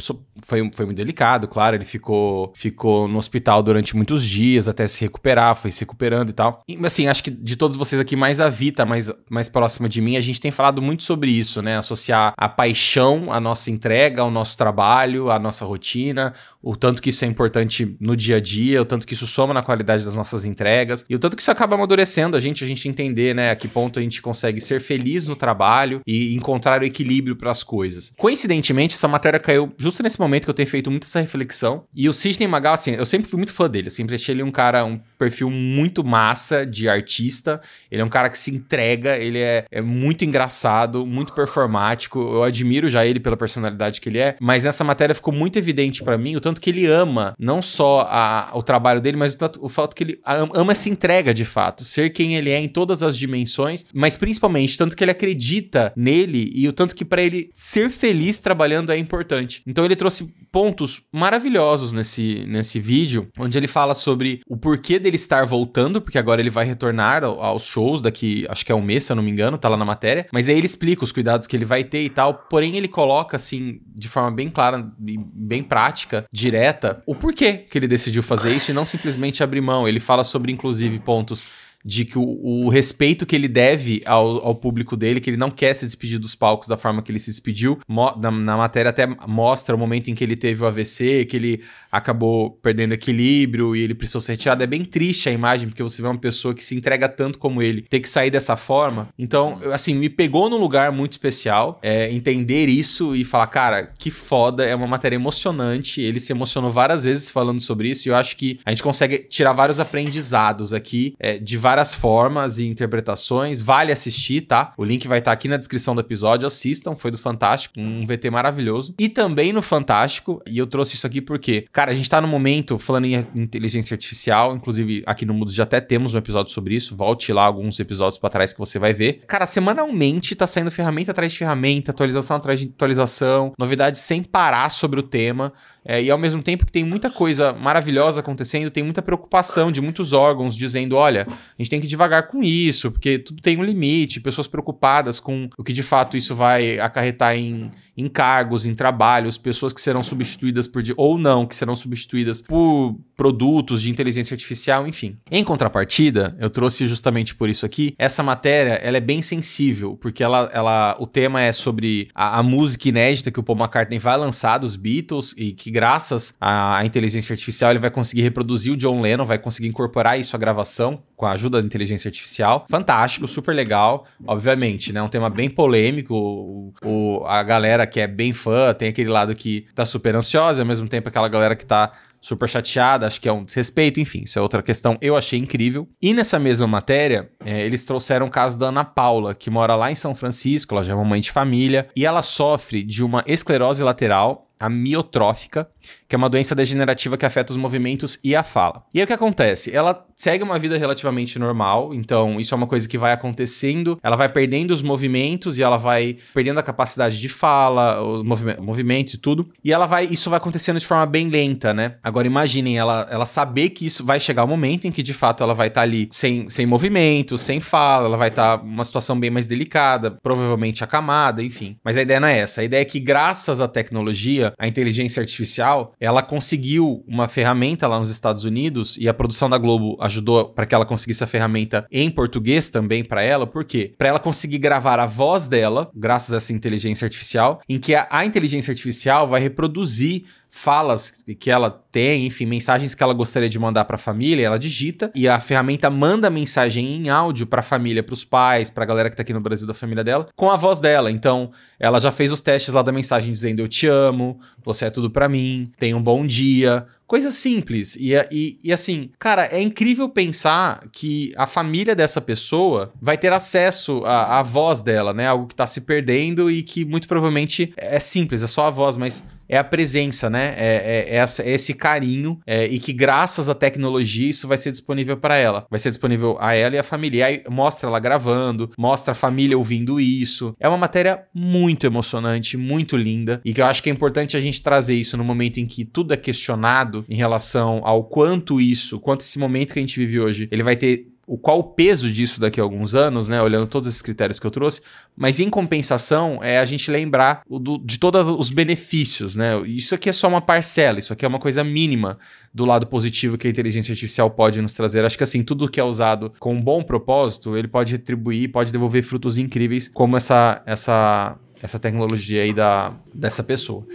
foi, foi muito delicado, claro, ele ficou, ficou no hospital durante muitos dias até se recuperar, foi se recuperando e tal. E, assim, acho que de todos vocês aqui, mais a Vita, mais, mais próxima de mim, a gente tem falado muito sobre isso, né? Associar a paixão à nossa entrega, ao nosso trabalho, à nossa rotina, o tanto que isso é importante no dia a dia, o tanto que isso soma na qualidade das nossas entregas, e o tanto que isso acaba amadurecendo a gente, a gente entender, né, a que ponto a gente consegue ser feliz no trabalho e encontrar o equilíbrio para as coisas. Coincidentemente, essa matéria caiu justo nesse momento que eu tenho feito muito essa reflexão, e o Sidney Magal, assim, eu sempre fui muito fã dele, eu sempre achei ele um cara, um perfil muito massa de artista. Ele é um cara que se entrega, ele é, é muito engraçado, muito performático. Eu admiro já ele pela personalidade que ele é, mas nessa matéria ficou muito evidente pra mim o tanto que ele ama não só a- o trabalho dele, mas o, tanto- o fato que ele am- ama essa entrega de fato, ser quem ele é em todas as dimensões, mas principalmente tanto que ele acredita nele e o tanto que pra ele ser feliz trabalhando é importante. Então ele trouxe pontos maravilhosos nesse, nesse vídeo, onde ele fala sobre o porquê dele estar voltando, porque agora ele vai retornar ao- aos shows daqui, acho que é um mês, se eu não me engano, tá lá na matéria. Mas aí ele explica os cuidados que ele vai ter e tal, porém ele coloca, assim, de forma bem clara e bem prática, direta, o porquê que ele decidiu fazer isso e não simplesmente abrir mão. Ele fala sobre, inclusive, pontos de que o, o respeito que ele deve ao, ao público dele, que ele não quer se despedir dos palcos da forma que ele se despediu. Na, na matéria até mostra o momento em que ele teve o AVC, que ele acabou perdendo equilíbrio e ele precisou ser retirado. É bem triste a imagem, porque você vê uma pessoa que se entrega tanto como ele ter que sair dessa forma. Então, assim, me pegou num lugar muito especial é, entender isso e falar, cara, que foda, é uma matéria emocionante. Ele se emocionou várias vezes falando sobre isso e eu acho que a gente consegue tirar vários aprendizados aqui é, de formas e interpretações. Vale assistir, tá? O link vai estar aqui na descrição do episódio. Assistam, foi do Fantástico, um VT maravilhoso. E também no Fantástico, e eu trouxe isso aqui porque, cara, a gente tá no momento falando em inteligência artificial, inclusive aqui no Mundo já até temos um episódio sobre isso. Volte lá alguns episódios pra trás que você vai ver. Cara, semanalmente tá saindo ferramenta atrás de ferramenta, atualização atrás de atualização, novidades sem parar sobre o tema. É, e ao mesmo tempo que tem muita coisa maravilhosa acontecendo, tem muita preocupação de muitos órgãos dizendo: olha, a gente tem que devagar com isso, porque tudo tem um limite, pessoas preocupadas com o que de fato isso vai acarretar em encargos, em trabalhos, pessoas que serão substituídas por. ou não, que serão substituídas por produtos de inteligência artificial, enfim. Em contrapartida, eu trouxe justamente por isso aqui, essa matéria ela é bem sensível, porque ela, ela o tema é sobre a, a música inédita que o Paul McCartney vai lançar dos Beatles e que graças à, à inteligência artificial ele vai conseguir reproduzir o John Lennon, vai conseguir incorporar isso à gravação com a ajuda da inteligência artificial. Fantástico, super legal, obviamente, né? Um tema bem polêmico, o, o- a galera que é bem fã tem aquele lado que tá super ansiosa, ao mesmo tempo aquela galera que tá super chateada, acho que é um desrespeito, enfim, isso é outra questão. Eu achei incrível. E nessa mesma matéria, é, eles trouxeram o caso da Ana Paula, que mora lá em São Francisco, ela já é uma mãe de família, e ela sofre de uma esclerose lateral amiotrófica, que é uma doença degenerativa que afeta os movimentos e a fala. E aí o que acontece? Ela segue uma vida relativamente normal, então isso é uma coisa que vai acontecendo, ela vai perdendo os movimentos e ela vai perdendo a capacidade de fala, os movi movimentos e tudo, e ela vai, isso vai acontecendo de forma bem lenta, né? Agora imaginem ela, ela saber que isso vai chegar o momento em que de fato ela vai estar ali sem, sem movimento, sem fala, ela vai estar numa situação bem mais delicada, provavelmente acamada, enfim. Mas a ideia não é essa, a ideia é que graças à tecnologia, a inteligência artificial, ela conseguiu uma ferramenta lá nos Estados Unidos e a produção da Globo ajudou para que ela conseguisse a ferramenta em português também para ela, por quê? Para ela conseguir gravar a voz dela, graças a essa inteligência artificial, em que a, a inteligência artificial vai reproduzir falas que ela tem, enfim, mensagens que ela gostaria de mandar para a família, ela digita e a ferramenta manda a mensagem em áudio para a família, para os pais, para a galera que tá aqui no Brasil da família dela, com a voz dela. Então, ela já fez os testes lá da mensagem dizendo eu te amo, você é tudo para mim, tenha um bom dia, Coisa simples. E, e, e assim, cara, é incrível pensar que a família dessa pessoa vai ter acesso à, à voz dela, né? Algo que tá se perdendo e que muito provavelmente é simples, é só a voz, mas é a presença, né? É, é, é essa- é esse carinho é, e que graças à tecnologia isso vai ser disponível para ela. Vai ser disponível a ela e a família. E aí mostra ela gravando, mostra a família ouvindo isso. É uma matéria muito emocionante, muito linda e que eu acho que é importante a gente trazer isso no momento em que tudo é questionado em relação ao quanto isso, quanto esse momento que a gente vive hoje, ele vai ter o qual o peso disso daqui a alguns anos, né? Olhando todos esses critérios que eu trouxe, mas em compensação é a gente lembrar do- de todos os benefícios, né? Isso aqui é só uma parcela, isso aqui é uma coisa mínima do lado positivo que a inteligência artificial pode nos trazer. Acho que assim, tudo que é usado com um bom propósito, ele pode retribuir, pode devolver frutos incríveis, como essa essa essa tecnologia aí da, dessa pessoa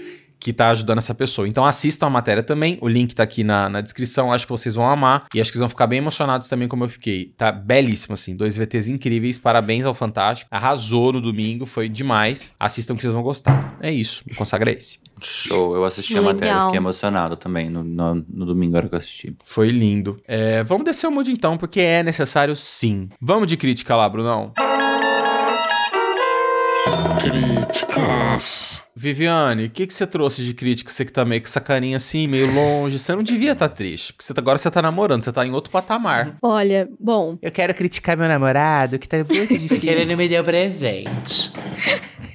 que tá ajudando essa pessoa. Então assistam a matéria também, o link tá aqui na, na descrição, acho que vocês vão amar e acho que vocês vão ficar bem emocionados também como eu fiquei. Tá belíssimo assim, dois VTs incríveis, parabéns ao Fantástico. Arrasou no domingo, foi demais. Assistam que vocês vão gostar. É isso, me consagra esse. Show. Eu assisti a matéria, Legal. fiquei emocionado também no, no, no domingo era que eu assisti. Foi lindo. É, vamos descer o mood então, porque é necessário sim. Vamos de crítica lá, Brunão. Críticas. Viviane, o que, que você trouxe de crítica? Você que tá meio com essa carinha assim, meio longe. Você não devia estar triste, porque você tá- agora você tá namorando, você tá em outro patamar. Olha, bom, Eu quero criticar meu namorado, que tá muito [LAUGHS] difícil. me deu presente.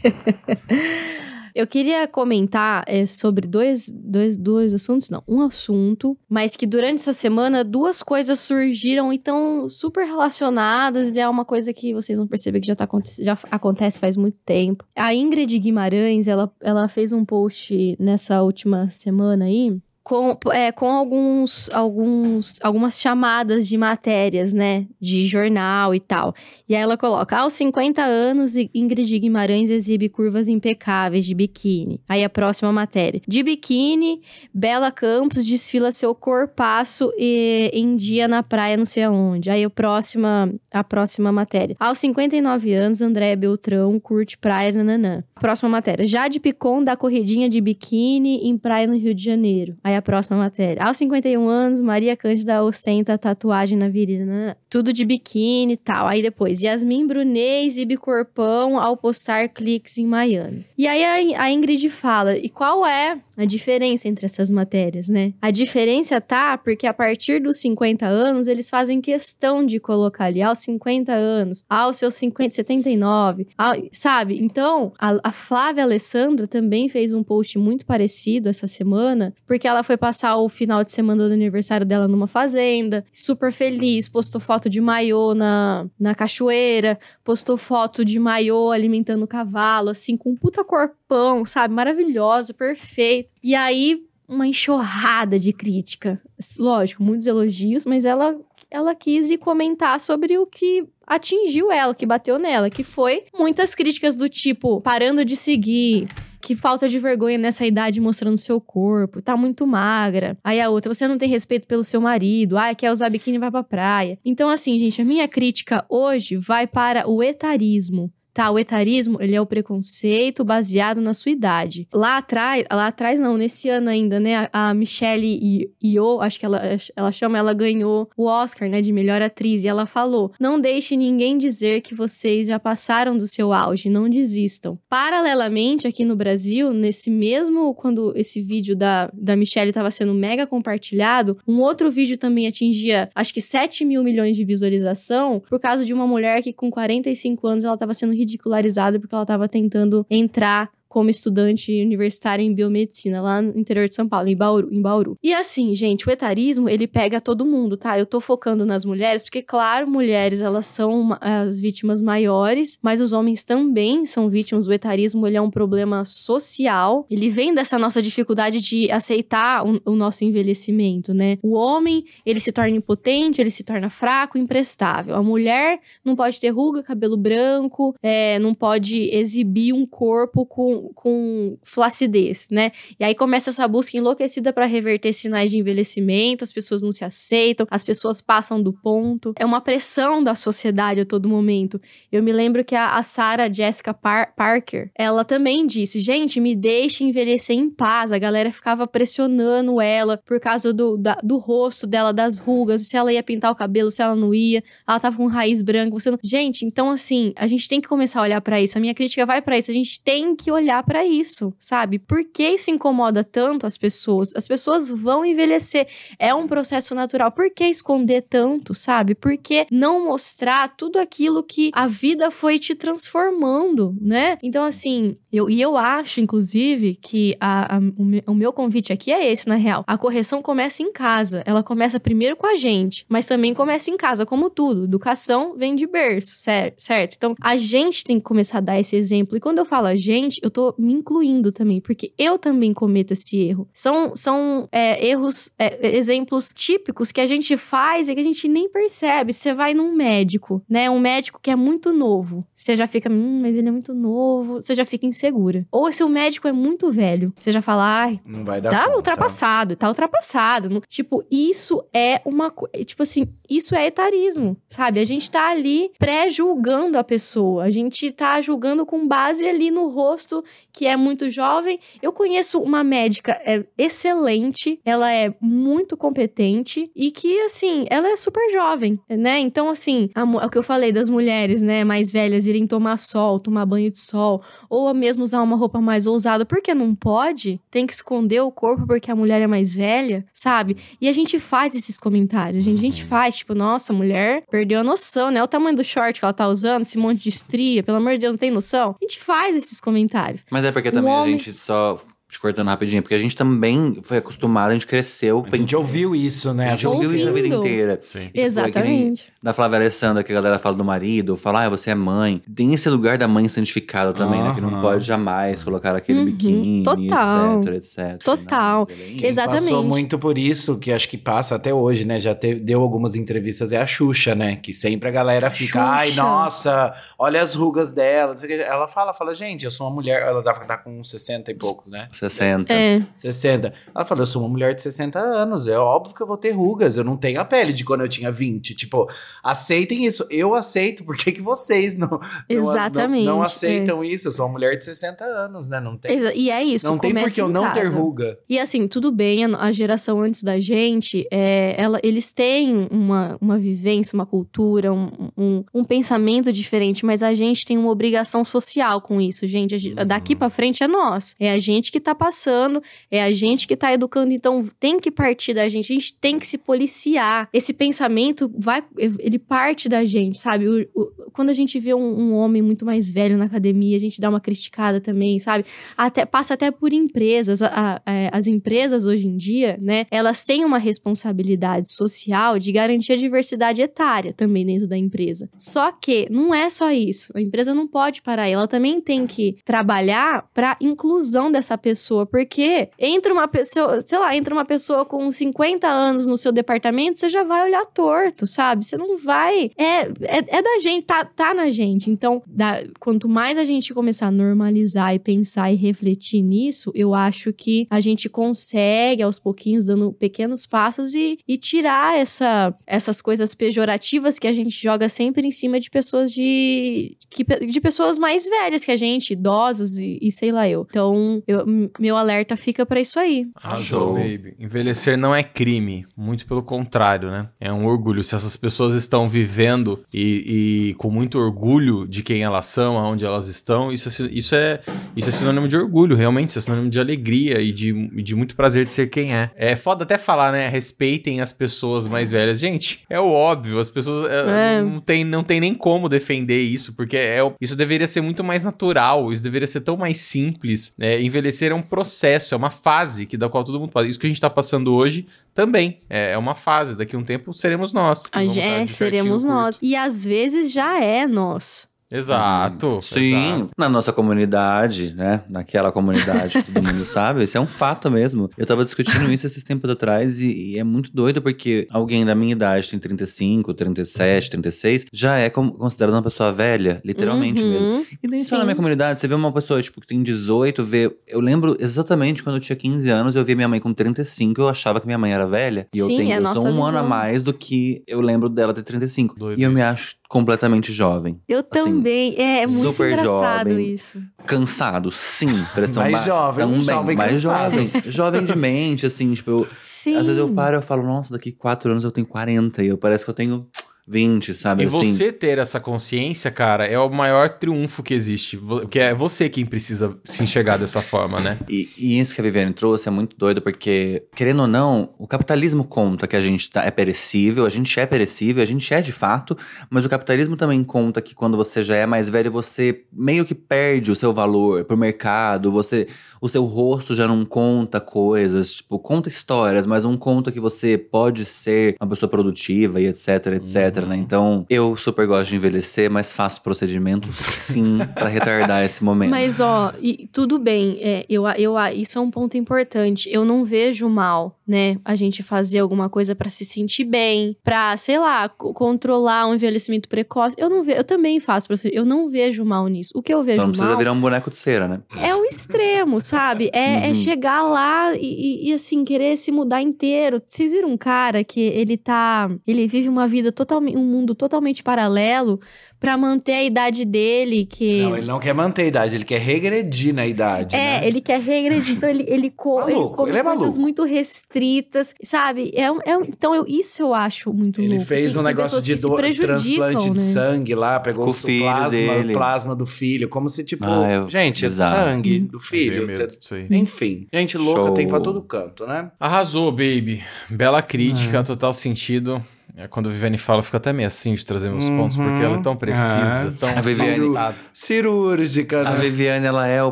[LAUGHS] eu queria comentar é, sobre dois, dois, dois assuntos, não, um assunto, mas que durante essa semana duas coisas surgiram e estão super relacionadas e é uma coisa que vocês vão perceber que já, tá, já acontece faz muito tempo. A Ingrid Guimarães, ela, ela fez um post nessa última semana aí, com, é, com alguns, alguns, algumas chamadas de matérias, né? De jornal e tal. E aí ela coloca: aos 50 anos, Ingrid Guimarães exibe curvas impecáveis de biquíni. Aí a próxima matéria. De biquíni, Bela Campos desfila seu corpaço e, em dia na praia, não sei aonde. Aí a próxima, a próxima matéria. Aos 59 anos, André Beltrão curte praia, nananã. Próxima matéria. Jade Picon dá corridinha de biquíni em praia no Rio de Janeiro. Aí a próxima matéria. Aos 51 anos, Maria Cândida ostenta tatuagem na virilha. nananã. Tudo de biquíni e tal. Aí depois, Yasmin Brunet exibe corpão ao postar cliques em Miami. E aí a, a Ingrid fala, e qual é a diferença entre essas matérias, né? A diferença tá porque a partir dos 50 anos, eles fazem questão de colocar ali aos 50 anos, aos seus 50, 79, ao- sabe? Então, a, a Flávia Alessandra também fez um post muito parecido essa semana, porque ela foi passar o final de semana do aniversário dela numa fazenda, super feliz, postou foto de maiô na, na cachoeira, postou foto de maiô alimentando o cavalo, assim, com um puta corpão, sabe? Maravilhosa, perfeita. E aí, uma enxurrada de crítica. Lógico, muitos elogios, mas ela, ela quis ir comentar sobre o que atingiu ela, que bateu nela, que foi muitas críticas do tipo, parando de seguir, que falta de vergonha nessa idade mostrando seu corpo, tá muito magra. Aí a outra, você não tem respeito pelo seu marido, ai, quer usar biquíni vai pra praia. Então, assim, gente, a minha crítica hoje vai para o etarismo. Tá, o etarismo, ele é o preconceito baseado na sua idade. Lá atrás, lá atrás não, nesse ano ainda, né, a Michelle Yeoh, acho que ela, ela chama, ela ganhou o Oscar, né, de melhor atriz, e ela falou, não deixe ninguém dizer que vocês já passaram do seu auge, não desistam. Paralelamente, aqui no Brasil, nesse mesmo, quando esse vídeo da, da Michelle estava sendo mega compartilhado, um outro vídeo também atingia, acho que 7 mil milhões de visualização, por causa de uma mulher que com 45 anos ela estava sendo ridicularizada porque ela estava tentando entrar como estudante universitária em biomedicina lá no interior de São Paulo, em Bauru, em Bauru. E assim, gente, o etarismo, ele pega todo mundo, tá? Eu tô focando nas mulheres, porque claro, mulheres, elas são as vítimas maiores, mas os homens também são vítimas. O etarismo, ele é um problema social. Ele vem dessa nossa dificuldade de aceitar o, o nosso envelhecimento, né? O homem, ele se torna impotente, ele se torna fraco, imprestável. A mulher não pode ter ruga, cabelo branco, é, não pode exibir um corpo com, com flacidez, né? E aí começa essa busca enlouquecida para reverter sinais de envelhecimento, as pessoas não se aceitam, as pessoas passam do ponto. É uma pressão da sociedade a todo momento. Eu me lembro que a, a Sarah Jessica Par- Parker, ela também disse: gente, me deixe envelhecer em paz. A galera ficava pressionando ela por causa do, da- do rosto dela, das rugas, se ela ia pintar o cabelo, se ela não ia. Ela tava com raiz branca. Você não... Gente, então assim, a gente tem que começar a olhar para isso. A minha crítica vai para isso. A gente tem que olhar para isso, sabe? Por que isso incomoda tanto as pessoas? As pessoas vão envelhecer. É um processo natural. Por que esconder tanto, sabe? Por que não mostrar tudo aquilo que a vida foi te transformando, né? Então, assim, eu, e eu acho, inclusive, que a- a- o, me- o meu convite aqui é esse, na real. A correção começa em casa. Ela começa primeiro com a gente, mas também começa em casa, como tudo. Educação vem de berço, cer- certo? Então, a gente tem que começar a dar esse exemplo. E quando eu falo a gente, eu tô me incluindo também, porque eu também cometo esse erro. São, são é, erros, é, exemplos típicos que a gente faz e que a gente nem percebe. Você vai num médico, né? Um médico que é muito novo. Você já fica, hum, mas ele é muito novo. Você já fica insegura. Ou se o médico é muito velho, você já fala, ai, Não vai dar tá conta. ultrapassado, tá ultrapassado. Tipo, isso é uma Tipo assim, isso é etarismo, sabe? A gente tá ali pré-julgando a pessoa. A gente tá julgando com base ali no rosto que é muito jovem. Eu conheço uma médica é, excelente, ela é muito competente e que, assim, ela é super jovem, né? Então, assim, a é o que eu falei das mulheres, né, mais velhas irem tomar sol, tomar banho de sol, ou mesmo usar uma roupa mais ousada, porque não pode, tem que esconder o corpo porque a mulher é mais velha, sabe? E a gente faz esses comentários. A gente faz, tipo, nossa, a mulher perdeu a noção, né? O tamanho do short que ela tá usando, esse monte de estria, pelo amor de Deus, não tem noção? A gente faz esses comentários. Mas é porque também homem- a gente só. Te cortando rapidinho, porque a gente também foi acostumado, a gente cresceu. A gente ouviu isso, né? A gente ouviu isso a vida inteira. Sim. Tipo, é Exatamente. Da Flávia Alessandra, que a galera fala do marido, fala, ah, você é mãe. Tem esse lugar da mãe santificada também, né? Que não pode jamais colocar aquele Uhum, biquíni, total. etc, etc. Total. Não, é Exatamente. Passou muito por isso, que acho que passa até hoje, né? Já teve, deu algumas entrevistas, é a Xuxa, né? Que sempre a galera fica, ai, Xuxa. nossa, olha as rugas dela. Ela fala, fala, gente, eu sou uma mulher, ela dá tá com 60 e poucos, né? 60. É, 60. Ela falou, eu sou uma mulher de 60 anos, é óbvio que eu vou ter rugas, eu não tenho a pele de quando eu tinha 20. Tipo, aceitem isso. Eu aceito, por que, que vocês não, não- Exatamente, não, não é. aceitam isso? Eu sou uma mulher de 60 anos, né? Não tem, exa- e é isso, não tem por começa que eu não ter casa. ruga. E assim, tudo bem, a, geração antes da gente, é, ela, eles têm uma, uma vivência, uma cultura, um, um, um pensamento diferente, mas a gente tem uma obrigação social com isso, gente. A gen- Uhum. Daqui pra frente é nós. É a gente que tá passando, é a gente que tá educando, então tem que partir da gente, a gente tem que se policiar. Esse pensamento vai, ele parte da gente, sabe? O- o- quando a gente vê um, um homem muito mais velho na academia, a gente dá uma criticada também, sabe? até passa até por empresas. A- a- é, as empresas hoje em dia, né, elas têm uma responsabilidade social de garantir a diversidade etária também dentro da empresa. Só que não é só isso. A empresa não pode parar, ela também tem que trabalhar para inclusão dessa pessoa, porque entra uma pessoa, sei lá, entra uma pessoa com 50 anos no seu departamento, você já vai olhar torto, sabe? Você não vai. É, é, é da gente, tá, tá na gente. Então, da- quanto mais a gente começar a normalizar e pensar e refletir nisso, eu acho que a gente consegue, aos pouquinhos, dando pequenos passos e, e tirar essa, essas coisas pejorativas que a gente joga sempre em cima de pessoas de. Que, de pessoas mais velhas que a gente, idosas e, e sei lá eu. Então, eu- meu alerta fica pra isso aí. Arrasou, baby. Envelhecer não é crime, muito pelo contrário, né? É um orgulho. Se essas pessoas estão vivendo e, e com muito orgulho de quem elas são, aonde elas estão, isso, é isso, é, isso é sinônimo de orgulho, realmente. Isso é sinônimo de alegria e de, e de muito prazer de ser quem é. É foda até falar, né? Respeitem as pessoas mais velhas. Gente, é o óbvio. As pessoas é, É. Não, tem, não tem nem como defender isso, porque é, isso deveria ser muito mais natural, isso deveria ser tão mais simples. né? Envelhecer é um processo, é uma fase que da qual todo mundo passa. Isso que a gente tá passando hoje também é, é uma fase. Daqui a um tempo seremos nós. é, seremos nós. E às vezes já é nós. Exato. Sim, exato. na nossa comunidade, né? Naquela comunidade que todo mundo [LAUGHS] sabe, isso é um fato mesmo. Eu tava discutindo isso esses tempos atrás e, e é muito doido porque alguém da minha idade, tem 35, 37, 36, já é considerada uma pessoa velha, literalmente Uhum. mesmo. E nem só na Sim. minha comunidade, você vê uma pessoa, tipo, que tem 18, vê... Eu lembro exatamente quando eu tinha 15 anos, eu via minha mãe com 35, eu achava que minha mãe era velha. E eu Sim, tenho, é eu sou um ano a visão. mais do que eu lembro dela ter 35. Doido e eu me isso. acho completamente jovem. Eu também. É, é muito super engraçado jovem. isso. Cansado, sim. Pressão Mais baixa. jovem, também, jovem mais cansado. jovem. Jovem de mente, assim, tipo, eu, Sim. às vezes eu paro e eu falo, nossa, daqui quatro anos eu tenho 40 e eu parece que eu tenho 20, sabe? E assim. você ter essa consciência, cara, é o maior triunfo que existe. Que é você quem precisa se enxergar dessa forma, né? E, e isso que a Viviane trouxe é muito doido, porque, querendo ou não, o capitalismo conta que a gente tá, é perecível, a gente é perecível, a gente é de fato, mas o capitalismo também conta que quando você já é mais velho, você meio que perde o seu valor pro mercado, você, o seu rosto já não conta coisas, tipo, conta histórias, mas não conta que você pode ser uma pessoa produtiva e etc, etc. etc, né? Então, eu super gosto de envelhecer, mas faço procedimentos sim pra retardar esse momento. Mas, ó, e tudo bem, é, eu, eu, isso é um ponto importante. Eu não vejo mal, né? A gente fazer alguma coisa pra se sentir bem, pra, sei lá, co- controlar um envelhecimento precoce. Eu não vejo, eu também faço procedimento. Eu não vejo mal nisso. O que eu vejo Só não precisa mal virar um boneco de cera, né? é o extremo, sabe? É, é Uhum. chegar lá e, e- e, assim, querer se mudar inteiro. Vocês viram um cara que ele tá. Ele vive uma vida totalmente. Um mundo totalmente paralelo pra manter a idade dele, que. Não, ele não quer manter a idade, ele quer regredir na idade, É, né? ele quer regredir, então ele, ele, co ele Maluco, come ele é coisas maluco. muito restritas, sabe? É, um- é um- então, eu, isso eu acho muito Ele louco. fez um negócio de do, transplante de né? sangue lá, pegou Com o filho plasma, dele. o plasma do filho, como se tipo, Ah, é gente, é sangue do Eu filho. você-. Enfim, gente louca Show. tem pra todo canto, né? Arrasou, baby. Bela crítica, total sentido. É, Quando a Viviane fala, eu fico até meio assim de trazer meus pontos, porque ela é tão precisa, Ah. tão A Viviane-. Cirúrgica, A né? Viviane, ela é o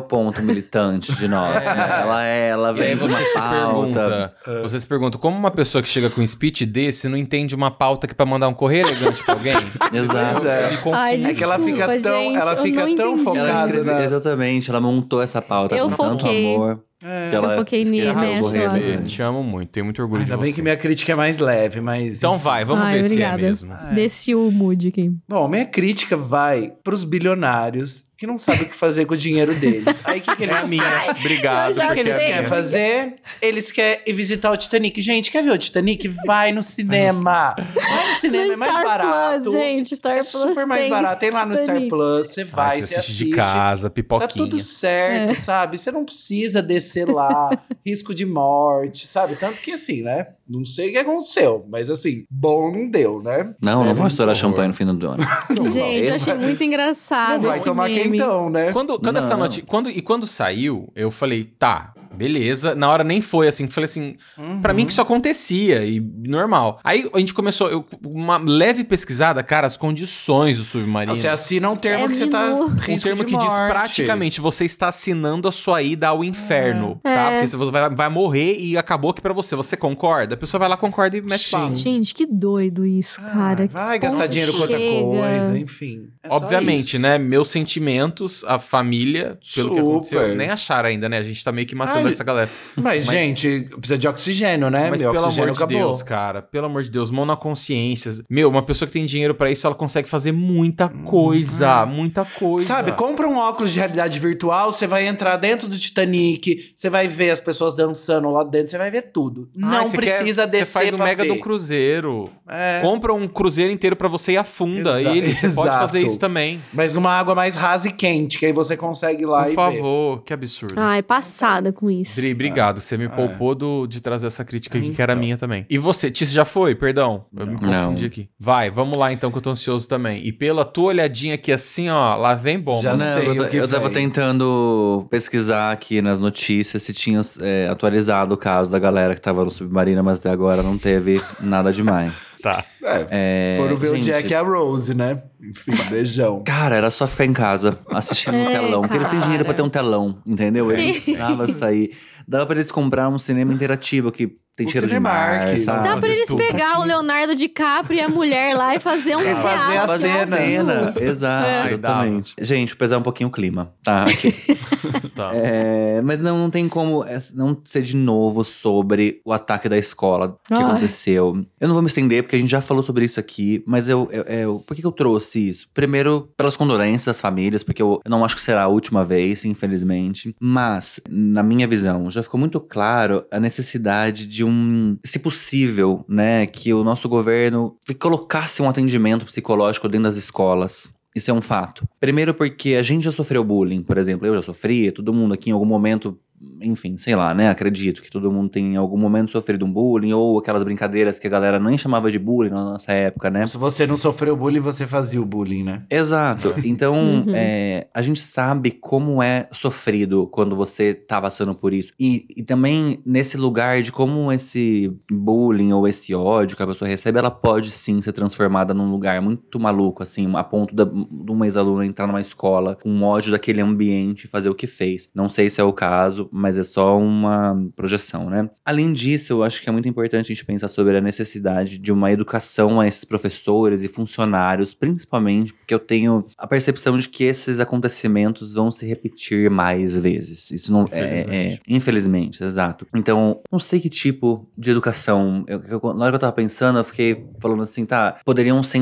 ponto militante de nós, né? [LAUGHS] Ela é, ela E aí vem com uma você se pauta. pergunta, você se pergunta, como uma pessoa que chega com um speech desse não entende uma pauta que é pra mandar um correio elegante pra alguém? [LAUGHS] Exato. é. Ai, É que ela fica Desculpa, tão, gente, ela fica tão entendi. focada Ela escreveu, na... exatamente, ela montou essa pauta Eu com tanto foquei. amor. É. Eu foquei do eu elegante. Te amo muito, tenho muito orgulho Ainda de bem você. que minha crítica é mais leve, mas... Então enfim. vai, vamos Ai, ver obrigada. se é mesmo. Desci o mood aqui. Bom, minha crítica vai pros bilionários que não sabem o que fazer com o dinheiro deles. Aí o que, que eles É a minha. Ai, Obrigado. já O que eles é querem fazer? Eles querem ir visitar o Titanic. Gente, quer ver o Titanic? Vai no cinema. Vai no cinema, No é mais Star barato. Plus, gente. Star é Plus super mais tem barato. Tem lá no Star Titanic. Plus, você vai, Vai, você assiste assiste. de casa, Tá pipoquinha. tudo certo, sabe? Você não precisa descer lá, [LAUGHS] risco de morte, sabe? Tanto que assim, né? Não sei o que aconteceu, mas assim, bom não deu, né? Não, não É, vão estourar horror. champanhe no fim do ano. [LAUGHS] Gente, eu achei muito engraçado Não vai esse tomar meme. quentão, né? Quando, quando essa Não. notícia. Quando, e quando saiu, eu falei, tá, beleza. Na hora nem foi assim. Falei assim, pra mim que isso acontecia e normal. Aí a gente começou, eu, uma leve pesquisada, cara, as condições do submarino. Você assina um termo É que você tá. minúsculo. Um risco termo de que diz morte. praticamente você está assinando a sua ida ao inferno, É. tá? Porque você vai, vai morrer e acabou aqui pra você. Você concorda? A pessoa vai lá, concorda e mete bala. Gente, que doido isso, cara. Ah, Que vai gastar dinheiro com outra coisa, enfim. É Obviamente, né? Meus sentimentos, a família, pelo que Super. aconteceu. Nem acharam ainda, né? A gente tá meio que matando Essa galera. Mas, Mas- gente, precisa de oxigênio, né? Mas Meu pelo oxigênio amor de acabou. Deus, cara, pelo amor de Deus, mão na consciência. Meu, uma pessoa que tem dinheiro pra isso, ela consegue fazer muita coisa, muita coisa. Sabe, compra um óculos de realidade virtual, você vai entrar dentro do Titanic, você vai ver as pessoas dançando lá dentro, você vai ver tudo. Ah, Não precisa quer, descer Você faz o mega ver. do cruzeiro. É. Compra um cruzeiro inteiro pra você e afunda Exa- ele. Você pode exato. fazer isso também. Mas numa água mais rasa e quente, que aí você consegue ir lá Por e ver. favor, que absurdo. Ai, passada com isso. Dri, obrigado. Você me É. poupou do, de trazer essa crítica aqui, que Então. era minha também. E você, Tice já foi? Perdão. Eu me Não. confundi aqui. Vai, vamos lá então, que eu tô ansioso também. E pela tua olhadinha aqui assim, ó, lá vem bomba. Já Não, sei eu, o que eu tava tentando pesquisar aqui nas notícias se tinha é, atualizado o caso da galera que tava no submarino, mas até agora não teve nada demais. Tá. É, É, foram ver o gente, Jack e a Rose, né? Enfim, beijão. Cara, era só ficar em casa assistindo no É, telão. Porque eles têm dinheiro pra ter um telão, entendeu? Eles não Sim. precisava sair. Dava pra eles comprar um cinema interativo que tem O cheiro de Cinemark, mar, né? sabe? Dá pra fazer eles tudo. pegar o Leonardo DiCaprio e a mulher lá e fazer um Refazer a teatro. cena. Cena, [LAUGHS] exato, É. exatamente. Gente, pesar um pouquinho o clima, tá? [LAUGHS] Aqui. Tá. É, mas não, não tem como é, não ser de novo sobre o ataque da escola que Ai. aconteceu. Eu não vou me estender, porque a gente já falou sobre isso aqui, mas eu, eu, eu- por que, que eu trouxe isso? Primeiro, pelas condolências das famílias, porque eu, eu não acho que será a última vez, infelizmente. Mas, na minha visão, já ficou muito claro a necessidade de um, se possível, né, que o nosso governo colocasse um atendimento psicológico dentro das escolas. Isso é um fato. Primeiro porque a gente já sofreu bullying, por exemplo, eu já sofri, todo mundo aqui em algum momento, enfim, sei lá, né? Acredito que todo mundo tem em algum momento sofrido um bullying ou aquelas brincadeiras que a galera nem chamava de bullying na nossa época, né? Se você não sofreu bullying, você fazia o bullying, né? Exato. Então, [LAUGHS] Uhum. é, a gente sabe como é sofrido quando você tá passando por isso. E, e também nesse lugar de como esse bullying ou esse ódio que a pessoa recebe, ela pode sim ser transformada num lugar muito maluco, assim, a ponto da- de uma ex-aluna entrar numa escola com ódio daquele ambiente e fazer o que fez. Não sei se é o caso, isso, mas é só uma projeção, né? Além disso, eu acho que é muito importante a gente pensar sobre a necessidade de uma educação a esses professores e funcionários, principalmente porque eu tenho a percepção de que esses acontecimentos vão se repetir mais vezes. Isso não é, é Infelizmente. infelizmente, exato. Então, não sei que tipo de educação. Eu, eu- na hora que eu tava pensando, eu fiquei falando assim, tá, poderiam ser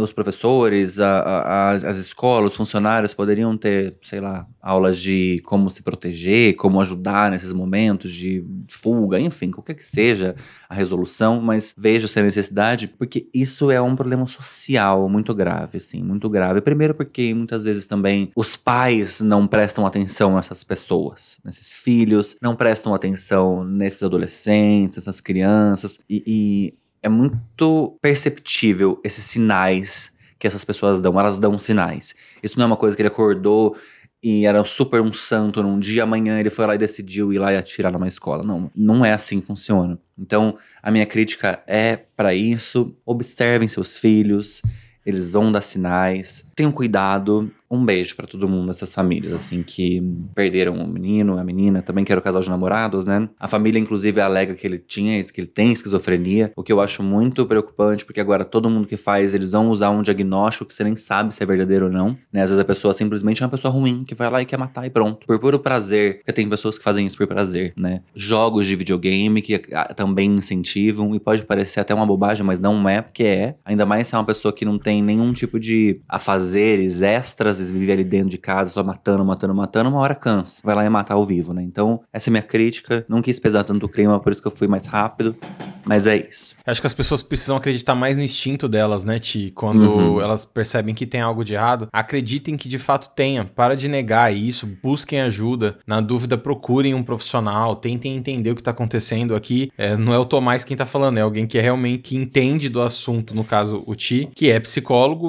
os professores, a- a- as escolas, os funcionários poderiam ter, sei lá, aulas de como se proteger, como ajudar nesses momentos de fuga, enfim, qualquer que seja a resolução, mas vejo essa necessidade porque isso é um problema social muito grave, assim, muito grave. Primeiro porque muitas vezes também os pais não prestam atenção nessas pessoas, nesses filhos, não prestam atenção nesses adolescentes, nessas crianças e, e é muito perceptível esses sinais que essas pessoas dão, elas dão sinais. Isso não é uma coisa que ele acordou e era super um santo num dia, amanhã ele foi lá e decidiu ir lá e atirar numa escola. Não, não é assim que funciona. Então, a minha crítica é para isso. Observem seus filhos, eles vão dar sinais. Tenham cuidado. Um beijo pra todo mundo, essas famílias, assim, que perderam o menino, a menina, também que era o casal de namorados, né? A família, inclusive, alega que ele tinha, que ele tem esquizofrenia, o que eu acho muito preocupante, porque agora todo mundo que faz, eles vão usar um diagnóstico que você nem sabe se é verdadeiro ou não, né? Às vezes a pessoa simplesmente é uma pessoa ruim, que vai lá e quer matar e pronto. Por puro prazer, porque tem pessoas que fazem isso por prazer, né? Jogos de videogame que ah, também incentivam, e pode parecer até uma bobagem, mas não é, porque é. Ainda mais se é uma pessoa que não tem nenhum tipo de afazeres extras, vive ali dentro de casa só matando, matando, matando, uma hora cansa. Vai lá e matar ao vivo, né? Então, essa é minha crítica. Não quis pesar tanto o clima, por isso que eu fui mais rápido. Mas é isso. Acho que as pessoas precisam acreditar mais no instinto delas, né, Ti? Quando Uhum. elas percebem que tem algo de errado, acreditem que de fato tenha. Para de negar isso, busquem ajuda. Na dúvida, procurem um profissional, tentem entender o que tá acontecendo aqui. É, não é o Tomás quem tá falando, é alguém que é realmente que entende do assunto, no caso o Ti, que é psicólogo,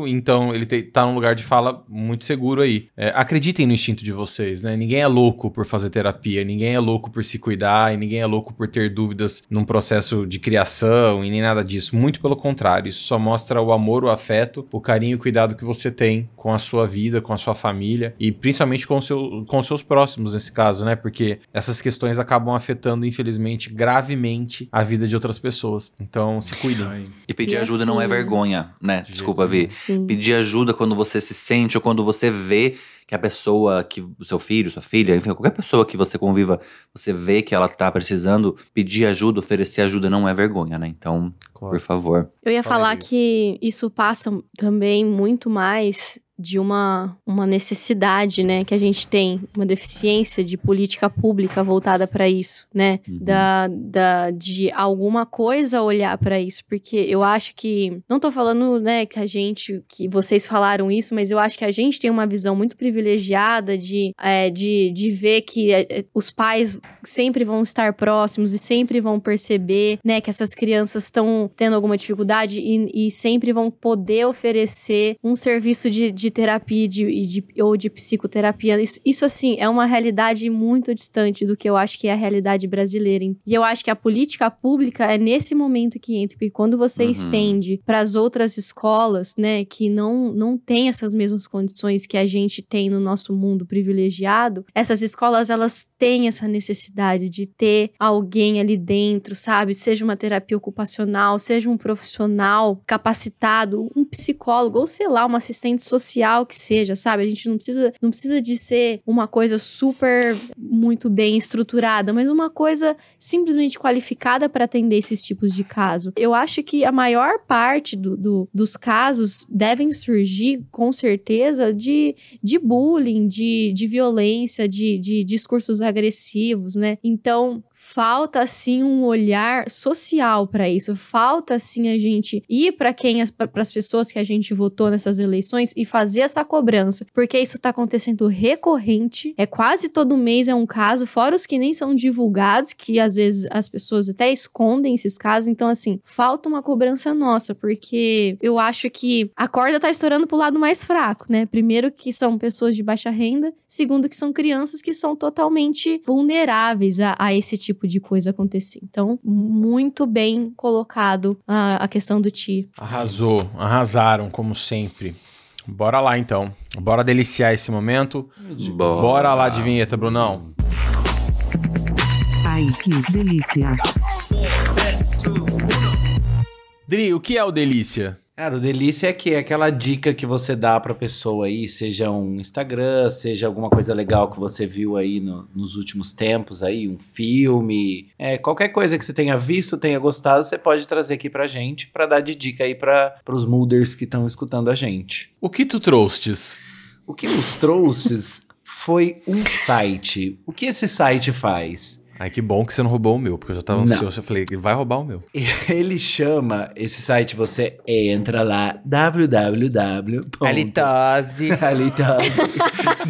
então ele te- tá num lugar de fala muito seguro aí. É, acreditem no instinto de vocês, né? Ninguém é louco por fazer terapia, ninguém é louco por se cuidar e ninguém é louco por ter dúvidas num processo de criação e nem nada disso. Muito pelo contrário, isso só mostra o amor, o afeto, o carinho e o cuidado que você tem com a sua vida, com a sua família e principalmente com, o seu, com os seus próximos nesse caso, né? Porque essas questões acabam afetando, infelizmente, gravemente a vida de outras pessoas. Então, se cuidem. E pedir E ajuda não é assim- vergonha, né? Desculpa, Vi. Sim. Pedir ajuda quando você se sente ou quando você vê que a pessoa, que o seu filho, sua filha, enfim, qualquer pessoa que você conviva, você vê que ela tá precisando, pedir ajuda, oferecer ajuda não é vergonha, né? Então, por favor. Eu ia Fala, falar que isso passa também muito mais de uma, uma necessidade, né, que a gente tem, uma deficiência de política pública voltada para isso, né, Uhum. da, da, de alguma coisa olhar para isso, porque eu acho que, não tô falando, né, que a gente, que vocês falaram isso, mas eu acho que a gente tem uma visão muito privilegiada de, é, de, de ver que é, é, os pais sempre vão estar próximos e sempre vão perceber, né, que essas crianças estão tendo alguma dificuldade e, e sempre vão poder oferecer um serviço de, de terapia de, de- ou de psicoterapia. Isso, isso, assim, é uma realidade muito distante do que eu acho que é a realidade brasileira. E eu acho que a política pública é nesse momento que entra, porque quando você Uhum. estende para as outras escolas, né, que não, não tem essas mesmas condições que a gente tem no nosso mundo privilegiado, essas escolas, elas têm essa necessidade de ter alguém ali dentro, sabe? Seja uma terapia ocupacional, seja um profissional capacitado, um psicólogo, ou sei lá, uma assistente social que seja, sabe? A gente não precisa, não precisa de ser uma coisa super muito bem estruturada, mas uma coisa simplesmente qualificada para atender esses tipos de caso. Eu acho que a maior parte do- do- dos casos devem surgir, com certeza, de, de bullying, de, de violência, de, de discursos agressivos, né? Então, falta sim um olhar social para isso. Falta sim a gente ir para quem para as pessoas que a gente votou nessas eleições e fazer essa cobrança, porque isso tá acontecendo recorrente. É quase todo mês é um caso, fora os que nem são divulgados, que às vezes as pessoas até escondem esses casos. Então assim, falta uma cobrança nossa, porque eu acho que a corda tá estourando pro lado mais fraco, né? Primeiro que são pessoas de baixa renda, segundo que são crianças que são totalmente vulneráveis a, a esse tipo de coisa acontecer. Então, muito bem colocado a, a questão do Ti. Arrasou, arrasaram, como sempre. Bora lá então. Bora deliciar esse momento. Bora lá de vinheta, Brunão. Ai, que delícia. Dri, o que é o Delícia? Cara, o delícia é que é aquela dica que você dá pra pessoa aí, seja um Instagram, seja alguma coisa legal que você viu aí no- nos últimos tempos aí, um filme, é, qualquer coisa que você tenha visto, tenha gostado, você pode trazer aqui pra gente pra dar de dica aí para os mooders que estão escutando a gente. O que tu trouxes? O que nos trouxe foi um site. O que esse site faz? Ai, que bom que você não roubou o meu, porque eu já tava Não. ansioso. Eu falei, vai roubar o meu. Ele chama esse site, você entra lá, www. Halitose. Halitose. [LAUGHS]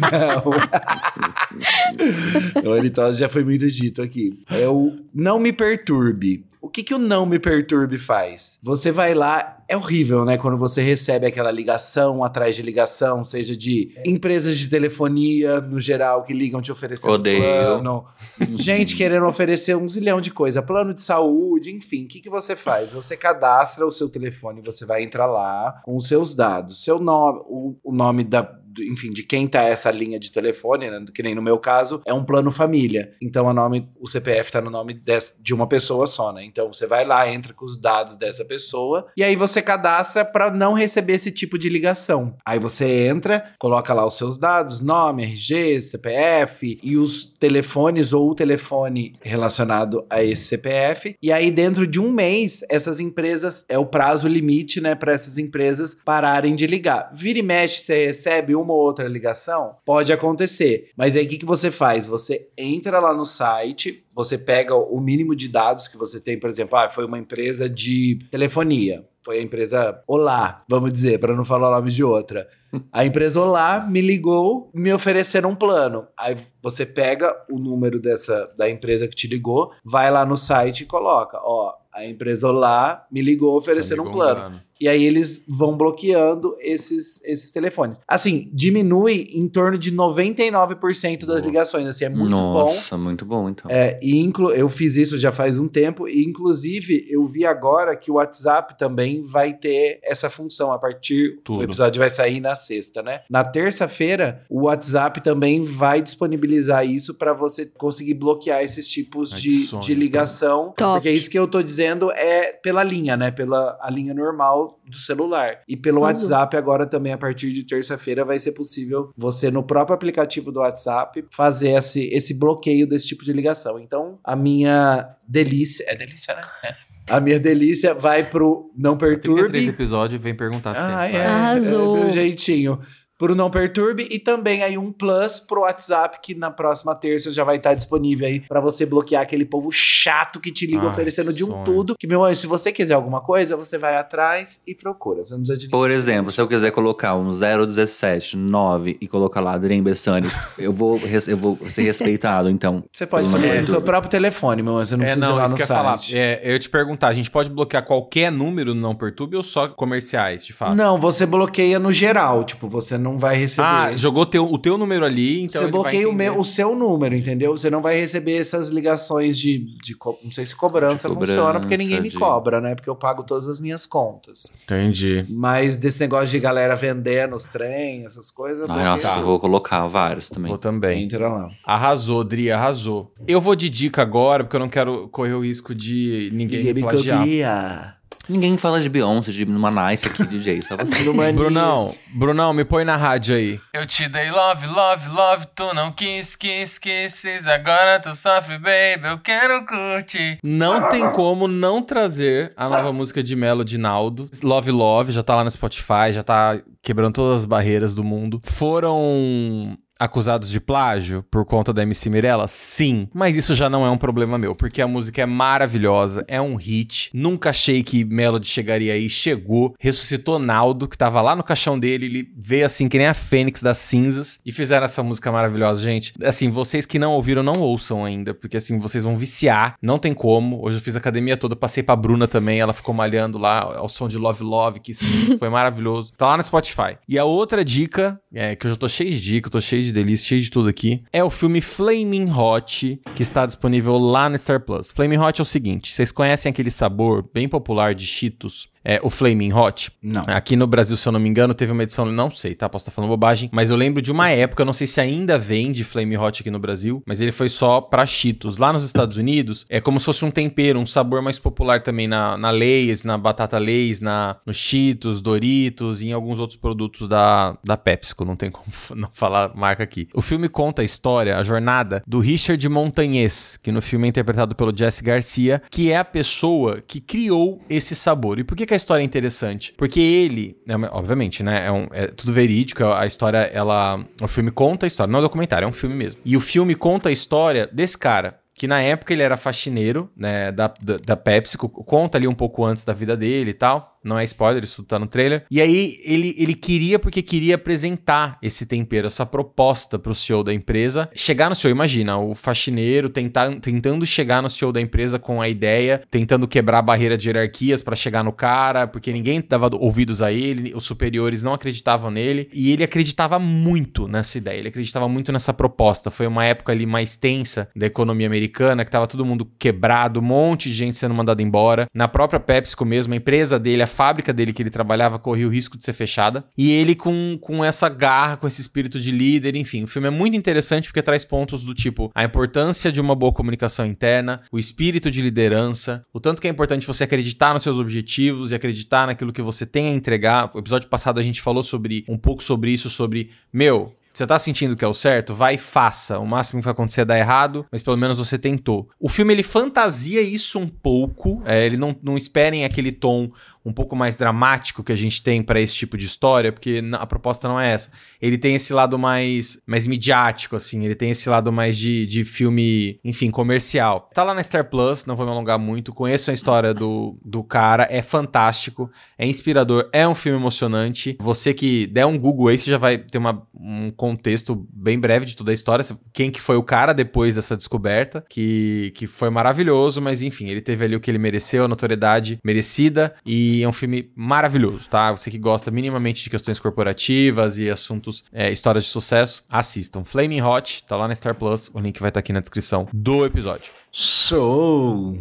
Não. o [LAUGHS] halitose já foi muito dito aqui. É o não me perturbe. O que, que o não me perturbe faz? Você vai lá, é horrível, né? Quando você recebe aquela ligação atrás de ligação, seja de empresas de telefonia, no geral, que ligam te oferecendo Odeio. plano. Gente querendo oferecer um zilhão de coisa, plano de saúde, enfim. O que, que você faz? Você cadastra o seu telefone, você vai entrar lá com os seus dados, seu nome, o, o nome da, enfim, de quem tá essa linha de telefone, né? Que nem no meu caso, é um plano família. Então nome, o CPF tá no nome de uma pessoa só, né? Então você vai lá, entra com os dados dessa pessoa e aí você cadastra para não receber esse tipo de ligação. Aí você entra, coloca lá os seus dados, nome, RG, CPF e os telefones ou o telefone relacionado a esse CPF. E aí dentro de um mês, essas empresas é o prazo limite, né, para essas empresas pararem de ligar. Vira e mexe, você recebe uma ou outra ligação, pode acontecer. Mas aí o que, que você faz? Você entra lá no site, você pega o mínimo de dados que você tem, por exemplo, ah, foi uma empresa de telefonia. Foi a empresa Olá, vamos dizer, para não falar o nome de outra. [LAUGHS] A empresa Olá me ligou, me ofereceram um plano. Aí você pega o número dessa da empresa que te ligou, vai lá no site e coloca, ó, a empresa Olá me ligou oferecendo um Ligou plano. E aí eles vão bloqueando esses, esses telefones. Assim, diminui em torno de 99% das ligações. Assim, é muito bom. Nossa, muito bom, então. É, e inclu eu fiz isso já faz um tempo, e inclusive eu vi agora que o WhatsApp também vai ter essa função a partir. Tudo. O episódio vai sair na sexta, né? Na terça-feira, o WhatsApp também vai disponibilizar isso para você conseguir bloquear esses tipos Ai, de, sonho, de ligação. Top. Porque isso que eu tô dizendo é pela linha, né? Pela a linha normal do celular. E pelo Arrasou. WhatsApp, agora também, a partir de terça-feira, vai ser possível você, no próprio aplicativo do WhatsApp, fazer esse, esse bloqueio desse tipo de ligação. Então, a minha delícia. É delícia, né? É. A minha delícia vai pro Não 33 Perturbe. episódios e vem perguntar sempre. Ah, é. Arrasou. É meu jeitinho. Pro Não Perturbe e também aí um plus pro WhatsApp que na próxima terça já vai estar disponível aí pra você bloquear aquele povo chato que te liga Ai, oferecendo de um sonho. tudo. Que, meu anjo, se você quiser alguma coisa, você vai atrás e procura. Você não precisa de Por exemplo, se eu quiser colocar um 017, 9 e colocar lá Adrien Bessani, [LAUGHS] eu vou, eu vou ser respeitado, então. Você pode fazer isso no seu próprio telefone, meu anjo. Você não É, precisa ir não, lá isso no que eu ia falar. site. É, eu ia te perguntar, a gente pode bloquear qualquer número no Não Perturbe ou só comerciais, de fato? Não, você bloqueia no geral. Tipo, você não vai receber. Ah, jogou teu, o teu número ali, então você bloqueia o, meu, o seu número, entendeu? Você não vai receber essas ligações de. de co- não sei se cobrança, De funciona, porque ninguém me cobrança, de- cobra, né? Porque eu pago todas as minhas contas. Entendi. Mas desse negócio de galera vendendo os trem, essas coisas. Ai, nossa, eu vou colocar vários também. Vou também. Entra lá. Arrasou, Dri, arrasou. Eu vou de dica agora, porque eu não quero correr o risco de ninguém me Ninguém me plagiar. copia. Ninguém fala de Beyoncé, de uma Nice aqui, DJ, só [LAUGHS] você. Brunão, Brunão, me põe na rádio aí. Eu te dei love, love, love, tu não quis, quis, quis, agora tu sofre, baby, eu quero curtir. Não tem como não trazer a nova música de Melo de Naldo. Love, love, já tá lá no Spotify, já tá quebrando todas as barreiras do mundo. Foram acusados de plágio por conta da MC Mirella? Sim, mas isso já não é um problema meu, porque a música é maravilhosa, é um hit. Nunca achei que Melody chegaria aí, chegou, ressuscitou Naldo, que tava lá no caixão dele, ele veio assim que nem a Fênix das cinzas e fizeram essa música maravilhosa, gente. Assim, vocês que não ouviram, não ouçam ainda, porque assim, vocês vão viciar, não tem como. Hoje eu fiz academia toda, passei pra Bruna também, ela ficou malhando lá ao som de Love Love, que foi maravilhoso. Tá lá no Spotify. E a outra dica, é que eu já tô cheio de dica, tô cheio de delícia, cheio de tudo aqui, é o filme Flaming Hot, que está disponível lá no Star Plus. Flaming Hot é o seguinte, vocês conhecem aquele sabor bem popular de Cheetos? É, o Flaming Hot? Não. Aqui no Brasil, se eu não me engano, teve uma edição, não sei, tá? Posso estar falando bobagem, mas eu lembro de uma época, não sei se ainda vende Flame Hot aqui no Brasil, mas ele foi só pra Cheetos. Lá nos Estados Unidos, é como se fosse um tempero, um sabor mais popular também na, na Lay's, na batata Lay's, na, no Cheetos, Doritos e em alguns outros produtos da, da PepsiCo, não tem como [LAUGHS] não falar marca aqui. O filme conta a história, a jornada do Richard Montagnez, que no filme é interpretado pelo Jesse Garcia, que é a pessoa que criou esse sabor. E por que, que a história é interessante? Porque ele, é uma- obviamente, né, é, um- é tudo verídico, a história, ela, o filme conta a história, não é um documentário, é um filme mesmo. E o filme conta a história desse cara, que na época ele era faxineiro, né, da, da, da Pepsi, co- conta ali um pouco antes da vida dele e tal. Não é spoiler, isso tá no trailer. E aí ele, ele queria, porque queria apresentar esse tempero, essa proposta pro CEO da empresa. Chegar no CEO, imagina, o faxineiro tentar, tentando chegar no CEO da empresa com a ideia, tentando quebrar a barreira de hierarquias pra chegar no cara, porque ninguém dava ouvidos a ele, os superiores não acreditavam nele. E ele acreditava muito nessa ideia, ele acreditava muito nessa proposta. Foi uma época ali mais tensa da economia americana, que tava todo mundo quebrado, um monte de gente sendo mandada embora. Na própria PepsiCo mesmo, a empresa dele, a fábrica dele que ele trabalhava, corria o risco de ser fechada. E ele com, com essa garra, com esse espírito de líder, enfim. O filme é muito interessante porque traz pontos do tipo a importância de uma boa comunicação interna, o espírito de liderança, o tanto que é importante você acreditar nos seus objetivos e acreditar naquilo que você tem a entregar. O episódio passado a gente falou sobre um pouco sobre isso, sobre, meu, você tá sentindo que é o certo? Vai e faça. O máximo que vai acontecer é dar errado, mas pelo menos você tentou. O filme ele fantasia isso um pouco. é, ele não, não esperem aquele tom um pouco mais dramático que a gente tem pra esse tipo de história, porque a proposta não é essa. Ele tem esse lado mais, mais midiático, assim. Ele tem esse lado mais de, de filme, enfim, comercial. Tá lá na Star Plus, não vou me alongar muito. Conheço a história do, do cara, é fantástico, é inspirador, é um filme emocionante. Você que der um Google aí, você já vai ter uma, um contexto bem breve de toda a história. Quem que foi o cara depois dessa descoberta, que, que foi maravilhoso, mas enfim, ele teve ali o que ele mereceu, a notoriedade merecida, e é um filme maravilhoso, tá? Você que gosta minimamente de questões corporativas e assuntos, é, histórias de sucesso, assistam. Flaming Hot, tá lá na Star Plus, o link vai estar aqui na descrição do episódio. Show!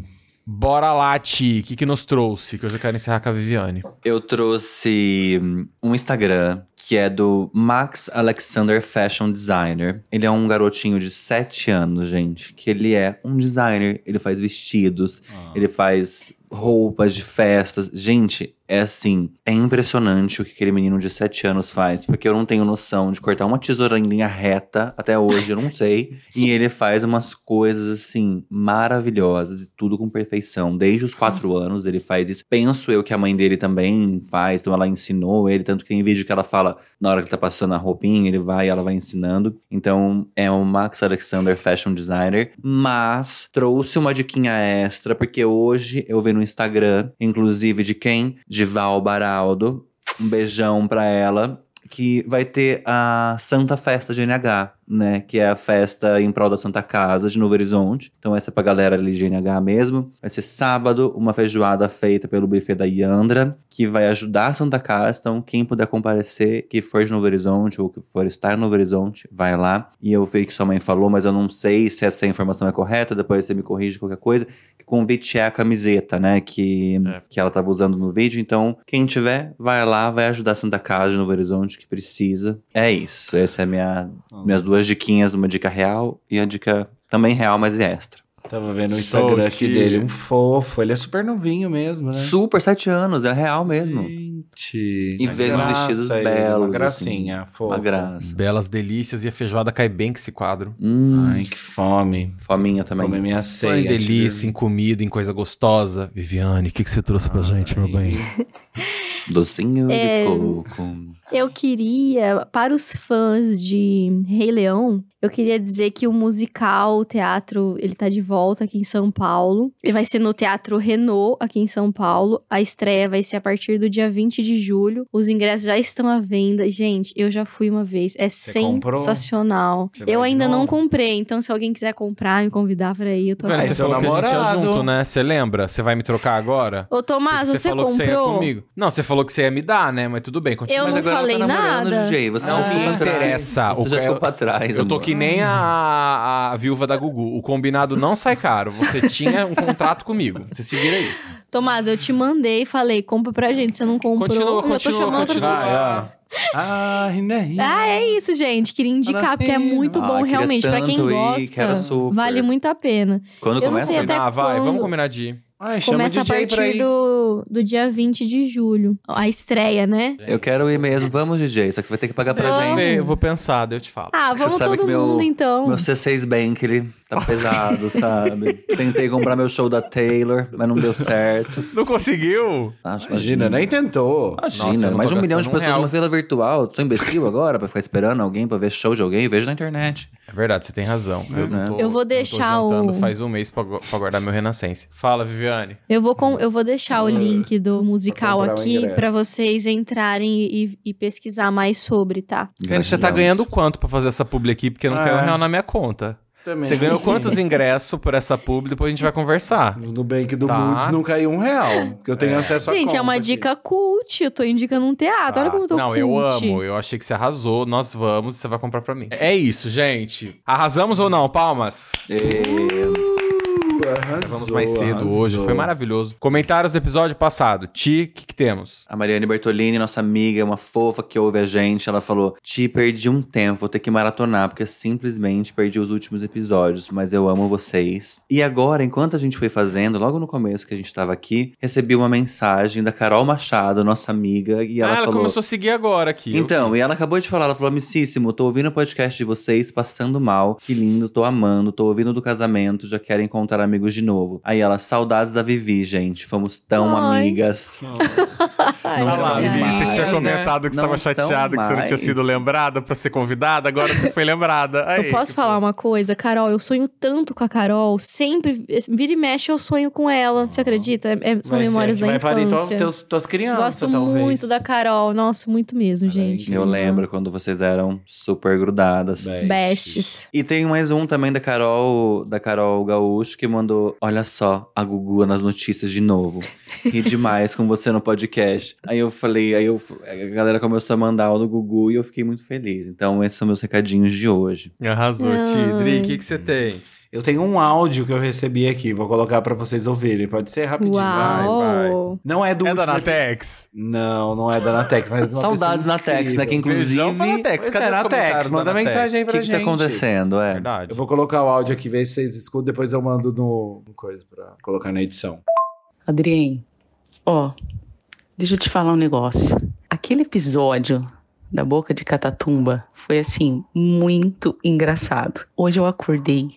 Bora lá, Ti, o que, que nos trouxe? Que eu já quero encerrar com a Viviane. Eu trouxe hum, um Instagram que é do Max Alexander Fashion Designer. Ele é um garotinho de 7 anos, gente. Que ele é um designer. Ele faz vestidos, ele faz roupas de festas. Gente, é assim, é impressionante o que aquele menino de 7 anos faz. Porque eu não tenho noção de cortar uma tesoura em linha reta até hoje, eu não sei. [LAUGHS] e ele faz umas coisas assim, maravilhosas e tudo com perfeição. Desde os 4 anos ele faz isso. Penso eu que a mãe dele também faz, então ela ensinou ele, tanto que tem vídeo que ela fala na hora que tá passando a roupinha, ele vai e ela vai ensinando. Então é o Max Alexander Fashion Designer, mas trouxe uma diquinha extra, porque hoje eu vi no Instagram, inclusive de quem? De Val Baraldo. Um beijão pra ela. Que vai ter a Santa Festa de NH, né? Que é a festa em prol da Santa Casa de Novo Horizonte. Então, essa é pra galera ali de NH mesmo. Vai ser sábado, uma feijoada feita pelo buffet da Yandra, que vai ajudar a Santa Casa. Então, quem puder comparecer, que for de Novo Horizonte ou que for estar em Novo Horizonte, vai lá. E eu vi que sua mãe falou, mas eu não sei se essa informação é correta. Depois você me corrige qualquer coisa. Que convite é a camiseta, né? Que, É. que ela tava usando no vídeo. Então, quem tiver, vai lá, vai ajudar a Santa Casa de Novo Horizonte, que precisa. É isso. Essa é minha, minhas duas diquinhas, uma dica real e a dica também real, mas é extra. Tava vendo o Instagram aqui dele, um fofo. Ele é super novinho mesmo, né? Super, sete anos, é real mesmo. Gente. E vestidos ele, belos, Uma gracinha, fofa. Uma graça. Belas delícias e a feijoada cai bem com esse quadro. Hum, Ai, que fome. fominha também. Comer minha Só em ceia. antes de delícia, em comida, em coisa gostosa. Viviane, o que, que você trouxe pra gente, meu bem? [LAUGHS] [LAUGHS] Docinho É. de coco. Eu queria, para os fãs de Rei Leão, eu queria dizer que o musical, o teatro, ele tá de volta aqui em São Paulo. Ele vai ser no Teatro Renault, aqui em São Paulo. A estreia vai ser a partir do dia 20 de julho. Os ingressos já estão à venda. Gente, eu já fui uma vez. É Você comprou? sensacional. Você Eu ainda não comprei, então se alguém quiser comprar, me convidar pra ir, eu tô Ai, você seu falou que a gente ia namorado. junto, né? Você lembra? Você vai me trocar agora? Ô, Tomás, Porque você, falou que você ia comprou? comigo. Não, você falou que você ia me dar, né? Mas tudo bem, continua. Eu Mas agora falei tá namorando, nada. DJ. Você Não ficou me pra trás. interessa. Você O já que- ficou pra trás, Eu tô amor. aqui que nem a, a viúva da Gugu. O combinado não sai caro. Você [LAUGHS] tinha um contrato comigo. Você se vira aí. Tomás, eu te mandei e falei, compra pra gente. Você não comprou, Continua, eu tô continua, chamando continua. Ah, Ah, né? Ah, é isso, gente. Queria indicar, porque é muito Ah, bom, realmente. Pra quem gosta, vale muito a pena. Quando Eu não começa? sei até Ah, vai, quando? vamos combinar de ir. Ai, chama Começa a partir ir. do, do dia 20 de julho. A estreia, né? Eu quero ir mesmo. Vamos, DJ. Só que você vai ter que pagar pra Vamos. gente. Eu vou pensar, daí eu te falo. Ah, Você vamos sabe todo que meu- mundo, então. Meu C6 Bank, ele tá [LAUGHS] pesado, sabe? Tentei comprar meu show da Taylor, mas não deu certo. Não conseguiu? Acho, imagina, nem tentou. Imagina, Nossa, eu mais de tô um milhão de pessoas real. numa fila virtual. Tô imbecil agora pra ficar esperando alguém pra ver show de alguém? Vejo na internet. É verdade, você tem razão. Eu, né? tô, Eu vou tô deixar jantando o- faz um mês pra, pra guardar meu Renascença. Fala, Viviane. Eu vou, com- eu vou deixar o link do musical aqui pra vocês entrarem e, e pesquisar mais sobre, tá? Viviane, você tá ganhando quanto pra fazer essa publi aqui? Porque não Ah. caiu um real na minha conta. Também. Você ganhou quantos [LAUGHS] ingressos por essa publi? Depois a gente vai conversar. No Nubank do Tá. Moods não caiu um real. Porque eu tenho acesso a Gente, é uma aqui. dica cult. Eu tô indicando um teatro. Olha como eu tô não, cult. eu amo. Eu achei que você arrasou. Nós vamos, você vai comprar pra mim. É isso, gente. Arrasamos ou não? Palmas? Arrasou, Vamos mais cedo arrasou. hoje. Foi maravilhoso. Comentários do episódio passado. Ti, o que, que temos? A Mariane Bertolini, nossa amiga, uma fofa que ouve a gente, ela falou: Ti, perdi um tempo, vou ter que maratonar, porque eu simplesmente perdi os últimos episódios, mas eu amo vocês. E agora, enquanto a gente foi fazendo, logo no começo que a gente tava aqui, recebi uma mensagem da Carol Machado, nossa amiga, e ela ah, ela falou. começou a seguir agora aqui. Então, e ela acabou de falar, ela falou, amicíssimo, tô ouvindo o podcast de vocês, passando mal, que lindo, tô amando, tô ouvindo do casamento, já quero encontrar amigos de novo. Aí ela, saudades da Vivi, gente, fomos tão Ai. amigas. Ai, Não Olha lá, Vivi, mais, você tinha né? comentado que você Não estava chateada que você não tinha sido lembrada pra ser convidada, agora você foi lembrada. Aí, Eu posso falar uma coisa, Carol? Eu sonho tanto com a Carol. Sempre, vira e mexe, eu sonho com ela. Você acredita? É- são Vai ser memórias que da vai tua- infância. teus, tuas crianças, Gosto talvez. muito da Carol. Nossa, muito mesmo, gente. Eu lembro quando vocês eram super grudadas. Bestes. E tem mais um também da Carol, da Carol Gaúcho, que mandou: Olha só, a Gugu nas notícias de novo. Ri demais com você no podcast. Aí eu falei, aí eu, a galera começou a mandar o do Gugu e eu fiquei muito feliz. Então, esses são meus recadinhos de hoje. Arrasou. Tidri. O que, que você tem? Eu tenho um áudio que eu recebi aqui, vou colocar pra vocês ouvirem. Pode ser rapidinho. vai. Uau. Não é do É da Natex? Não, não é da Natex, mas uma Saudades Natex, né? Que inclusive. Beijão pra Natex. Cadê é, Natex, manda Natex? mensagem aí O pra que, que gente. tá acontecendo? É. Verdade. Eu vou colocar o áudio aqui, ver se vocês escutam, depois eu mando no, no coisa pra colocar na edição. Adrien, ó, deixa eu te falar um negócio. Aquele episódio da boca de Catatumba foi assim, muito engraçado. Hoje eu acordei,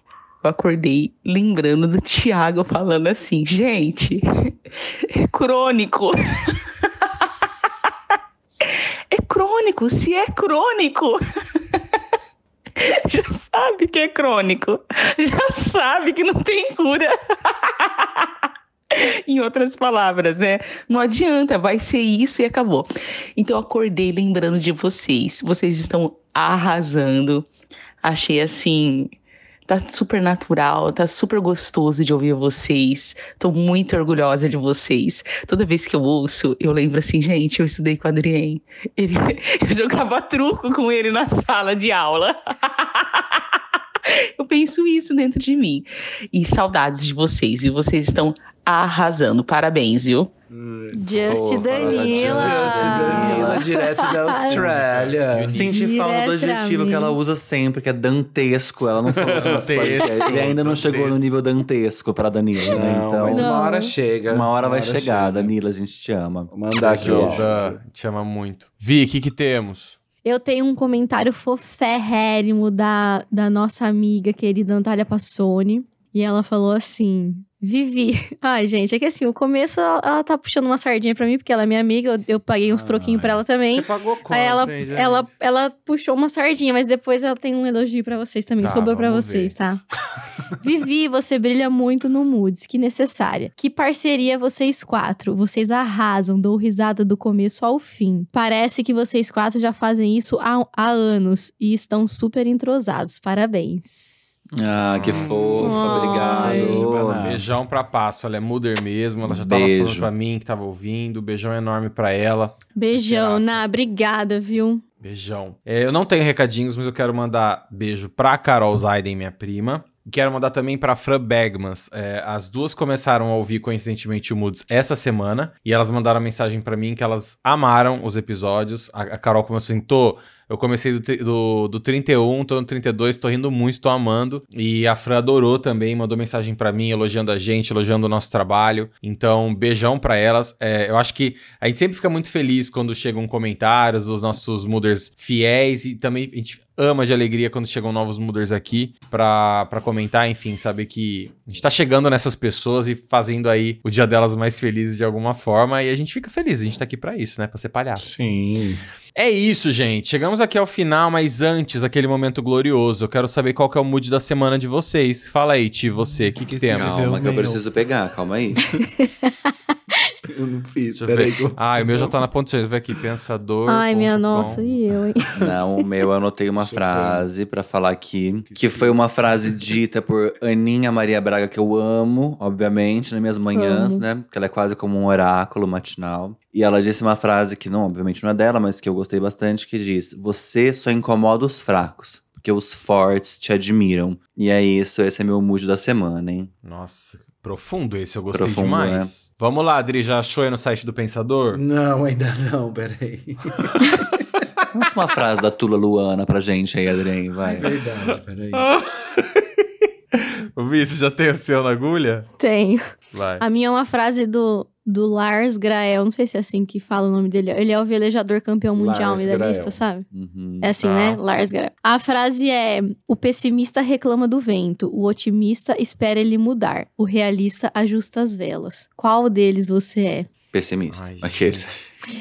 eu acordei lembrando do Thiago falando assim, gente, é crônico. É crônico, se é crônico. Já sabe que é crônico. Já sabe que não tem cura. Em outras palavras, né? Não adianta, vai ser isso e acabou. Então, acordei lembrando de vocês. Vocês estão arrasando. Achei assim. Tá super natural, tá super gostoso de ouvir vocês. Tô muito orgulhosa de vocês. Toda vez que eu ouço, eu lembro assim, gente, eu estudei com o Adrien. Ele, [LAUGHS] eu jogava truco com ele na sala de aula. [LAUGHS] [LAUGHS] Eu penso isso dentro de mim. E saudades de vocês, viu? Vocês estão arrasando. Parabéns, viu? Just Fofa, Danila. Just Danila, direto da [LAUGHS] Austrália. Senti falta do adjetivo que ela usa sempre, que é dantesco. Ela não falou no nosso podcast. Ele ainda não chegou no nível dantesco pra Danila, né? Então, mas uma hora chega. uma hora vai chegar. chega. Danila, a gente te ama. Vou mandar aqui. Ajuda. Te ama muito. Vi, o que, que temos? Eu tenho um comentário foférrimo da, da nossa amiga querida Natália Passoni. E ela falou assim: Vivi. [LAUGHS] Ai, gente, é que assim, o começo ela, ela tá puxando uma sardinha pra mim, porque ela é minha amiga, eu, eu paguei uns troquinhos pra ela também. Você pagou quanto, Aí ela, hein, ela, ela puxou uma sardinha, mas depois ela tem um elogio pra vocês também. Tá, Sobrou pra vocês, ver. tá? [LAUGHS] Vivi, você brilha muito no Moods, que necessária. Que parceria vocês quatro. Vocês arrasam, dou risada do começo ao fim. Parece que vocês quatro já fazem isso há, há anos e estão super entrosados. Parabéns. Ah, que fofa, Ai. obrigado. Beijão pra Passo, ela é mother mesmo, ela já tava Beijo. falando pra mim que tava ouvindo. Beijão enorme pra ela. Beijão. Ná. Obrigada, viu? Beijão. É, eu não tenho recadinhos, mas eu quero mandar beijo pra Carol Zaiden, minha prima. Quero mandar também pra Fran Bergmans. É, as duas começaram a ouvir coincidentemente o Moods essa semana. E elas mandaram mensagem pra mim que elas amaram os episódios. A, a Carol começou assim, tô. Eu comecei do, do, do 31, tô no 32, tô rindo muito, tô amando. E a Fran adorou também, mandou mensagem pra mim, elogiando a gente, elogiando o nosso trabalho. Então, beijão pra elas. É, eu acho que a gente sempre fica muito feliz quando chegam comentários dos nossos mooders fiéis e também a gente ama de alegria quando chegam novos mooders aqui pra comentar, enfim, saber que a gente tá chegando nessas pessoas e fazendo aí o dia delas mais felizes de alguma forma e a gente fica feliz, a gente tá aqui pra isso, né, pra ser palhaço. Sim. É isso, gente. Chegamos aqui ao final, mas antes, aquele momento glorioso. Eu quero saber qual que é o mood da semana de vocês. Fala aí, Ti, você. O que, que temos? Calma que eu preciso pegar, calma aí. [LAUGHS] Eu não fiz, Deixa peraí. eu- Ah, o meu já tá na eu ver aqui. Pensador. Ai, minha com. nossa, e eu, hein? [LAUGHS] Não, o meu eu anotei uma frase pra falar aqui, que foi uma frase dita por Aninha Maria Braga, que eu amo, obviamente, nas minhas manhãs, Amo. né? Porque ela é quase como um oráculo matinal. E ela disse uma frase que, não, obviamente não é dela, mas que eu gostei bastante, que diz: Você só incomoda os fracos, porque os fortes te admiram. E é isso, esse é meu mood da semana, hein? Nossa, profundo esse. Eu gostei Profundo, demais. Vamos lá, Adri. Já achou aí no site do Pensador? Não, ainda não, peraí. [LAUGHS] Mostra uma frase da Tula Luana pra gente aí, Adrien, É vai. verdade, peraí. [LAUGHS] O Vice já tem o seu na agulha? Tenho. Vai. A minha é uma frase do, do Lars Grael, não sei se é assim que fala o nome dele. Ele é o velejador campeão mundial Lars medalhista, Grael. sabe? Uhum. É assim, Tá. né? Lars Grael. A frase é: O pessimista reclama do vento, o otimista espera ele mudar, o realista ajusta as velas. Qual deles você é? Pessimista. Ai, Aqueles.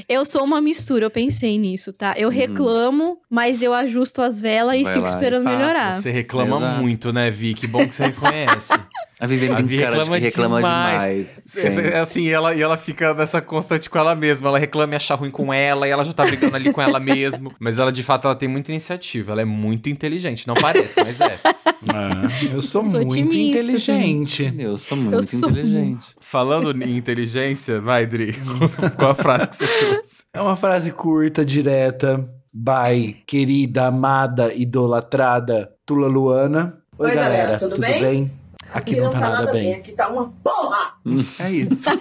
Eu sou uma mistura, eu pensei nisso, tá? Eu reclamo, mas eu ajusto as velas e Uhum. Vai fico e esperando faz. melhorar. Você reclama Exato. muito, né, Vi? Que bom que você reconhece. [LAUGHS] A Viviane A tem Vi cara de reclama que reclama demais. demais. É, é assim, ela, e ela fica nessa constante com ela mesma. Ela reclama e acha ruim com ela, e ela já tá brigando ali com ela [LAUGHS] mesmo. Mas ela, de fato, ela tem muita iniciativa. Ela é muito inteligente. Não parece, mas é. eu sou, Sou muito otimista inteligente. Eu sou muito sou inteligente. Falando em inteligência, vai, Dri. [LAUGHS] Qual a frase que você trouxe? É uma frase curta, direta. Bye, querida, amada, idolatrada, Tula Luana. Oi, Oi, galera, galera, tudo, tudo bem? bem? Aqui não tá nada bem. Aqui tá uma porra! É isso. [LAUGHS]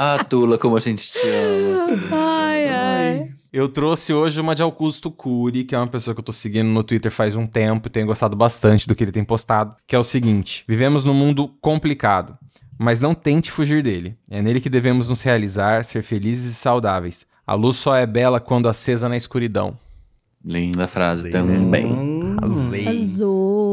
Ah, Tula, como a gente te ama. Ai, ai. Eu trouxe hoje uma de Augusto Cury, que é uma pessoa que eu tô seguindo no Twitter faz um tempo e tenho gostado bastante do que ele tem postado, que é o seguinte: vivemos num mundo complicado, mas não tente fugir dele. É nele que devemos nos realizar, ser felizes e saudáveis. A luz só é bela quando acesa na escuridão. Linda frase também. Hum, Arrasei. Arrasou.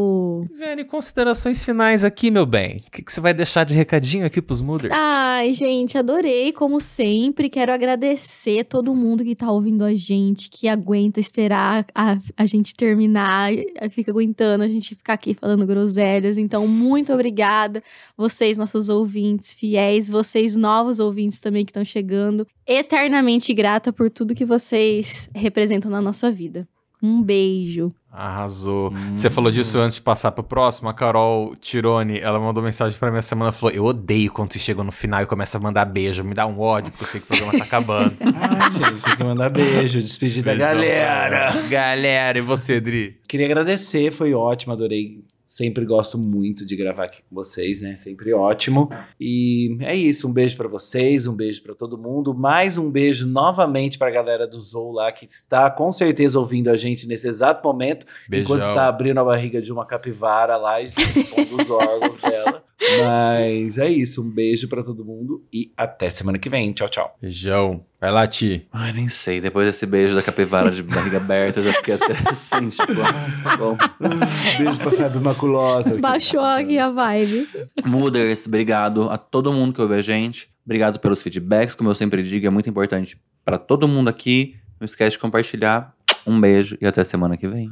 Viane, considerações finais aqui, meu bem. O que, que você vai deixar de recadinho aqui pros Mooders? Ai, gente, adorei, como sempre. Quero agradecer todo mundo que tá ouvindo a gente, que aguenta esperar a, a gente terminar, eh, fica aguentando a gente ficar aqui falando groselhas. Então, muito obrigada, vocês, nossos ouvintes fiéis, vocês, novos ouvintes também que estão chegando. Eternamente grata por tudo que vocês representam na nossa vida. Um beijo. Arrasou. Você falou disso antes de passar pro próximo. A Carol Tirone, ela mandou mensagem pra mim essa semana. Falou: Eu odeio quando você chega no final e começa a mandar beijo. Me dá um ódio, porque eu sei que o programa tá acabando. [LAUGHS] Ai, gente, tem que mandar beijo, despedir da galera. Galera, e você, Dri? Queria agradecer, foi ótimo, adorei. Sempre gosto muito de gravar aqui com vocês, né? Sempre ótimo. E é isso, um beijo pra vocês, um beijo pra todo mundo. Mais um beijo novamente pra galera do Zou lá que está com certeza ouvindo a gente nesse exato momento, Beijão. enquanto está abrindo a barriga de uma capivara lá e expondo os órgãos dela. Mas é isso, um beijo pra todo mundo e até semana que vem. Tchau, tchau. Beijão. Vai lá, Ti. Ai, nem sei. Depois desse beijo da capivara de barriga aberta, eu já fiquei até [LAUGHS] assim, tipo, ah, tá bom. [LAUGHS] Beijo pra Fábio Maculosa. Baixou aqui a vibe. Mooders, obrigado a todo mundo que ouve a gente. Obrigado pelos feedbacks, como eu sempre digo, é muito importante pra todo mundo aqui. Não esquece de compartilhar. Um beijo e até semana que vem.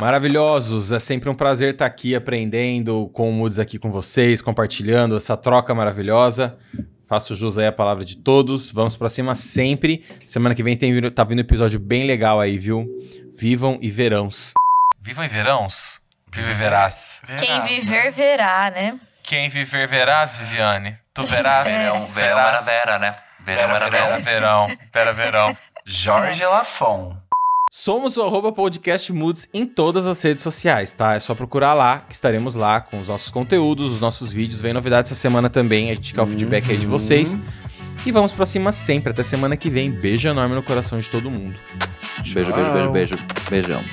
Maravilhosos, é sempre um prazer estar aqui aprendendo com o Moods aqui com vocês, compartilhando essa troca maravilhosa. Faço jus aí a palavra de todos. Vamos pra cima sempre. Semana que vem tem, vindo- tá vindo um episódio bem legal aí, viu? Vivam e verãos. Vivam e verãos? Vive e verás. Quem viver, verá, né? Quem viver verás, Viviane. Tu verás. Verão, verão era Vera, né? Verão era Pera, verão. verão. Pera, verão. Jorge Lafon. Somos o arroba podcast Moods em todas as redes sociais, tá? É só procurar lá, que estaremos lá com os nossos conteúdos, os nossos vídeos. Vem novidades essa semana também, a gente quer o feedback aí de vocês. E vamos pra cima sempre, até semana que vem. Beijo enorme no coração de todo mundo. Beijo, beijo, beijo, beijo. Beijão.